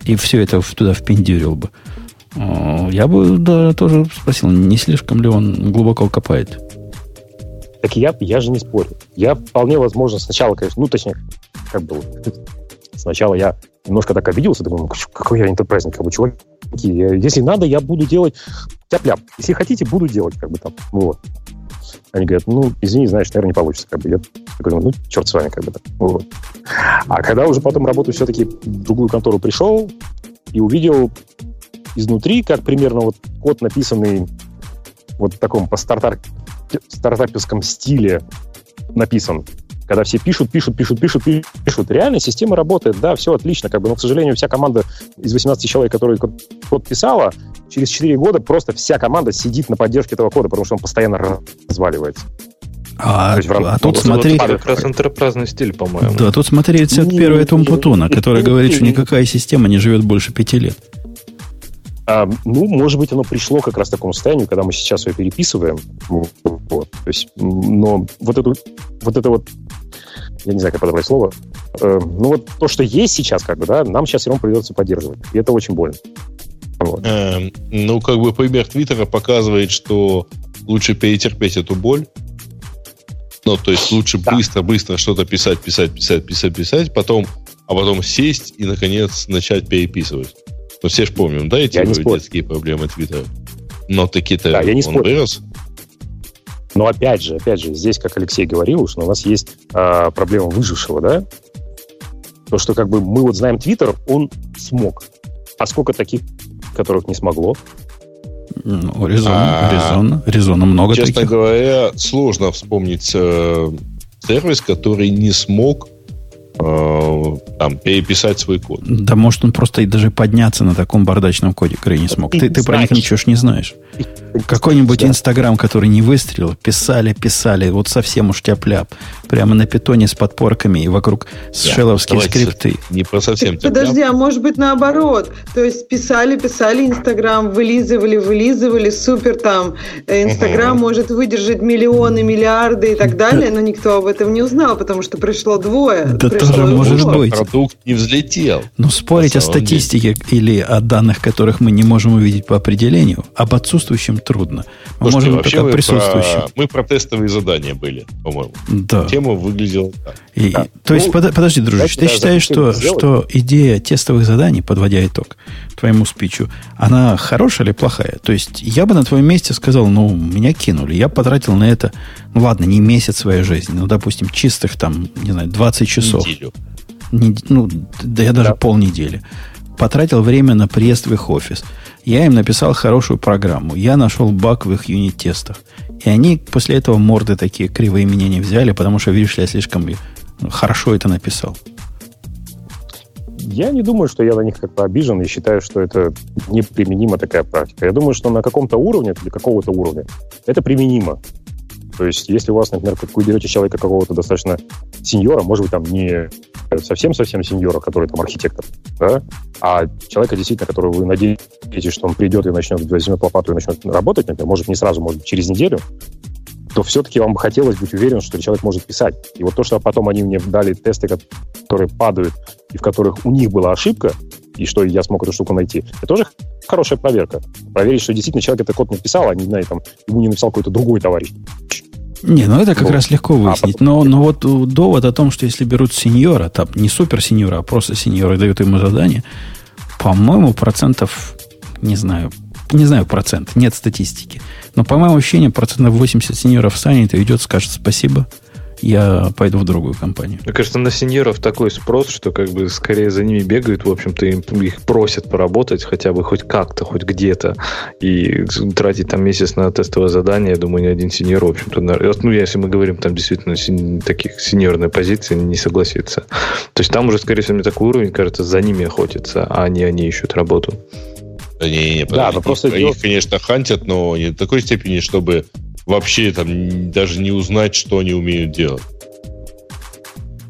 [SPEAKER 1] и все это туда впендюрил бы. Я бы да, тоже спросил, не слишком ли он глубоко копает.
[SPEAKER 6] Так я, я же не спорю. Я вполне возможно сначала, конечно, ну, точнее, как было. Сначала я немножко так обиделся, думаю, какой я интерпрайзник, как бы, чуваки, если надо, я буду делать тяп-ляп. Если хотите, буду делать, как бы там, вот. Они говорят, ну, извини, знаешь, наверное, не получится. Как бы. Я такой думаю, ну, черт с вами, как бы. Вот. А когда уже потом работу все-таки в другую контору пришел и увидел изнутри, как примерно вот код, написанный вот в таком по стартап, стартаперском стиле написан. Когда все пишут, пишут, пишут, пишут, пишут. Реально система работает, да, все отлично, как бы, но, к сожалению, вся команда из 18 человек, которые код писала, через 4 года просто вся команда сидит на поддержке этого кода, потому что он постоянно разваливается.
[SPEAKER 1] А, есть, а тут смотри...
[SPEAKER 3] Вот как раз интерпрайзный стиль, по-моему.
[SPEAKER 1] Да, тут смотри рецепт первый Том Путуна, который говорит, что никакая система не живет больше пяти лет.
[SPEAKER 6] А, ну, может быть, оно пришло как раз к такому состоянию, когда мы сейчас ее переписываем. Вот. То есть, но вот, эту, вот это вот, я не знаю, как подобрать слово, э, ну вот то, что есть сейчас, как бы, да, нам сейчас все равно придется поддерживать. И это очень больно.
[SPEAKER 2] Вот. Эм, ну, как бы пример Твиттера показывает, что лучше перетерпеть эту боль. Ну, то есть лучше быстро-быстро да. что-то писать, писать, писать, писать, писать, потом, а потом сесть и, наконец, начать переписывать. Ну, все же помним, да, эти детские проблемы Твиттера? Но таки-то да, я не он спорю. вырос.
[SPEAKER 6] Но опять же, опять же, здесь, как Алексей говорил, что у нас есть э, проблема выжившего, да? То, что как бы мы вот знаем Твиттер, он смог. А сколько таких, которых не смогло?
[SPEAKER 1] Ну, резонно, а, резонно, резонно много
[SPEAKER 2] честно
[SPEAKER 1] таких.
[SPEAKER 2] говоря, сложно вспомнить э, сервис, который не смог Э, там, переписать свой код.
[SPEAKER 1] Да может он просто и даже подняться на таком бардачном коде игры не смог. Ты, ты, ты про них ничего ж не знаешь. Какой-нибудь Инстаграм, который не выстрелил, писали, писали, вот совсем уж тяп-ляп. Прямо на питоне с подпорками и вокруг да, шеловские скрипты.
[SPEAKER 2] Не про совсем
[SPEAKER 5] тяп Подожди, а может быть наоборот? То есть писали, писали Инстаграм, вылизывали, вылизывали, супер там. Э, Инстаграм угу. может выдержать миллионы, миллиарды и так далее, но никто об этом не узнал, потому что пришло двое.
[SPEAKER 1] Да
[SPEAKER 5] пришло
[SPEAKER 1] тоже может быть.
[SPEAKER 2] Продукт не взлетел.
[SPEAKER 1] Но спорить о статистике деле. или о данных, которых мы не можем увидеть по определению, об отсутствующем трудно.
[SPEAKER 2] Мы Слушайте, можем вообще только присутствующим. Про... Мы про тестовые задания были, по-моему.
[SPEAKER 1] Да.
[SPEAKER 2] Тема выглядела так.
[SPEAKER 1] И, да. То есть, ну, под, подожди, дружище, ты считаешь, что, что идея тестовых заданий, подводя итог твоему спичу, она хорошая или плохая? То есть, я бы на твоем месте сказал, ну, меня кинули, я потратил на это, ну ладно, не месяц своей жизни, ну, допустим, чистых там, не знаю, 20 часов. Неделю. Не, ну, да я даже да. полнедели. Потратил время на приезд в их офис – я им написал хорошую программу. Я нашел баг в их юнит-тестах. И они после этого морды такие кривые меня не взяли, потому что, видишь я слишком хорошо это написал.
[SPEAKER 6] Я не думаю, что я на них как-то обижен и считаю, что это неприменима такая практика. Я думаю, что на каком-то уровне, для какого-то уровня, это применимо. То есть, если у вас, например, вы берете человека какого-то достаточно сеньора, может быть, там не совсем-совсем сеньора, который там архитектор, да, а человека действительно, которого вы надеетесь, что он придет и начнет, возьмет лопату и начнет работать, например, может, не сразу, может, через неделю, то все-таки вам хотелось быть уверен, что человек может писать. И вот то, что потом они мне дали тесты, которые падают, и в которых у них была ошибка, и что я смог эту штуку найти, это тоже хорошая проверка. Проверить, что действительно человек этот код написал, а не, знаю, там, ему не написал какой-то другой товарищ.
[SPEAKER 1] Не, ну это как вот. раз легко выяснить. А, но, но вот довод о том, что если берут сеньора, там не супер сеньора, а просто сеньора и дают ему задание, по-моему, процентов не знаю, не знаю процент, нет статистики. Но по моему ощущению, процентов 80 сеньоров станет и идет, скажет спасибо – я пойду в другую компанию.
[SPEAKER 3] Мне кажется, на сеньоров такой спрос, что как бы скорее за ними бегают, в общем-то, им, их просят поработать хотя бы хоть как-то, хоть где-то. И тратить там месяц на тестовое задание, я думаю, ни один сеньор, в общем-то, ну, если мы говорим там действительно сень, таких сеньорной позиции, не согласится. То есть там уже, скорее всего, мне такой уровень, кажется, за ними охотятся, а не они ищут работу.
[SPEAKER 2] Да, не, не, да, но просто их, их, конечно, хантят, но не до такой степени, чтобы вообще там даже не узнать, что они умеют делать.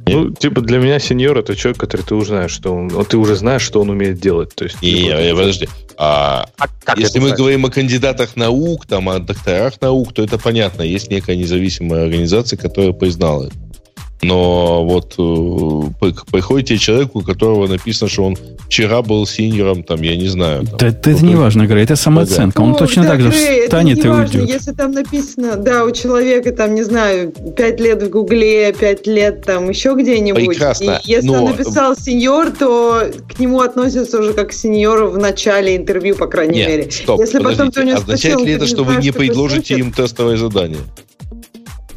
[SPEAKER 3] Ну, типа для меня сеньор это человек, который ты уже знаешь, что он, ты уже знаешь, что он умеет делать. То есть,
[SPEAKER 2] не,
[SPEAKER 3] типа,
[SPEAKER 2] не, подожди. А, а если мы знать? говорим о кандидатах наук, там, о докторах наук, то это понятно. Есть некая независимая организация, которая признала это. Но вот э, приходите человеку, у которого написано, что он вчера был синьором, там, я не знаю. Там,
[SPEAKER 1] да, это, это не важно, Грей, это самооценка. Он ну, точно да, так же Грей, встанет
[SPEAKER 5] это
[SPEAKER 1] и
[SPEAKER 5] важно,
[SPEAKER 1] уйдет.
[SPEAKER 5] Если там написано, да, у человека, там, не знаю, пять лет в Гугле, пять лет там еще где-нибудь.
[SPEAKER 2] Прекрасно.
[SPEAKER 5] И если но... он написал сеньор, то к нему относятся уже как к сеньору в начале интервью, по крайней
[SPEAKER 2] Нет,
[SPEAKER 5] мере.
[SPEAKER 2] Стоп,
[SPEAKER 5] если
[SPEAKER 2] потом ты у него Означает спросил, ли это, что вы не предложите им тестовое задание?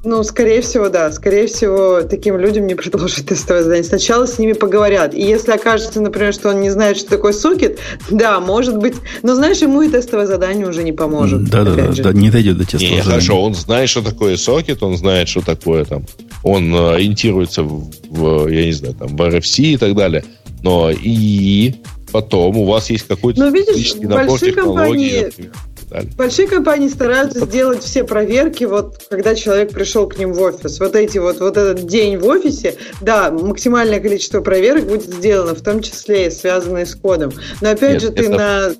[SPEAKER 5] Ну, скорее всего, да. Скорее всего, таким людям не предложат тестовое задание. Сначала с ними поговорят. И если окажется, например, что он не знает, что такое сокет, да, может быть. Но знаешь, ему и тестовое задание уже не поможет.
[SPEAKER 1] Да, да, да, да, не дойдет до тестового не,
[SPEAKER 2] задания. Хорошо, он знает, что такое сокет, он знает, что такое там. Он э, ориентируется в, в, я не знаю, там, в RFC и так далее. Но и потом у вас есть какой-то
[SPEAKER 5] Но видишь, набор технологий. Компании далее. Большие компании стараются сделать все проверки, вот когда человек пришел к ним в офис. Вот эти вот, вот этот день в офисе, да, максимальное количество проверок будет сделано, в том числе и связанные с кодом. Но опять Нет, же, ты на...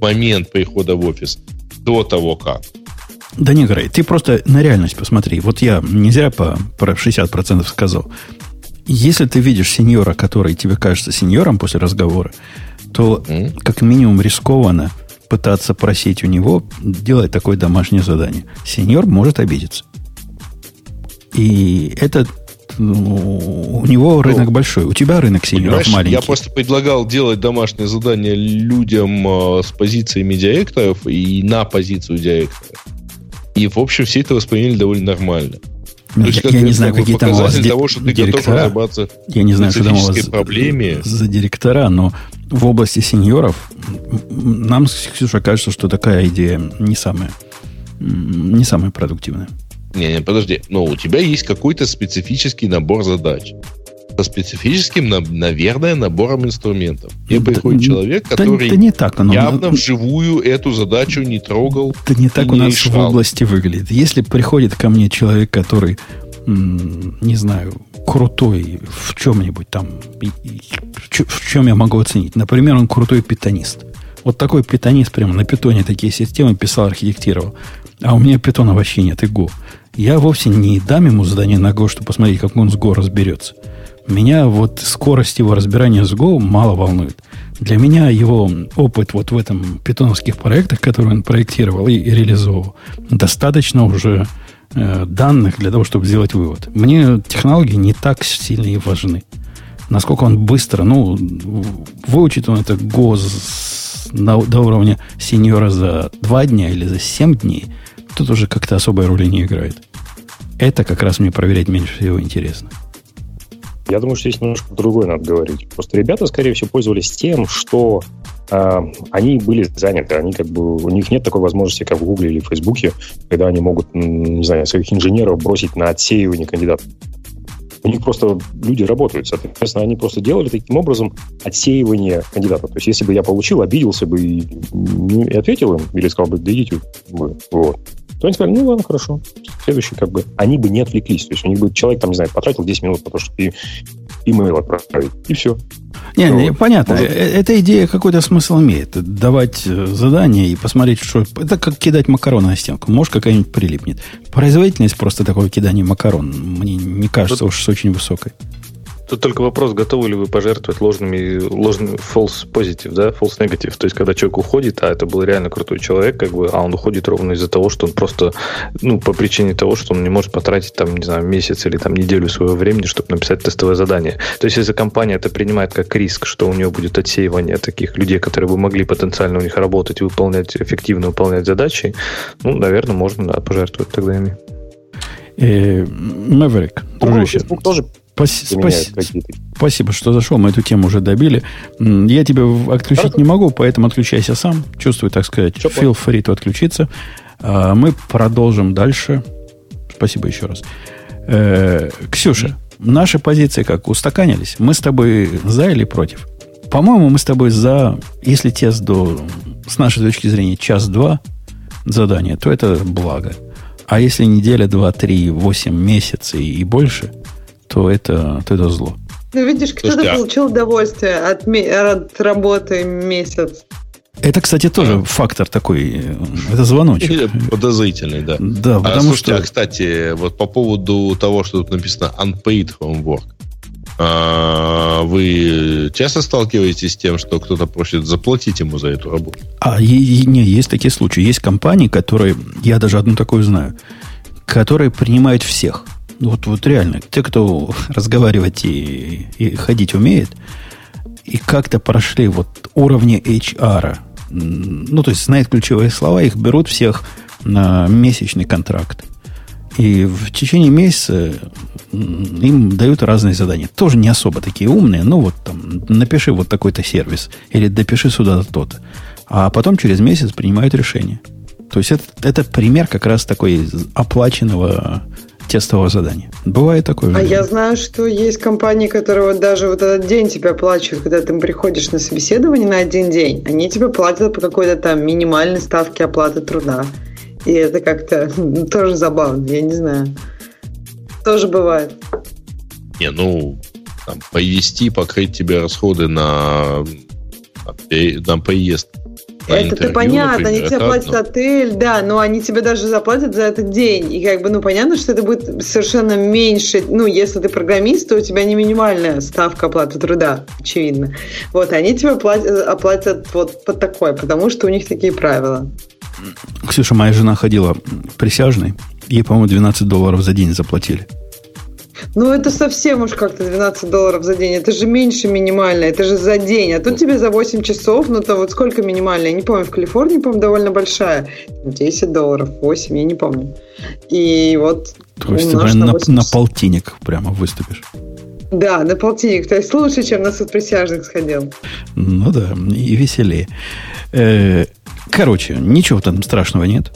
[SPEAKER 2] момент прихода в офис, до того как.
[SPEAKER 1] Да не, Грей, ты просто на реальность посмотри. Вот я не зря по, про 60% сказал. Если ты видишь сеньора, который тебе кажется сеньором после разговора, то mm. как минимум рискованно – пытаться просить у него делать такое домашнее задание. Сеньор может обидеться. И это ну, у него рынок ну, большой. У тебя рынок сеньоров маленький.
[SPEAKER 2] Я просто предлагал делать домашнее задание людям э, с позиции медиаректоров и на позицию директора. И, в общем, все это восприняли довольно нормально.
[SPEAKER 1] Ну, То есть, я, я не знаю, какие там у вас того, что ты директора. Я не знаю, что там у вас проблеме. за директора, но в области сеньоров нам, Ксюша, кажется, что такая идея не самая, не самая продуктивная.
[SPEAKER 2] Не, не, подожди. Но у тебя есть какой-то специфический набор задач со специфическим, наверное, набором инструментов. Мне да, приходит человек, который
[SPEAKER 1] да, да не так оно,
[SPEAKER 2] явно вживую эту задачу не трогал.
[SPEAKER 1] Да не так у нас решал. в области выглядит. Если приходит ко мне человек, который, не знаю, крутой в чем-нибудь там, в чем я могу оценить? Например, он крутой питонист. Вот такой питонист прямо на питоне такие системы писал, архитектировал. А у меня питона вообще нет, и Go. Я вовсе не дам ему задание на Go, чтобы посмотреть, как он с Go разберется. Меня вот скорость его разбирания с Go мало волнует. Для меня его опыт вот в этом питоновских проектах, которые он проектировал и, реализовывал, достаточно уже данных для того, чтобы сделать вывод. Мне технологии не так сильно и важны. Насколько он быстро, ну, выучит он это Go на, до уровня сеньора за два дня или за семь дней, тут уже как-то особой роли не играет. Это как раз мне проверять меньше всего интересно.
[SPEAKER 6] Я думаю, что здесь немножко другое надо говорить. Просто ребята, скорее всего, пользовались тем, что э, они были заняты. Они как бы, у них нет такой возможности, как в Гугле или в Фейсбуке, когда они могут, не знаю, своих инженеров бросить на отсеивание кандидатов. У них просто люди работают, соответственно, они просто делали таким образом отсеивание кандидатов. То есть, если бы я получил, обиделся бы и, и ответил им, или сказал бы, да идите. Вот то они сказали, ну ладно, хорошо. Следующий как бы, они бы не отвлеклись. То есть у них бы человек, там, не знаю, потратил 10 минут на то, чтобы имейл отправить, и все.
[SPEAKER 1] Не, не понятно. Может... Э, эта идея какой-то смысл имеет. Давать э, задание и посмотреть, что... Это как кидать макароны на стенку. Может, какая-нибудь прилипнет. Производительность просто такого кидания макарон мне не кажется уж очень высокой.
[SPEAKER 3] Тут только вопрос, готовы ли вы пожертвовать ложными, ложными false positive, да, false negative. То есть, когда человек уходит, а это был реально крутой человек, как бы, а он уходит ровно из-за того, что он просто, ну, по причине того, что он не может потратить, там, не знаю, месяц или там неделю своего времени, чтобы написать тестовое задание. То есть, если компания это принимает как риск, что у нее будет отсеивание таких людей, которые бы могли потенциально у них работать и выполнять, эффективно выполнять задачи, ну, наверное, можно, да, пожертвовать тогда ими.
[SPEAKER 1] Мэверик, дружище. Facebook тоже Спаси, спасибо, что зашел. Мы эту тему уже добили. Я тебя отключить Хорошо. не могу, поэтому отключайся сам. Чувствую, так сказать, Все feel free to отключиться. А, мы продолжим дальше. Спасибо еще раз. Э, Ксюша, наши позиции как устаканились? Мы с тобой за или против? По-моему, мы с тобой за, если тест до, с нашей точки зрения, час-два задания, то это благо. А если неделя, два, три, восемь месяцев и больше – то это, то это зло.
[SPEAKER 5] Ну, видишь, кто-то а получил удовольствие от, от работы месяц.
[SPEAKER 1] Это, кстати, тоже а. фактор такой, это звоночек.
[SPEAKER 2] Подозрительный, да.
[SPEAKER 1] Да,
[SPEAKER 2] а, потому слушайте, что... а, кстати, вот по поводу того, что тут написано unpaid homework, а, вы часто сталкиваетесь с тем, что кто-то просит заплатить ему за эту работу?
[SPEAKER 1] А, и, и, не, есть такие случаи. Есть компании, которые, я даже одну такую знаю, которые принимают всех – вот, вот реально, те, кто разговаривать и, и ходить умеет, и как-то прошли вот уровни HR, ну, то есть знают ключевые слова, их берут всех на месячный контракт. И в течение месяца им дают разные задания. Тоже не особо такие умные, но вот там напиши вот такой-то сервис или допиши сюда то-то. А потом через месяц принимают решение. То есть это, это пример как раз такой оплаченного тестового задания. Бывает такое.
[SPEAKER 5] А я знаю, что есть компании, которые вот даже вот этот день тебя оплачивают, когда ты приходишь на собеседование на один день, они тебе платят по какой-то там минимальной ставке оплаты труда. И это как-то тоже забавно, я не знаю. Тоже бывает.
[SPEAKER 2] Не, ну, там, повести, покрыть тебе расходы на, на поезд
[SPEAKER 5] это ты понятно, например, они тебе платят одно. отель, да, но они тебе даже заплатят за этот день. И как бы, ну, понятно, что это будет совершенно меньше. Ну, если ты программист, то у тебя не минимальная ставка оплаты труда, очевидно. Вот, они тебе платят, оплатят вот под такой, потому что у них такие правила.
[SPEAKER 1] Ксюша, моя жена ходила присяжной, ей, по-моему, 12 долларов за день заплатили.
[SPEAKER 5] Ну, это совсем уж как-то 12 долларов за день. Это же меньше минимально, это же за день. А тут тебе за 8 часов, ну, то вот сколько минимально? Я не помню, в Калифорнии, по-моему, довольно большая. 10 долларов, 8, я не помню. И вот...
[SPEAKER 1] То есть ты на, на, на полтинник прямо выступишь.
[SPEAKER 5] Да, на полтинник. То есть лучше, чем на суд присяжных сходил.
[SPEAKER 1] Ну да, и веселее. Э, короче, ничего там страшного нет.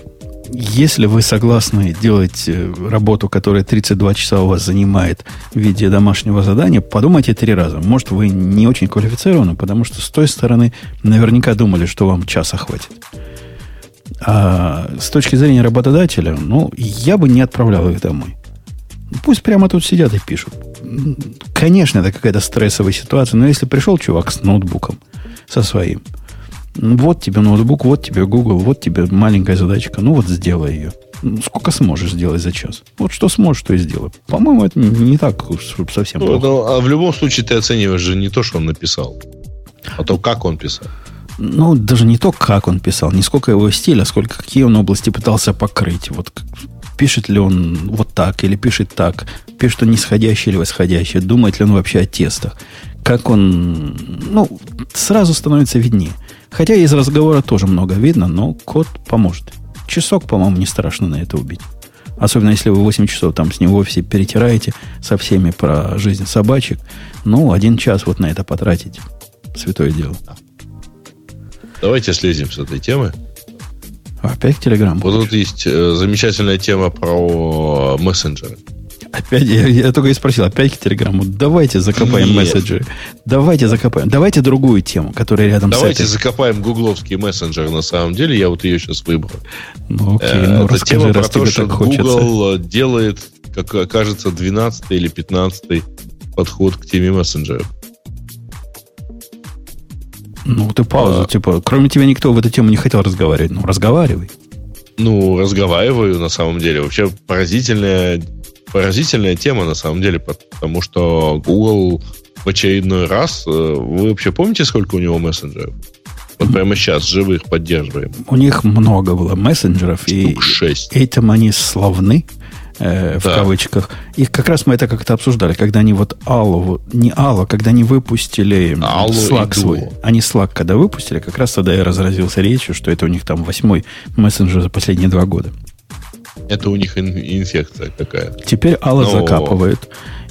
[SPEAKER 1] Если вы согласны делать э, работу, которая 32 часа у вас занимает в виде домашнего задания, подумайте три раза. Может, вы не очень квалифицированы, потому что с той стороны наверняка думали, что вам часа хватит. А с точки зрения работодателя, ну, я бы не отправлял их домой. Пусть прямо тут сидят и пишут. Конечно, это какая-то стрессовая ситуация, но если пришел чувак с ноутбуком, со своим – вот тебе ноутбук, вот тебе Google, вот тебе маленькая задачка. Ну вот сделай ее. Ну, сколько сможешь сделать за час? Вот что сможешь, то и сделай. По-моему, это не так совсем
[SPEAKER 2] ну, плохо. Ну, а в любом случае ты оцениваешь же не то, что он написал, а то, как он писал.
[SPEAKER 1] Ну, даже не то, как он писал, не сколько его стиля, сколько какие он области пытался покрыть. Вот пишет ли он вот так или пишет так, пишет он нисходящий или восходящий, думает ли он вообще о тестах, как он, ну, сразу становится виднее. Хотя из разговора тоже много видно, но код поможет. Часок, по-моему, не страшно на это убить. Особенно если вы 8 часов там с него все перетираете со всеми про жизнь собачек. Ну, один час вот на это потратить. Святое дело.
[SPEAKER 2] Давайте слезем с этой темы.
[SPEAKER 1] Опять Телеграм.
[SPEAKER 2] Вот тут есть э, замечательная тема про мессенджеры.
[SPEAKER 1] Опять, я, я только и спросил, опять к Телеграмму. Давайте закопаем Нет. мессенджеры. Давайте закопаем. Давайте другую тему, которая рядом
[SPEAKER 2] Давайте
[SPEAKER 1] с
[SPEAKER 2] этой. закопаем гугловские мессенджеры на самом деле. Я вот ее сейчас выбрал.
[SPEAKER 1] Ну, окей, ну,
[SPEAKER 2] Это тема про то, что Google делает, как кажется, 12 или 15 подход к теме мессенджеров.
[SPEAKER 1] Ну, ты паузу, а, типа, кроме тебя никто в эту тему не хотел разговаривать. Ну, разговаривай.
[SPEAKER 2] Ну, разговариваю на самом деле. Вообще поразительная поразительная тема на самом деле, потому что Google в очередной раз... Э, вы вообще помните, сколько у него мессенджеров? Вот прямо сейчас живых поддерживаем.
[SPEAKER 1] У них много было мессенджеров. Штук и
[SPEAKER 2] 6.
[SPEAKER 1] Этим они славны э, в да. кавычках. И как раз мы это как-то обсуждали, когда они вот Аллу, не Аллу, когда они выпустили
[SPEAKER 2] Аллу
[SPEAKER 1] Slack свой. Они Slack когда выпустили, как раз тогда я разразился речью, что это у них там восьмой мессенджер за последние два года.
[SPEAKER 2] Это у них инфекция какая.
[SPEAKER 1] Теперь Алла Но... закапывает.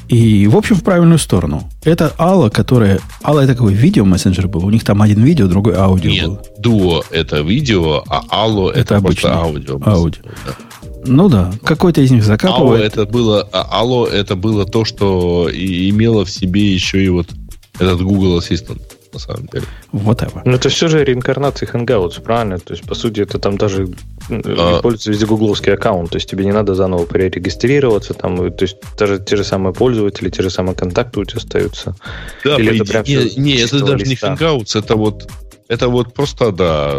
[SPEAKER 1] И, в общем, в правильную сторону. Это Алла, которая... Алла это такой видео-мессенджер был. У них там один видео, другой аудио
[SPEAKER 2] Нет,
[SPEAKER 1] был.
[SPEAKER 2] Дуо это видео, а Алло это, это обычно аудио.
[SPEAKER 1] Аудио. Да. Ну да, какой-то из них закапывает.
[SPEAKER 2] Алло это было, а, Алло это было то, что имело в себе еще и вот этот Google Assistant на самом деле.
[SPEAKER 3] Вот это. Но это все же реинкарнация Hangouts, правильно? То есть, по сути, это там даже а... пользуется везде гугловский аккаунт, то есть тебе не надо заново перерегистрироваться, там, то есть даже те же самые пользователи, те же самые контакты у тебя остаются.
[SPEAKER 2] Да, Или это прям не, не это даже листа. не Hangouts, это вот, это вот просто, да,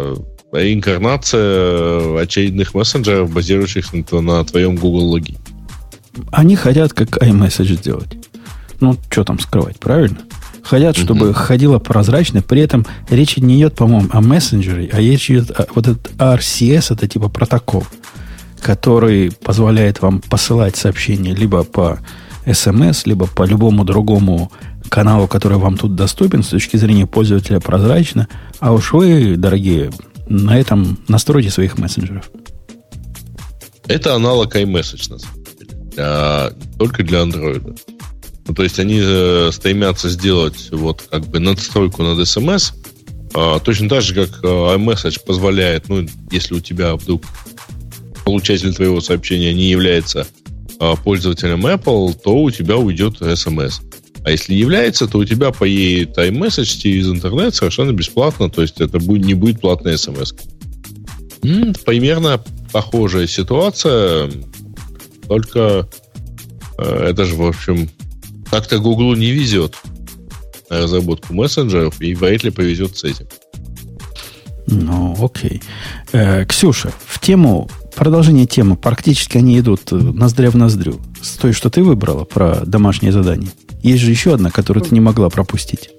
[SPEAKER 2] реинкарнация очередных мессенджеров, базирующихся на, на твоем Google логи.
[SPEAKER 1] Они хотят как iMessage сделать. Ну, что там скрывать, правильно? Хотят, чтобы mm-hmm. ходило прозрачно, при этом речь не идет, по-моему, о мессенджере, а речь идет о, вот этот RCS, это типа протокол, который позволяет вам посылать сообщения либо по SMS, либо по любому другому каналу, который вам тут доступен с точки зрения пользователя прозрачно. А уж вы, дорогие, на этом настройте своих мессенджеров.
[SPEAKER 2] Это аналог iMessage, на самом деле. А, только для Android. Ну, то есть они э, стремятся сделать вот как бы надстройку над SMS, а, точно так же, как э, iMessage позволяет, ну, если у тебя вдруг получатель твоего сообщения не является а, пользователем Apple, то у тебя уйдет SMS. А если является, то у тебя поедет iMessage через интернет совершенно бесплатно, то есть это будет, не будет платная смс. Примерно похожая ситуация, только э, это же, в общем, как-то Google не везет на разработку мессенджеров, и вряд ли повезет с этим.
[SPEAKER 1] Ну, окей. Э, Ксюша, в тему, продолжение темы, практически они идут ноздря в ноздрю. С той, что ты выбрала про домашнее задание. Есть же еще одна, которую ты не могла пропустить.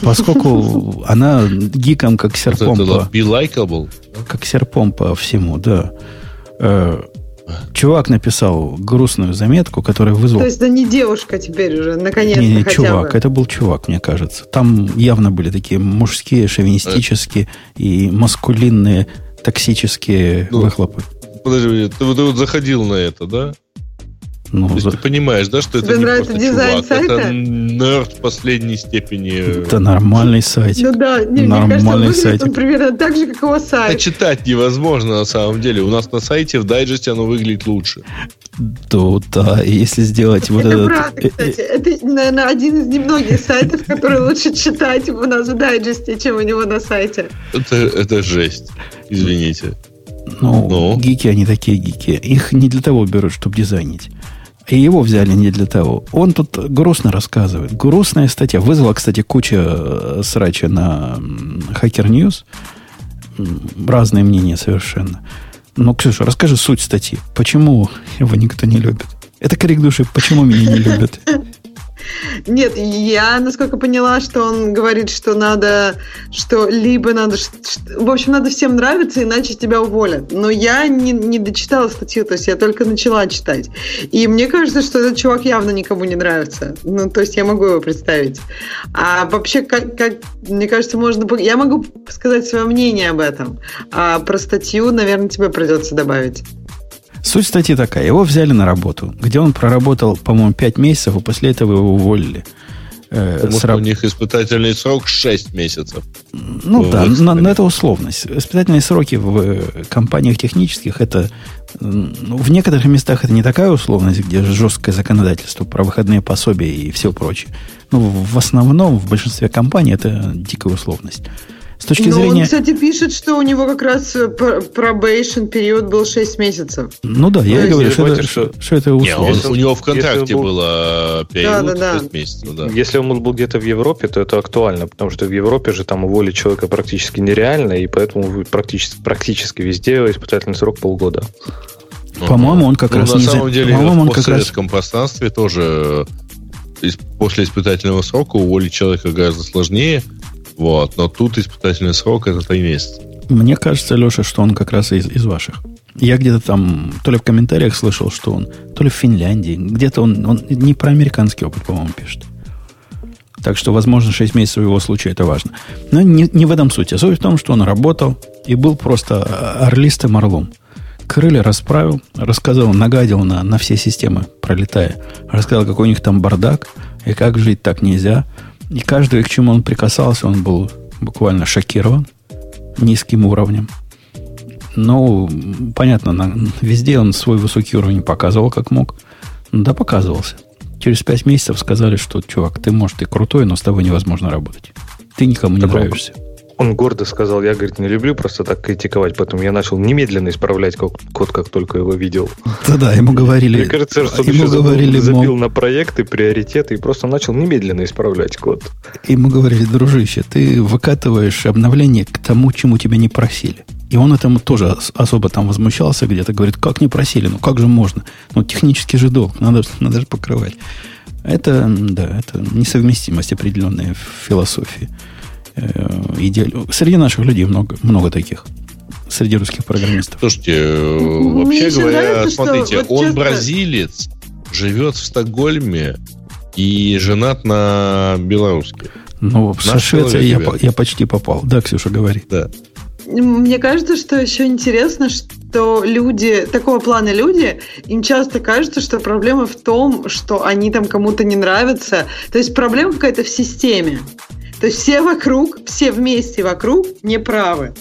[SPEAKER 1] Поскольку она гиком как серпом
[SPEAKER 2] по... Be likable.
[SPEAKER 1] Как серпом по всему, да. Э, Чувак написал грустную заметку, которая вызвала...
[SPEAKER 5] То есть это не девушка теперь уже, наконец-то
[SPEAKER 1] Не, не чувак, бы. это был чувак, мне кажется. Там явно были такие мужские, шовинистические и маскулинные токсические ну, выхлопы.
[SPEAKER 2] Подожди, ты, ты вот заходил на это, да? Ну, То есть за... ты понимаешь, да, что Тебе это не просто дизайн чувак, сайта? это нерд в последней степени.
[SPEAKER 1] Это нормальный сайт.
[SPEAKER 5] Ну да, не, нормальный мне кажется, он примерно так же, как его сайт.
[SPEAKER 2] Это читать невозможно на самом деле. У нас на сайте в дайджесте оно выглядит лучше.
[SPEAKER 1] То, да, если сделать вот
[SPEAKER 5] это... Это правда, кстати. Это, наверное, один из немногих сайтов, который лучше читать у нас в дайджесте, чем у него на сайте.
[SPEAKER 2] Это, это жесть. Извините.
[SPEAKER 1] Ну, ну, гики, они такие гики. Их не для того берут, чтобы дизайнить. И его взяли не для того. Он тут грустно рассказывает. Грустная статья. Вызвала, кстати, куча э, срача на Hacker News. Разные мнения совершенно. Но, Ксюша, расскажи суть статьи. Почему его никто не любит? Это крик души. Почему меня не любят?
[SPEAKER 5] Нет, я, насколько поняла, что он говорит, что надо, что либо надо, в общем, надо всем нравиться, иначе тебя уволят. Но я не, не дочитала статью, то есть я только начала читать. И мне кажется, что этот чувак явно никому не нравится. Ну, то есть я могу его представить. А вообще, как, как мне кажется, можно... Я могу сказать свое мнение об этом. А про статью, наверное, тебе придется добавить.
[SPEAKER 1] Суть статьи такая. Его взяли на работу, где он проработал, по-моему, 5 месяцев, и после этого его уволили.
[SPEAKER 2] Э, Потому что у них испытательный срок 6 месяцев.
[SPEAKER 1] Ну да, но, но это условность. Испытательные сроки в э, компаниях технических это ну, в некоторых местах это не такая условность, где жесткое законодательство про выходные пособия и все прочее. Но в основном в большинстве компаний это дикая условность. С точки Но зрения...
[SPEAKER 5] он, кстати, пишет, что у него как раз э, probation период был 6 месяцев.
[SPEAKER 1] Ну да, я и говорю, что, это, что, что это
[SPEAKER 2] условно. у него в контракте был... было период да, да, 6 месяцев. Да.
[SPEAKER 3] Если он был где-то в Европе, то это актуально, потому что в Европе же там уволить человека практически нереально, и поэтому практически, практически везде испытательный срок полгода.
[SPEAKER 1] По-моему, он как
[SPEAKER 2] ну,
[SPEAKER 1] раз
[SPEAKER 2] на
[SPEAKER 1] не
[SPEAKER 2] самом
[SPEAKER 1] за...
[SPEAKER 2] деле
[SPEAKER 1] По-моему,
[SPEAKER 2] в
[SPEAKER 1] он как раз...
[SPEAKER 2] постсоветском пространстве тоже э, после испытательного срока уволить человека гораздо сложнее. Вот, но тут испытательный срок это три месяца.
[SPEAKER 1] Мне кажется, Леша, что он как раз из, из ваших. Я где-то там, то ли в комментариях слышал, что он, то ли в Финляндии, где-то он, он не про американский опыт, по-моему, пишет. Так что, возможно, 6 месяцев его случае это важно. Но не, не в этом суть. А суть в том, что он работал и был просто орлистым орлом. Крылья расправил, рассказал, нагадил на, на все системы, пролетая. Рассказал, какой у них там бардак, и как жить так нельзя. И каждый, к чему он прикасался, он был буквально шокирован низким уровнем. Ну, понятно, на, везде он свой высокий уровень показывал, как мог. Да, показывался. Через пять месяцев сказали, что, чувак, ты, может, и крутой, но с тобой невозможно работать. Ты никому не
[SPEAKER 3] Так
[SPEAKER 1] нравишься.
[SPEAKER 3] Он гордо сказал, я, говорит, не люблю просто так критиковать, поэтому я начал немедленно исправлять код, как только его видел.
[SPEAKER 1] Да-да, ему говорили...
[SPEAKER 3] Мне кажется, что он
[SPEAKER 1] ему говорили, мол,
[SPEAKER 3] забил на проекты, приоритеты и просто начал немедленно исправлять код.
[SPEAKER 1] Ему говорили, дружище, ты выкатываешь обновление к тому, чему тебя не просили. И он этому тоже ос- особо там возмущался где-то, говорит, как не просили, ну как же можно? Ну технический же долг, надо, надо же покрывать. Это, да, это несовместимость определенная в философии. Э, идеаль- Среди наших людей много, много таких. Среди русских программистов.
[SPEAKER 2] Слушайте, э,
[SPEAKER 5] Мне
[SPEAKER 2] вообще
[SPEAKER 5] еще
[SPEAKER 2] говоря,
[SPEAKER 5] нравится,
[SPEAKER 2] смотрите,
[SPEAKER 5] вот
[SPEAKER 2] он
[SPEAKER 5] честно-
[SPEAKER 2] бразилец, живет в Стокгольме и женат на белоруске.
[SPEAKER 1] Ну, со Швецией я, я почти попал. Да, Ксюша, говори.
[SPEAKER 2] Да.
[SPEAKER 5] Мне кажется, что еще интересно, что люди, такого плана люди, им часто кажется, что проблема в том, что они там кому-то не нравятся. То есть проблема какая-то в системе. То есть все вокруг, все вместе вокруг неправы.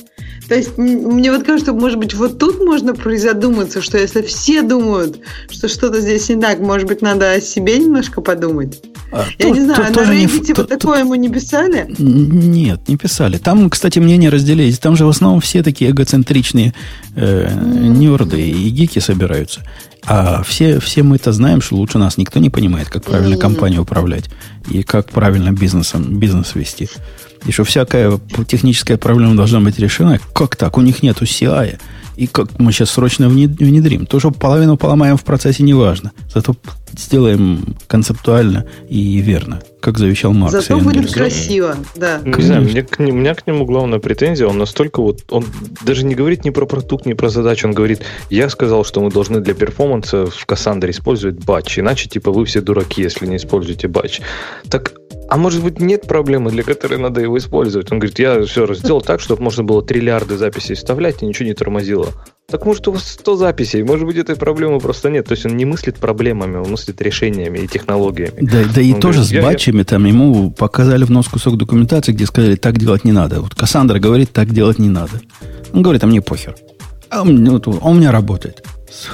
[SPEAKER 5] То есть мне вот кажется, может быть, вот тут можно призадуматься, что если все думают, что что-то здесь не так, может быть, надо о себе немножко подумать.
[SPEAKER 1] А,
[SPEAKER 5] Я
[SPEAKER 1] тут-
[SPEAKER 5] не знаю,
[SPEAKER 1] тут
[SPEAKER 5] на
[SPEAKER 1] не ф-
[SPEAKER 5] Reddit
[SPEAKER 1] тут-
[SPEAKER 5] вот такое ему не писали?
[SPEAKER 1] Нет, не писали. Там, кстати, мнения разделились. Там же в основном все такие эгоцентричные э, нерды и гики собираются. А все, все мы это знаем, что лучше нас никто не понимает, как правильно компанию управлять и как правильно бизнесом, бизнес вести. И что всякая техническая проблема должна быть решена. Как так? У них нету CI. И как мы сейчас срочно внед- внедрим. То, что половину поломаем в процессе, не важно. Зато сделаем концептуально и верно, как завещал Маркс.
[SPEAKER 5] Зато будет
[SPEAKER 1] Энгельс.
[SPEAKER 5] красиво, да.
[SPEAKER 3] Не знаю, мне к нему- у меня к нему главная претензия, он настолько вот, он даже не говорит ни про продукт, ни про задачу, он говорит, я сказал, что мы должны для перформанса в Кассандре использовать батч, иначе типа вы все дураки, если не используете батч. Так, а может быть нет проблемы, для которой надо его использовать? Он говорит, я все сделал так, чтобы можно было триллиарды записей вставлять и ничего не тормозило. Так может у вас 100 записей, может быть этой проблемы просто нет. То есть он не мыслит проблемами, он мыслит решениями и технологиями.
[SPEAKER 1] Да, да и
[SPEAKER 3] Он
[SPEAKER 1] тоже
[SPEAKER 3] говорит,
[SPEAKER 1] с
[SPEAKER 3] я-
[SPEAKER 1] батчами там ему показали в нос кусок документации, где сказали, так делать не надо. Вот Кассандра говорит, так делать не надо. Он говорит, а мне похер. А он, он у меня работает.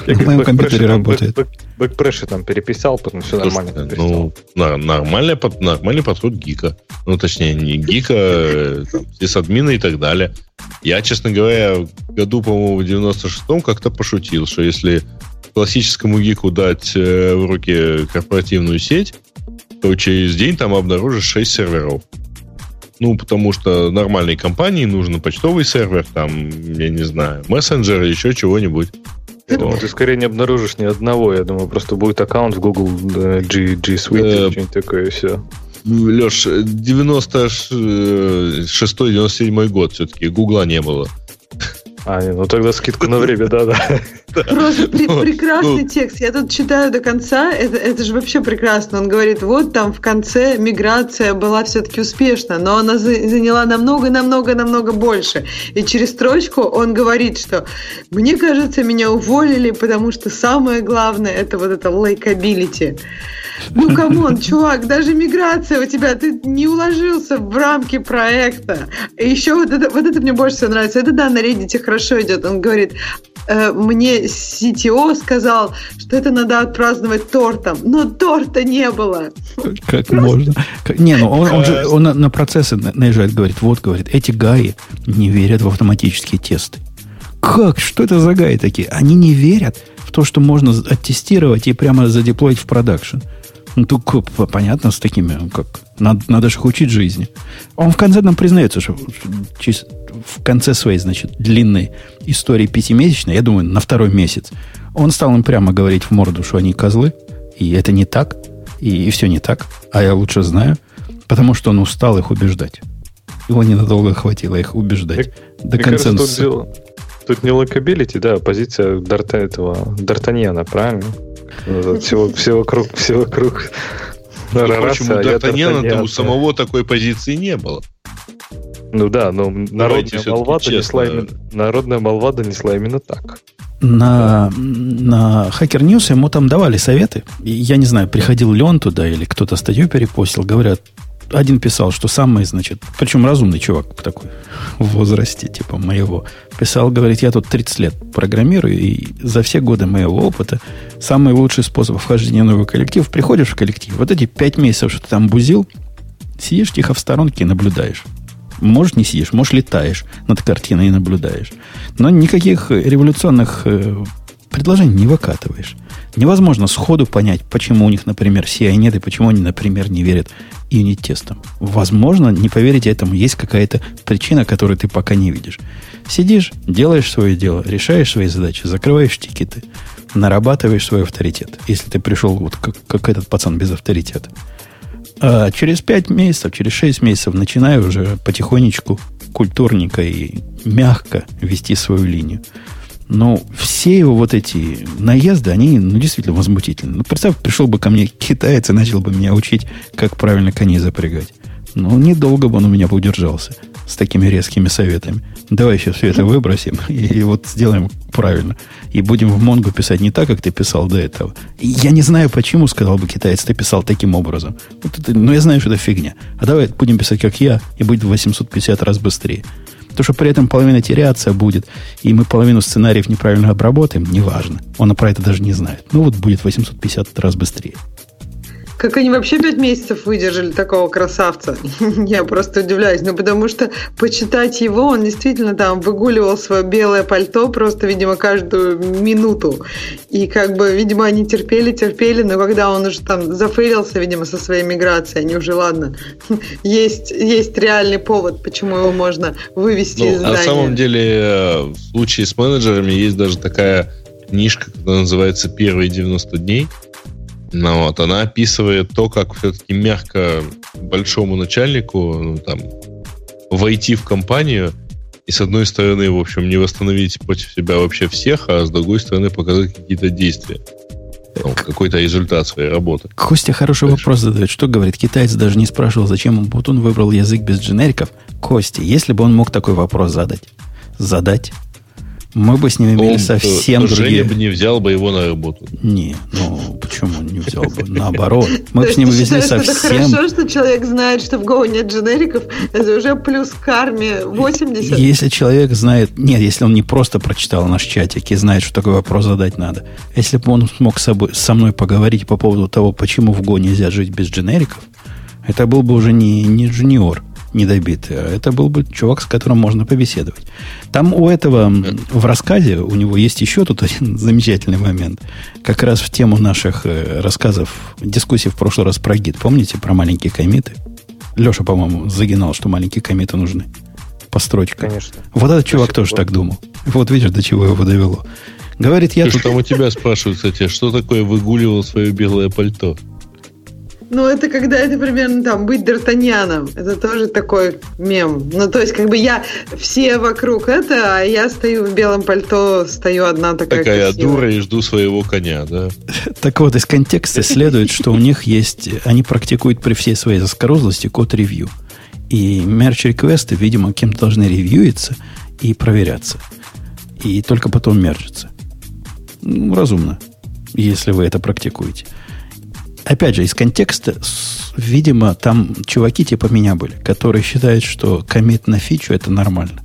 [SPEAKER 3] Я,
[SPEAKER 1] На моем компьютере работает.
[SPEAKER 3] back- back- Backpressure там переписал, потом все нормально. Там перестал.
[SPEAKER 2] ну, нормальный, под- нормальный подход гика. Ну, точнее, не гика, э, там, сисадмина и так далее. Я, честно говоря, в году, по-моему, в 96-м как-то пошутил, что если классическому гику дать э, в руки корпоративную сеть, то через день там обнаружишь 6 серверов. Ну, потому что нормальной компании нужен почтовый сервер, там, я не знаю, мессенджер, еще чего-нибудь.
[SPEAKER 3] Я думаю, ты скорее не обнаружишь ни одного. Я думаю, просто будет аккаунт в Google э, G, G Suite
[SPEAKER 2] Э,
[SPEAKER 3] или что-нибудь такое, и все.
[SPEAKER 2] Леш, 96-97 год все-таки, Гугла не было.
[SPEAKER 3] А, не, ну тогда скидку на время, да-да.
[SPEAKER 5] Просто при-
[SPEAKER 2] Ну,
[SPEAKER 5] прекрасный
[SPEAKER 2] ну.
[SPEAKER 5] текст. Я тут читаю до конца. Это, это же вообще прекрасно. Он говорит, вот там в конце миграция была все-таки успешна, но она за- заняла намного, намного, намного больше. И через строчку он говорит, что мне кажется, меня уволили, потому что самое главное это вот это likeability. Ну, come on, чувак, даже миграция у тебя, ты не уложился в рамки проекта. И еще вот это, вот это мне больше всего нравится. Это, да, на Reddit хорошо идет. Он говорит, «Э, мне CTO сказал, что это надо отпраздновать тортом. Но торта не было.
[SPEAKER 1] Как можно? Как- Не, ну он, он же он на, на процессы на- наезжает, говорит, вот, говорит, эти гаи не верят в автоматические тесты. Как? Что это за гаи такие? Они не верят в то, что можно оттестировать и прямо задеплоить в продакшн. Ну, тут понятно с такими, как надо, надо же их учить жизни. Он в конце нам признается, что чис- в конце своей, значит, длинной истории пятимесячной, я думаю, на второй месяц, Он стал им прямо говорить в морду, что они козлы, и это не так, и, и все не так, а я лучше знаю, потому что он устал их убеждать. Его ненадолго хватило их убеждать.
[SPEAKER 3] Мне, до консенсуса. Кажется, тут, тут не likeability, да, позиция Дарта, этого Д'Артаньяна, правильно? Все, все вокруг, все вокруг.
[SPEAKER 2] Впрочем, у Д'Артаньяна у самого такой позиции не было.
[SPEAKER 3] Ну да, но народная молва, донесла именно, народная молва донесла именно так.
[SPEAKER 1] На, на Hacker News ему там давали советы. Я не знаю, приходил ли он туда или кто-то статью перепостил. Говорят, один писал, что самый, значит, причем разумный чувак такой в возрасте, типа моего, писал, говорит, я тут 30 лет программирую, и за все годы моего опыта самый лучший способ вхождения в новый коллектив, приходишь в коллектив, вот эти 5 месяцев, что ты там бузил, сидишь тихо в сторонке и наблюдаешь. Может, не сидишь, может, летаешь над картиной и наблюдаешь. Но никаких революционных э, предложений не выкатываешь. Невозможно сходу понять, почему у них, например, CI нет и почему они, например, не верят юнит-тестам. Возможно, не поверите этому, есть какая-то причина, которую ты пока не видишь. Сидишь, делаешь свое дело, решаешь свои задачи, закрываешь тикеты, нарабатываешь свой авторитет. Если ты пришел вот как, как этот пацан без авторитета. А через 5 месяцев, через 6 месяцев начинаю уже потихонечку, культурненько и мягко вести свою линию. Но все его вот эти наезды, они ну, действительно возмутительны. Ну, представь, пришел бы ко мне китаец и начал бы меня учить, как правильно коней запрягать. Ну, недолго бы он у меня бы удержался с такими резкими советами. Давай сейчас все это выбросим и, и вот сделаем правильно. И будем в Монгу писать не так, как ты писал до этого. Я не знаю, почему, сказал бы китаец, ты писал таким образом. Вот это, но я знаю, что это фигня. А давай будем писать, как я, и будет в 850 раз быстрее. То, что при этом половина теряться будет, и мы половину сценариев неправильно обработаем, неважно. Он про это даже не знает. Ну вот будет 850 раз быстрее.
[SPEAKER 5] Как они вообще пять месяцев выдержали такого красавца? Я просто удивляюсь. Ну, потому что почитать его, он действительно там выгуливал свое белое пальто просто, видимо, каждую минуту. И как бы, видимо, они терпели, терпели, но когда он уже там зафейлился, видимо, со своей миграцией, они уже, ладно, есть, есть реальный повод, почему его можно вывести ну, из
[SPEAKER 2] здания. На самом деле, э, в случае с менеджерами есть даже такая книжка, которая называется «Первые 90 дней», ну, вот, она описывает то, как все-таки мягко большому начальнику ну, там, войти в компанию и, с одной стороны, в общем, не восстановить против себя вообще всех, а с другой стороны, показать какие-то действия. Ну, какой-то результат своей работы.
[SPEAKER 1] Костя хороший Дальше. вопрос задает. Что говорит? Китаец даже не спрашивал, зачем он, он выбрал язык без дженериков. Костя, если бы он мог такой вопрос задать, задать, мы бы с ним имели Он, совсем
[SPEAKER 2] Женя
[SPEAKER 1] другие...
[SPEAKER 2] бы не взял бы его на работу.
[SPEAKER 1] Не, ну почему не взял бы? Наоборот. Мы бы с ним везли совсем... Это
[SPEAKER 5] хорошо, что человек знает, что в Go нет дженериков. Это уже плюс карме 80.
[SPEAKER 1] Если человек знает... Нет, если он не просто прочитал наш чатик и знает, что такой вопрос задать надо. Если бы он смог с собой, со мной поговорить по поводу того, почему в Go нельзя жить без дженериков, это был бы уже не, не джуниор недобитый, а это был бы чувак, с которым можно побеседовать. Там у этого в рассказе у него есть еще тут один замечательный момент. Как раз в тему наших э, рассказов, дискуссий в прошлый раз про гид. Помните про маленькие комиты? Леша, по-моему, загинал, что маленькие комиты нужны. По строчкам.
[SPEAKER 3] Конечно.
[SPEAKER 1] Вот этот чувак тоже так думал. Вот видишь, до чего его довело. Говорит, я
[SPEAKER 2] Ты тут... Там у тебя спрашивают, кстати, что такое выгуливал свое белое пальто?
[SPEAKER 5] Ну, это когда это примерно там быть Д'Артаньяном. Это тоже такой мем. Ну, то есть, как бы я все вокруг это, а я стою в белом пальто, стою одна такая
[SPEAKER 2] Такая красивая. дура и жду своего коня, да?
[SPEAKER 1] Так вот, из контекста следует, что у них есть... Они практикуют при всей своей заскорузлости код-ревью. И мерч-реквесты, видимо, кем-то должны ревьюиться и проверяться. И только потом мерчиться. Ну, разумно, если вы это практикуете опять же, из контекста, видимо, там чуваки типа меня были, которые считают, что комит на фичу это нормально.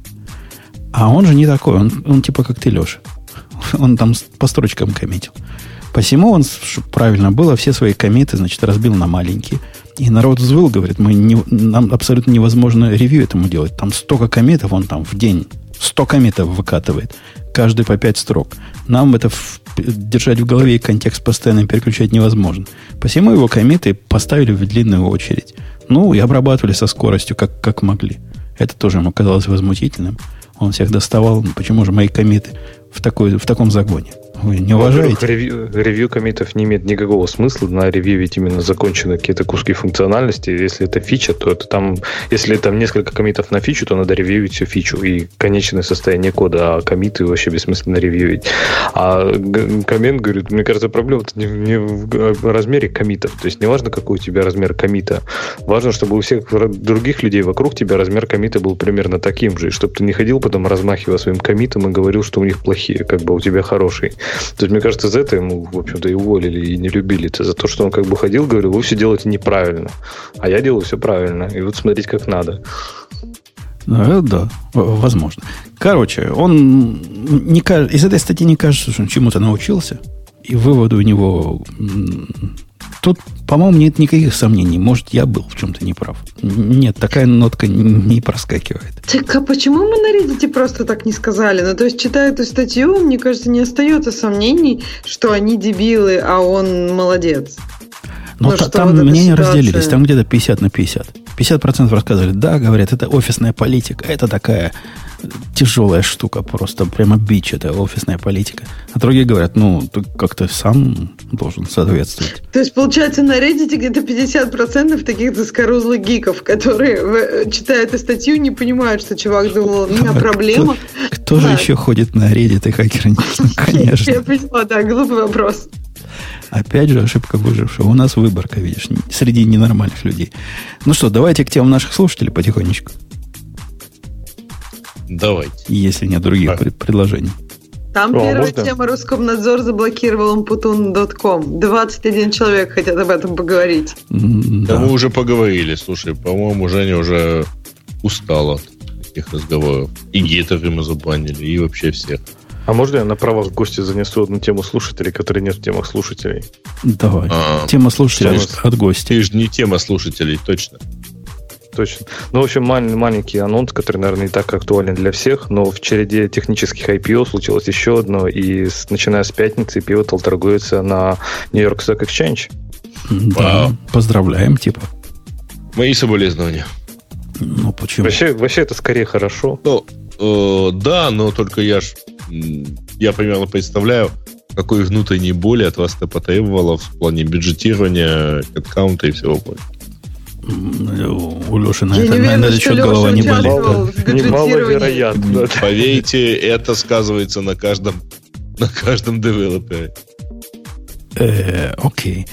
[SPEAKER 1] А он же не такой, он, он типа как ты, Леша. Он там по строчкам коммитил. Посему он, правильно было, все свои комиты, значит, разбил на маленькие. И народ взвыл, говорит, мы не, нам абсолютно невозможно ревью этому делать. Там столько комитов, он там в день 100 комитов выкатывает. Каждый по 5 строк. Нам это в, держать в голове и контекст постоянно переключать невозможно. Посему его комиты поставили в длинную очередь. Ну, и обрабатывали со скоростью, как, как могли. Это тоже ему казалось возмутительным. Он всех доставал. Ну, почему же мои комиты в, такой, в таком загоне? Вы не уважаете?
[SPEAKER 3] Ревью, ревью комитов не имеет никакого смысла. На ревью ведь именно закончены какие-то куски функциональности. Если это фича, то это там... Если там несколько комитов на фичу, то надо ревьюить всю фичу и конечное состояние кода, а комиты вообще бессмысленно ревьюить. А коммент говорит, мне кажется, проблема не, не в размере комитов. То есть не важно, какой у тебя размер комита. Важно, чтобы у всех других людей вокруг тебя размер комита был примерно таким же. И чтобы ты не ходил потом размахивая своим комитом и говорил, что у них плохие, как бы у тебя хороший. То есть, мне кажется, за это ему, в общем-то, и уволили, и не любили. Это за то, что он как бы ходил, говорил, вы все делаете неправильно. А я делаю все правильно. И вот смотреть, как надо.
[SPEAKER 1] Ну, да, возможно. Короче, он не, из этой статьи не кажется, что он чему-то научился. И выводы у него Тут, по-моему, нет никаких сомнений. Может, я был в чем-то неправ. Нет, такая нотка не проскакивает.
[SPEAKER 5] Так а почему мы на Reddit просто так не сказали? Ну, то есть, читая эту статью, мне кажется, не остается сомнений, что они дебилы, а он молодец.
[SPEAKER 1] Но ну, та, там вот мнения ситуация... разделились, там где-то 50 на 50. 50% рассказывали, да, говорят, это офисная политика, это такая тяжелая штука, просто прямо бич, это офисная политика. А другие говорят, ну, ты как-то сам должен соответствовать.
[SPEAKER 5] То есть, получается, на Reddit где-то 50% таких заскорузлых гиков, которые, читая эту статью, не понимают, что чувак думал, у меня проблема.
[SPEAKER 1] Кто, же еще ходит на Reddit и хакеры? Конечно.
[SPEAKER 5] Я поняла, да, глупый вопрос.
[SPEAKER 1] Опять же, ошибка выжившего. У нас выборка, видишь, среди ненормальных людей. Ну что, давайте к темам наших слушателей потихонечку.
[SPEAKER 2] Давайте.
[SPEAKER 1] Если нет других а. предложений.
[SPEAKER 5] Там О, первая можно? тема Роскомнадзор заблокировал Umпутун.ком. 21 человек хотят об этом поговорить.
[SPEAKER 2] Да. да, мы уже поговорили. Слушай, по-моему, Женя уже устала от таких разговоров. И гейтеры мы забанили, и вообще всех.
[SPEAKER 3] А можно я на правах гостя занесу одну тему слушателей, которая нет в темах слушателей?
[SPEAKER 1] Давай. А, тема слушателей от гостя.
[SPEAKER 2] Ты же не тема слушателей, точно
[SPEAKER 3] точно. Ну, в общем, маль- маленький анонс, который, наверное, не так актуален для всех, но в череде технических IPO случилось еще одно, и с, начиная с пятницы Pivotal торгуется на New York Stock Exchange.
[SPEAKER 1] Да, Вау. поздравляем, типа.
[SPEAKER 2] Мои соболезнования.
[SPEAKER 1] Ну, почему?
[SPEAKER 3] Вообще, вообще это скорее хорошо.
[SPEAKER 2] Ну, э, да, но только я ж, я примерно представляю, какой внутренней боли от вас это потребовало в плане бюджетирования, аккаунта и всего прочего.
[SPEAKER 1] У Леши на, это, на этот счет голова не болит.
[SPEAKER 3] Немаловероятно.
[SPEAKER 2] Поверьте, это сказывается на каждом, на каждом девелопере.
[SPEAKER 1] Э, окей.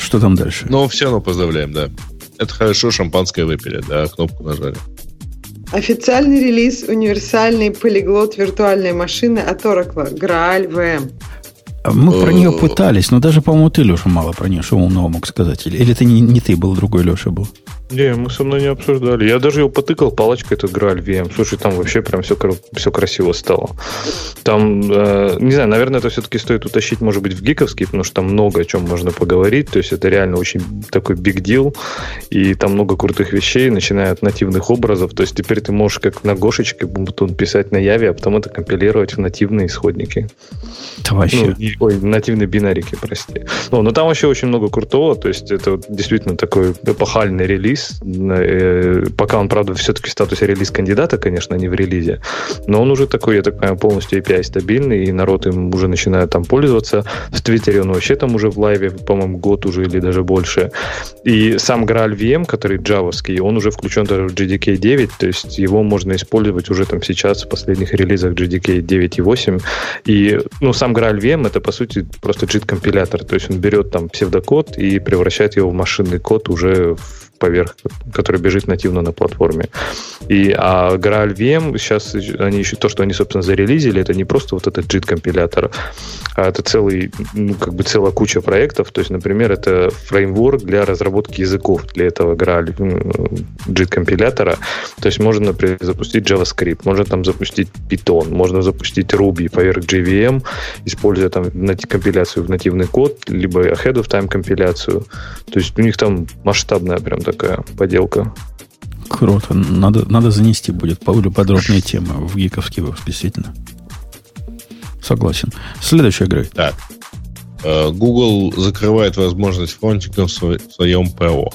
[SPEAKER 1] Что там дальше?
[SPEAKER 2] Ну, все равно поздравляем, да. Это хорошо, шампанское выпили, да, кнопку нажали.
[SPEAKER 5] Официальный релиз универсальный полиглот виртуальной машины от Oracle Graal VM.
[SPEAKER 1] Мы про нее пытались, но даже, по-моему, ты, Леша, мало про нее что умного мог сказать. Или, или это не, не ты был, другой Леша был?
[SPEAKER 3] Не, мы со мной не обсуждали. Я даже его потыкал палочкой, этот Грааль VM. Слушай, там вообще прям все, все красиво стало. Там, э, не знаю, наверное, это все-таки стоит утащить, может быть, в гиковский, потому что там много о чем можно поговорить. То есть это реально очень такой big deal. И там много крутых вещей, начиная от нативных образов. То есть теперь ты можешь как на Гошечке Бумбутун писать на Яве, а потом это компилировать в нативные исходники.
[SPEAKER 1] Это вообще...
[SPEAKER 3] Ну, ой, нативные бинарики, прости. Ну, но там вообще очень много крутого. То есть это действительно такой эпохальный релиз релиз. Э, пока он, правда, все-таки в статусе релиз кандидата, конечно, не в релизе. Но он уже такой, я так понимаю, полностью API стабильный, и народ им уже начинает там пользоваться. В Твиттере он вообще там уже в лайве, по-моему, год уже или даже больше. И сам Graal VM, который джавовский, он уже включен даже в GDK 9, то есть его можно использовать уже там сейчас в последних релизах GDK 9 и 8. И, ну, сам Graal VM это, по сути, просто JIT-компилятор, то есть он берет там псевдокод и превращает его в машинный код уже в поверх, который бежит нативно на платформе. И, а Graal VM, сейчас они еще то, что они, собственно, зарелизили, это не просто вот этот JIT-компилятор, а это целый, ну, как бы целая куча проектов. То есть, например, это фреймворк для разработки языков для этого Graal JIT-компилятора. То есть можно, например, запустить JavaScript, можно там запустить Python, можно запустить Ruby поверх JVM, используя там компиляцию в нативный код, либо ahead of time компиляцию. То есть у них там масштабная прям такая поделка.
[SPEAKER 1] Круто. Надо, надо занести будет более подробные темы в гиковский выпуск, действительно. Согласен. Следующая игра.
[SPEAKER 2] Так. Э, Google закрывает возможность фронтинга в своем ПО.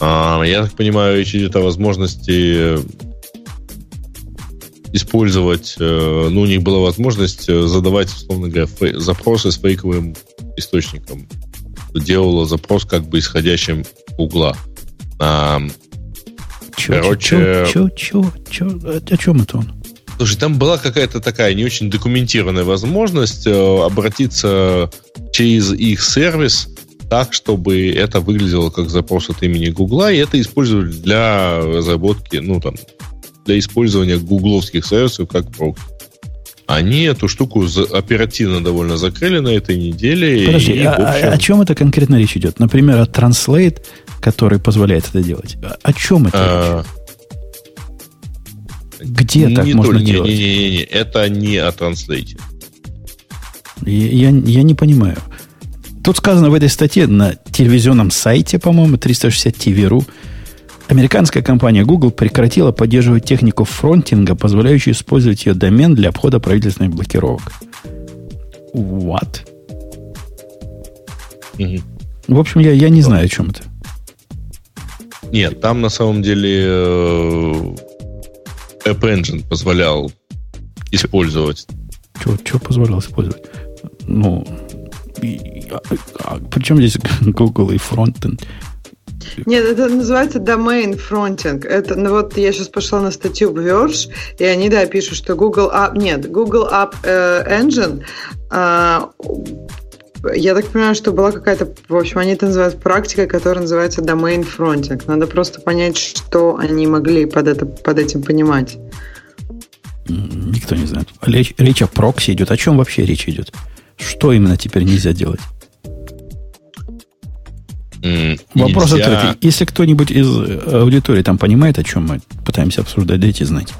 [SPEAKER 2] А, я так понимаю, речь идет о возможности использовать, э, ну, у них была возможность э, задавать, условно говоря, фей, запросы с фейковым источником. Делала запрос как бы исходящим угла. А,
[SPEAKER 1] чё, короче... Чё, чё, чё, чё, о чем это он?
[SPEAKER 2] Слушай, там была какая-то такая не очень документированная возможность э, обратиться через их сервис так, чтобы это выглядело как запрос от имени Гугла, и это использовали для разработки, ну, там, для использования гугловских сервисов как прокси. Они эту штуку оперативно довольно закрыли на этой неделе.
[SPEAKER 1] Подожди, и, а, общем... о чем это конкретно речь идет? Например, о Translate, который позволяет это делать. О чем это а... Где не так не можно делать? Не,
[SPEAKER 2] не, не, не, это не о.
[SPEAKER 1] Я, я, я не понимаю. Тут сказано в этой статье на телевизионном сайте, по-моему, 360 TV.ru, американская компания Google прекратила поддерживать технику фронтинга, позволяющую использовать ее домен для обхода правительственных блокировок. What? Угу. В общем, я, я не знаю, о чем это.
[SPEAKER 2] Нет, там на самом деле э, App Engine позволял использовать.
[SPEAKER 1] Что позволял использовать? Ну, а, а, причем здесь Google и фронтенд?
[SPEAKER 5] Нет, это называется domain fronting. Это, ну вот я сейчас пошла на статью в Verge, и они, да, пишут, что Google App, нет, Google App э, Engine, э, я так понимаю, что была какая-то, в общем, они это называют практикой, которая называется domain fronting. Надо просто понять, что они могли под, это, под этим понимать.
[SPEAKER 1] Никто не знает. Речь, речь о прокси идет. О чем вообще речь идет? Что именно теперь нельзя делать? Mm, Вопрос нельзя. открытый. Если кто-нибудь из аудитории там понимает, о чем мы пытаемся обсуждать, дайте знать.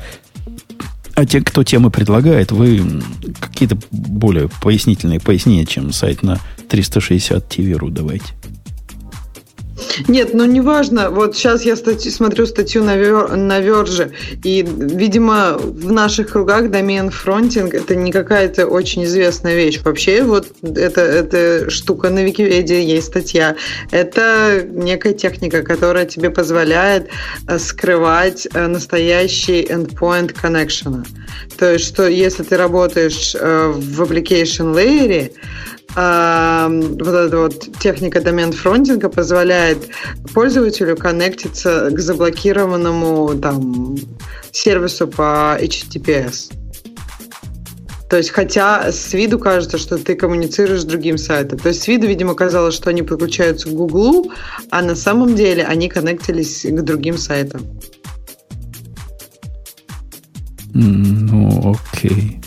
[SPEAKER 1] А те, кто темы предлагает, вы какие-то более пояснительные пояснения, чем сайт на 360 TV.ru давайте.
[SPEAKER 5] Нет, ну неважно. Вот сейчас я статью, смотрю статью на, Вер, на Верже, и, видимо, в наших кругах домен фронтинг это не какая-то очень известная вещь. Вообще, вот это, эта штука на Википедии есть статья. Это некая техника, которая тебе позволяет э, скрывать э, настоящий endpoint connection. То есть, что если ты работаешь э, в application layer, вот эта вот техника домен фронтинга позволяет пользователю коннектиться к заблокированному там сервису по HTTPS. То есть, хотя с виду кажется, что ты коммуницируешь с другим сайтом. То есть, с виду, видимо, казалось, что они подключаются к Гуглу, а на самом деле они коннектились к другим сайтам.
[SPEAKER 1] Ну, окей.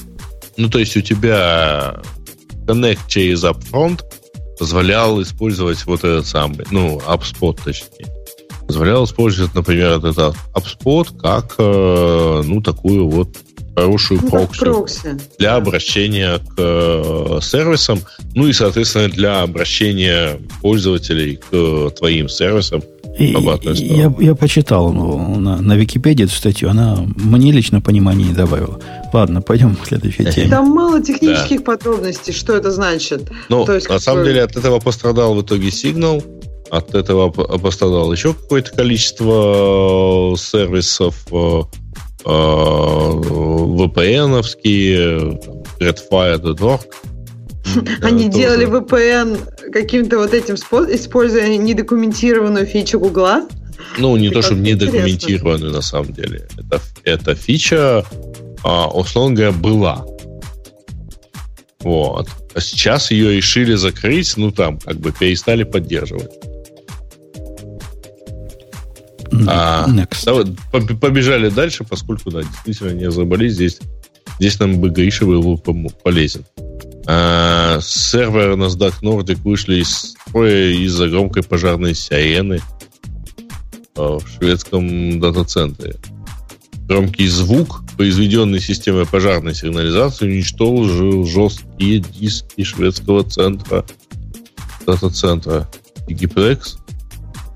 [SPEAKER 2] Ну, то есть, у тебя Connect через Upfront позволял использовать вот этот самый, ну, HubSpot точнее. Позволял использовать, например, этот HubSpot как, э, ну, такую вот хорошую ну, прокси, прокси для обращения к э, сервисам, ну и, соответственно, для обращения пользователей к твоим сервисам.
[SPEAKER 1] Я, я почитал ну, на, на Википедии эту статью, она мне лично понимания не добавила. Ладно, пойдем к следующей теме.
[SPEAKER 5] Там мало технических да. подробностей, что это значит.
[SPEAKER 2] Ну, То есть, на самом деле, от этого пострадал в итоге сигнал, от этого пострадало еще какое-то количество сервисов, э, э, VPN-овские, Redfire.org.
[SPEAKER 5] Они делали VPN каким-то вот этим способом, используя недокументированную фичу Гугла.
[SPEAKER 2] Ну, не то, чтобы недокументированную на самом деле. Это, это фича, а, условно говоря, была. Вот. А сейчас ее решили закрыть, ну там, как бы перестали поддерживать. А, побежали дальше, поскольку, да, действительно не разобрались здесь. Здесь нам бы Гриша был полезен. А, серверы NASDAQ Nordic вышли из строя из-за громкой пожарной сирены а, в шведском дата-центре. Громкий звук, произведенный системой пожарной сигнализации, уничтожил жесткие диски шведского центра дата-центра Digiplex,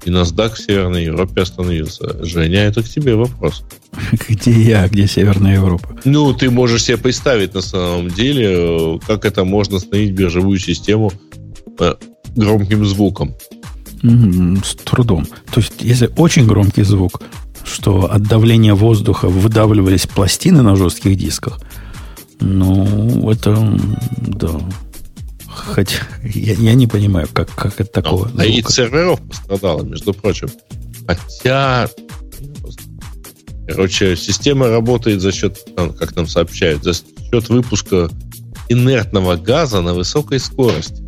[SPEAKER 2] и NASDAQ в Северной Европе остановился. Женя, это к тебе вопрос.
[SPEAKER 1] Где я, где Северная Европа?
[SPEAKER 2] Ну, ты можешь себе представить на самом деле, как это можно остановить биржевую систему э, громким звуком.
[SPEAKER 1] с трудом. То есть, если очень громкий звук, что от давления воздуха выдавливались пластины на жестких дисках. Ну, это, да. Хотя я, я не понимаю, как, как это такого.
[SPEAKER 2] Ну, а и серверов пострадало, между прочим. Хотя, короче, система работает за счет, как нам сообщают, за счет выпуска инертного газа на высокой скорости.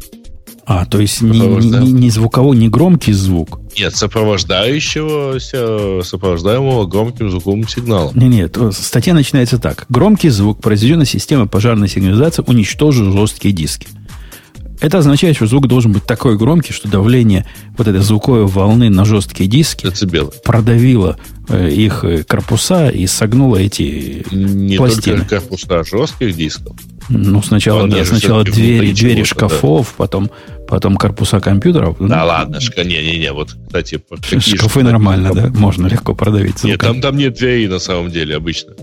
[SPEAKER 1] А, то есть не, не, не звуковой, не громкий звук.
[SPEAKER 2] Нет, сопровождающегося, сопровождаемого громким звуковым сигналом.
[SPEAKER 1] Нет, нет, статья начинается так. Громкий звук, произведенный системой пожарной сигнализации, уничтожил жесткие диски. Это означает, что звук должен быть такой громкий, что давление вот этой звуковой волны на жесткие диски
[SPEAKER 2] Децибелы.
[SPEAKER 1] продавило э, их э, корпуса и согнуло эти
[SPEAKER 2] Не
[SPEAKER 1] пластины.
[SPEAKER 2] только корпуса жестких дисков.
[SPEAKER 1] Ну, сначала,
[SPEAKER 2] даже
[SPEAKER 1] сначала двери, двери шкафов, потом, потом корпуса компьютеров.
[SPEAKER 2] Да
[SPEAKER 1] Ну,
[SPEAKER 2] ладно, шка, не-не-не, вот, кстати, про такие
[SPEAKER 1] Шкафы
[SPEAKER 2] же-
[SPEAKER 1] нормально, да? Можно легко продавить
[SPEAKER 2] Нет, там, там нет дверей на самом деле обычно.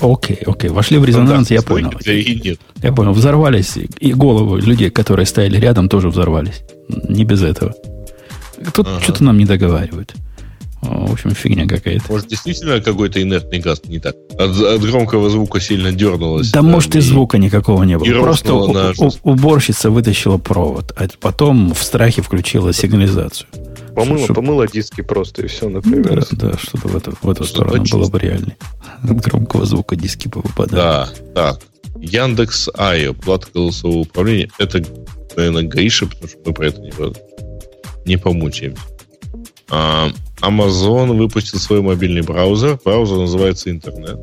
[SPEAKER 1] Окей, окей. Вошли в резонанс, я понял.
[SPEAKER 2] стойки Дверей нет.
[SPEAKER 1] Я понял. Взорвались. И головы людей, которые стояли рядом, тоже взорвались. Не без этого. Тут
[SPEAKER 2] Ага.
[SPEAKER 1] что-то нам не договаривают. В общем, фигня какая-то.
[SPEAKER 2] Может, действительно какой-то инертный газ не так? От, от громкого звука сильно дернулось.
[SPEAKER 1] Да, может, и звука никакого не было.
[SPEAKER 2] и
[SPEAKER 1] Просто у- уборщица вытащила провод, а потом в страхе включила сигнализацию.
[SPEAKER 3] Помыла,
[SPEAKER 1] Шо-
[SPEAKER 3] помыла диски просто, и все,
[SPEAKER 1] Да,
[SPEAKER 3] например.
[SPEAKER 1] да, что-то в эту, в эту
[SPEAKER 2] Что-то
[SPEAKER 1] сторону было
[SPEAKER 2] чисто.
[SPEAKER 1] бы реально. От громкого звука диски бы выпадали.
[SPEAKER 2] Да, так. Яндекс Айо, плата голосового управления. Это, наверное, Гриша, потому что мы про это не, не помучаемся. А, Amazon выпустил свой мобильный браузер. Браузер называется Интернет.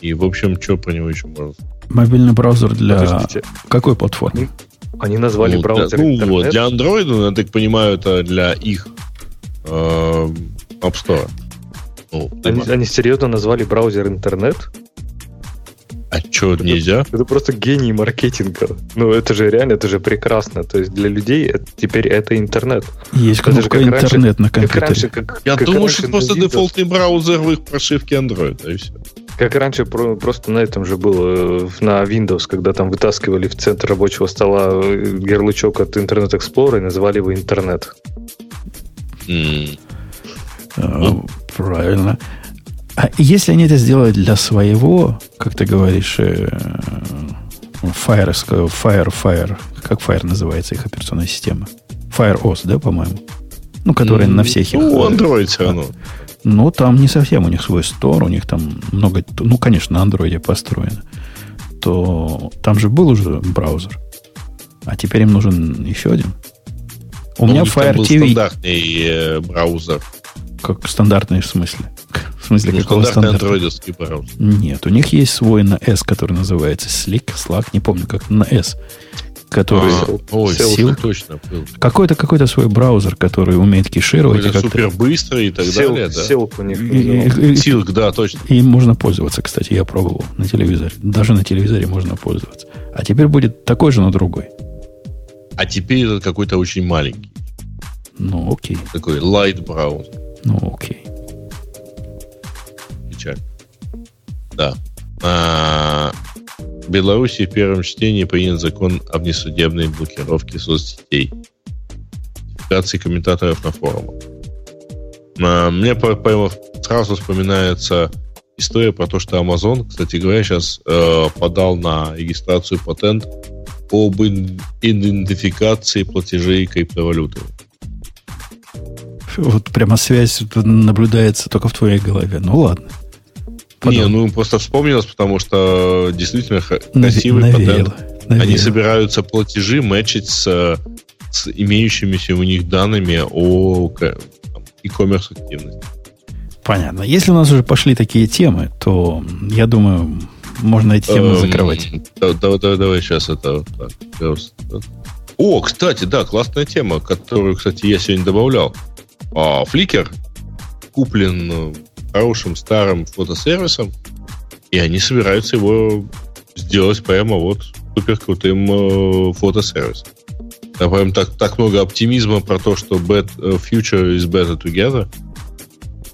[SPEAKER 2] И, в общем, что про него еще можно?
[SPEAKER 1] Мобильный браузер для
[SPEAKER 3] Подождите,
[SPEAKER 1] какой платформы?
[SPEAKER 3] Они назвали
[SPEAKER 2] Ну,
[SPEAKER 3] браузер
[SPEAKER 2] для, ну,
[SPEAKER 3] интернет?
[SPEAKER 2] вот, для Android, ну, я так понимаю, это для их э, App Store. Ну,
[SPEAKER 3] Они, они серьезно назвали браузер интернет?
[SPEAKER 2] а что, нельзя?
[SPEAKER 3] Это просто гений маркетинга. Ну, это же реально, это же прекрасно. То есть для людей это- теперь это интернет.
[SPEAKER 1] Есть
[SPEAKER 3] Это же как раньше-
[SPEAKER 1] интернет на
[SPEAKER 3] Как
[SPEAKER 1] компьютере.
[SPEAKER 3] раньше, как,
[SPEAKER 2] Я
[SPEAKER 3] как
[SPEAKER 2] думаю,
[SPEAKER 3] раньше
[SPEAKER 2] что
[SPEAKER 3] на
[SPEAKER 2] это просто дефолтный браузер в их прошивке Android, и все.
[SPEAKER 3] Как раньше про- просто на этом же было э, на Windows, когда там вытаскивали в центр рабочего стола э, ярлычок от Internet Explorer и называли его интернет.
[SPEAKER 1] А, Правильно. А если они это сделают для своего, как ты говоришь, э, Fire, Fire, Fire, как Fire называется их операционная система? FireOS, да, по-моему? Ну, которая на всех их...
[SPEAKER 2] Ну, Android все равно.
[SPEAKER 1] Ну, там не совсем у них свой стор, у них там много... Ну, конечно, на андроиде построено. То там же был уже браузер. А теперь им нужен еще один. У
[SPEAKER 2] Ну,
[SPEAKER 1] меня
[SPEAKER 2] там
[SPEAKER 1] Fire TV
[SPEAKER 2] стандартный э, браузер.
[SPEAKER 1] как стандартный в смысле. В смысле,
[SPEAKER 2] Ну,
[SPEAKER 1] какого
[SPEAKER 2] стандартный
[SPEAKER 1] стандарта?
[SPEAKER 2] андроидовский браузер.
[SPEAKER 1] Нет, у них есть свой на S, который называется Slick, Slack, не помню, как на S. Который...
[SPEAKER 2] А, ой,
[SPEAKER 1] Silk.
[SPEAKER 2] Silk точно был.
[SPEAKER 1] Какой-то какой-то свой браузер, который умеет кешировать. и как-то-
[SPEAKER 2] супер быстрый и так
[SPEAKER 3] Сел-
[SPEAKER 2] далее, да?
[SPEAKER 3] селк у них
[SPEAKER 1] и- и- и-
[SPEAKER 2] Silk, да, точно.
[SPEAKER 1] Им можно пользоваться, кстати, я пробовал на телевизоре. Даже на телевизоре можно пользоваться. А теперь будет такой же, но другой.
[SPEAKER 2] А теперь этот какой-то очень маленький.
[SPEAKER 1] Ну, окей.
[SPEAKER 2] Такой light браузер.
[SPEAKER 1] Ну, окей.
[SPEAKER 2] Печаль. Да. А, в Беларуси в первом чтении принят закон об несудебной блокировке соцсетей. Идентификации комментаторов на форумах. Мне прямо сразу вспоминается история про то, что Amazon, кстати говоря, сейчас э, подал на регистрацию патент об идентификации платежей криптовалюты.
[SPEAKER 1] Вот прямо связь наблюдается только в твоей голове. Ну, ладно.
[SPEAKER 2] Не, ну просто вспомнилось, потому что действительно х-
[SPEAKER 1] Наве-
[SPEAKER 2] красивый
[SPEAKER 1] навеяло,
[SPEAKER 2] патент.
[SPEAKER 1] навеяло.
[SPEAKER 2] Они собираются платежи мэчить с, с имеющимися у них данными о e-commerce активности.
[SPEAKER 1] Понятно. Если у нас уже пошли такие темы, то я думаю, можно эти темы
[SPEAKER 2] Эм,
[SPEAKER 1] закрывать.
[SPEAKER 2] да- да- да- Давай сейчас это. О, кстати, да, классная тема, которую, кстати, я сегодня добавлял. А, Flickr куплен э, хорошим старым фотосервисом, и они собираются его сделать прямо вот супер крутым э, фотосервисом. Там прям так, так много оптимизма про то, что bad, э, future is better together.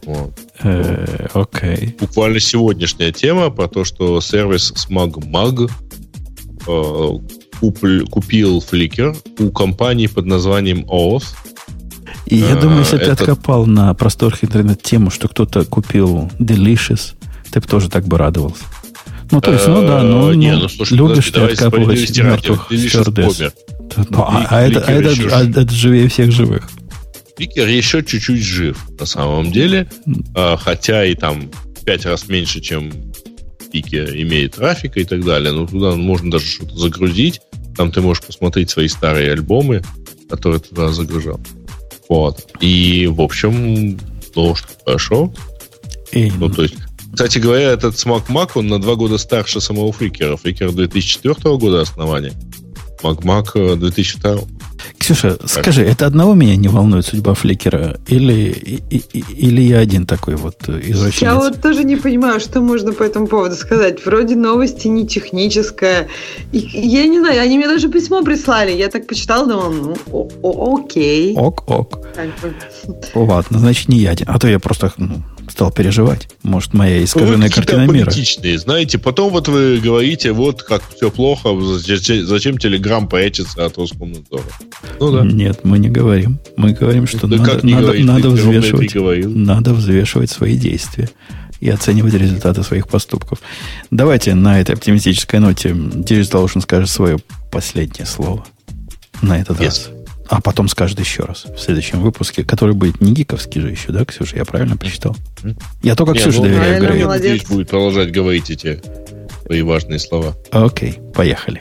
[SPEAKER 2] Вот.
[SPEAKER 1] Э, Окей.
[SPEAKER 2] Буквально сегодняшняя тема про то, что сервис SmugMug э, купль- купил Flickr у компании под названием OAuth.
[SPEAKER 1] И я думаю, если ты откопал на просторах интернет тему, что кто-то купил Delicious, ты бы тоже так бы радовался. Ну, то есть, ну да, ну,
[SPEAKER 2] не,
[SPEAKER 1] ну,
[SPEAKER 2] ну слушай,
[SPEAKER 1] любишь ты откапывать мертвых стюардесс.
[SPEAKER 2] помер.
[SPEAKER 1] А, а это, а, это, а это живее всех живых.
[SPEAKER 2] Пикер еще чуть-чуть жив, на самом деле. А, хотя и там пять раз меньше, чем Пикер имеет трафика и так далее. Но туда можно даже что-то загрузить. Там ты можешь посмотреть свои старые альбомы, которые ты туда загружал. Вот. И, в общем, ну, что хорошо.
[SPEAKER 1] И,
[SPEAKER 2] Ну, то есть, кстати говоря, этот Смак Мак, он на два года старше самого Фликера. Фликер 2004 года основания. Мак Мак 2002.
[SPEAKER 1] Ксюша, скажи, это одного меня не волнует судьба Фликера? Или, и- и- или я один такой вот извращенец?
[SPEAKER 5] Я вот тоже не понимаю, что можно по этому поводу сказать. Вроде новости не техническая. И, я не знаю, они мне даже письмо прислали. Я так почитала, думала, ну, о- о- окей.
[SPEAKER 1] Ок, ок.
[SPEAKER 5] Как бы.
[SPEAKER 1] Ладно, значит, не я один. А то я просто ну, стал переживать. Может, моя искаженная
[SPEAKER 2] Вы
[SPEAKER 1] картина мира.
[SPEAKER 2] аполитичные, знаете. Потом вот вы говорите, вот как все плохо, зачем, Телеграм прячется от Роскомнадзора. Ну да.
[SPEAKER 1] Нет, мы не говорим. Мы говорим, что
[SPEAKER 2] Да
[SPEAKER 1] надо, надо,
[SPEAKER 2] говорить,
[SPEAKER 1] надо взвешивать, надо взвешивать свои действия и оценивать результаты своих поступков. Давайте на этой оптимистической ноте Digital Ocean скажет свое последнее слово на этот
[SPEAKER 2] Yes.
[SPEAKER 1] раз. А потом скажет еще раз в следующем выпуске, который будет не гиковский же еще, да, Ксюша? Я правильно прочитал? Я только Ксюше
[SPEAKER 2] ну,
[SPEAKER 1] доверяю, Грею.
[SPEAKER 2] Надеюсь, будет продолжать говорить эти свои важные слова.
[SPEAKER 1] Окей, поехали.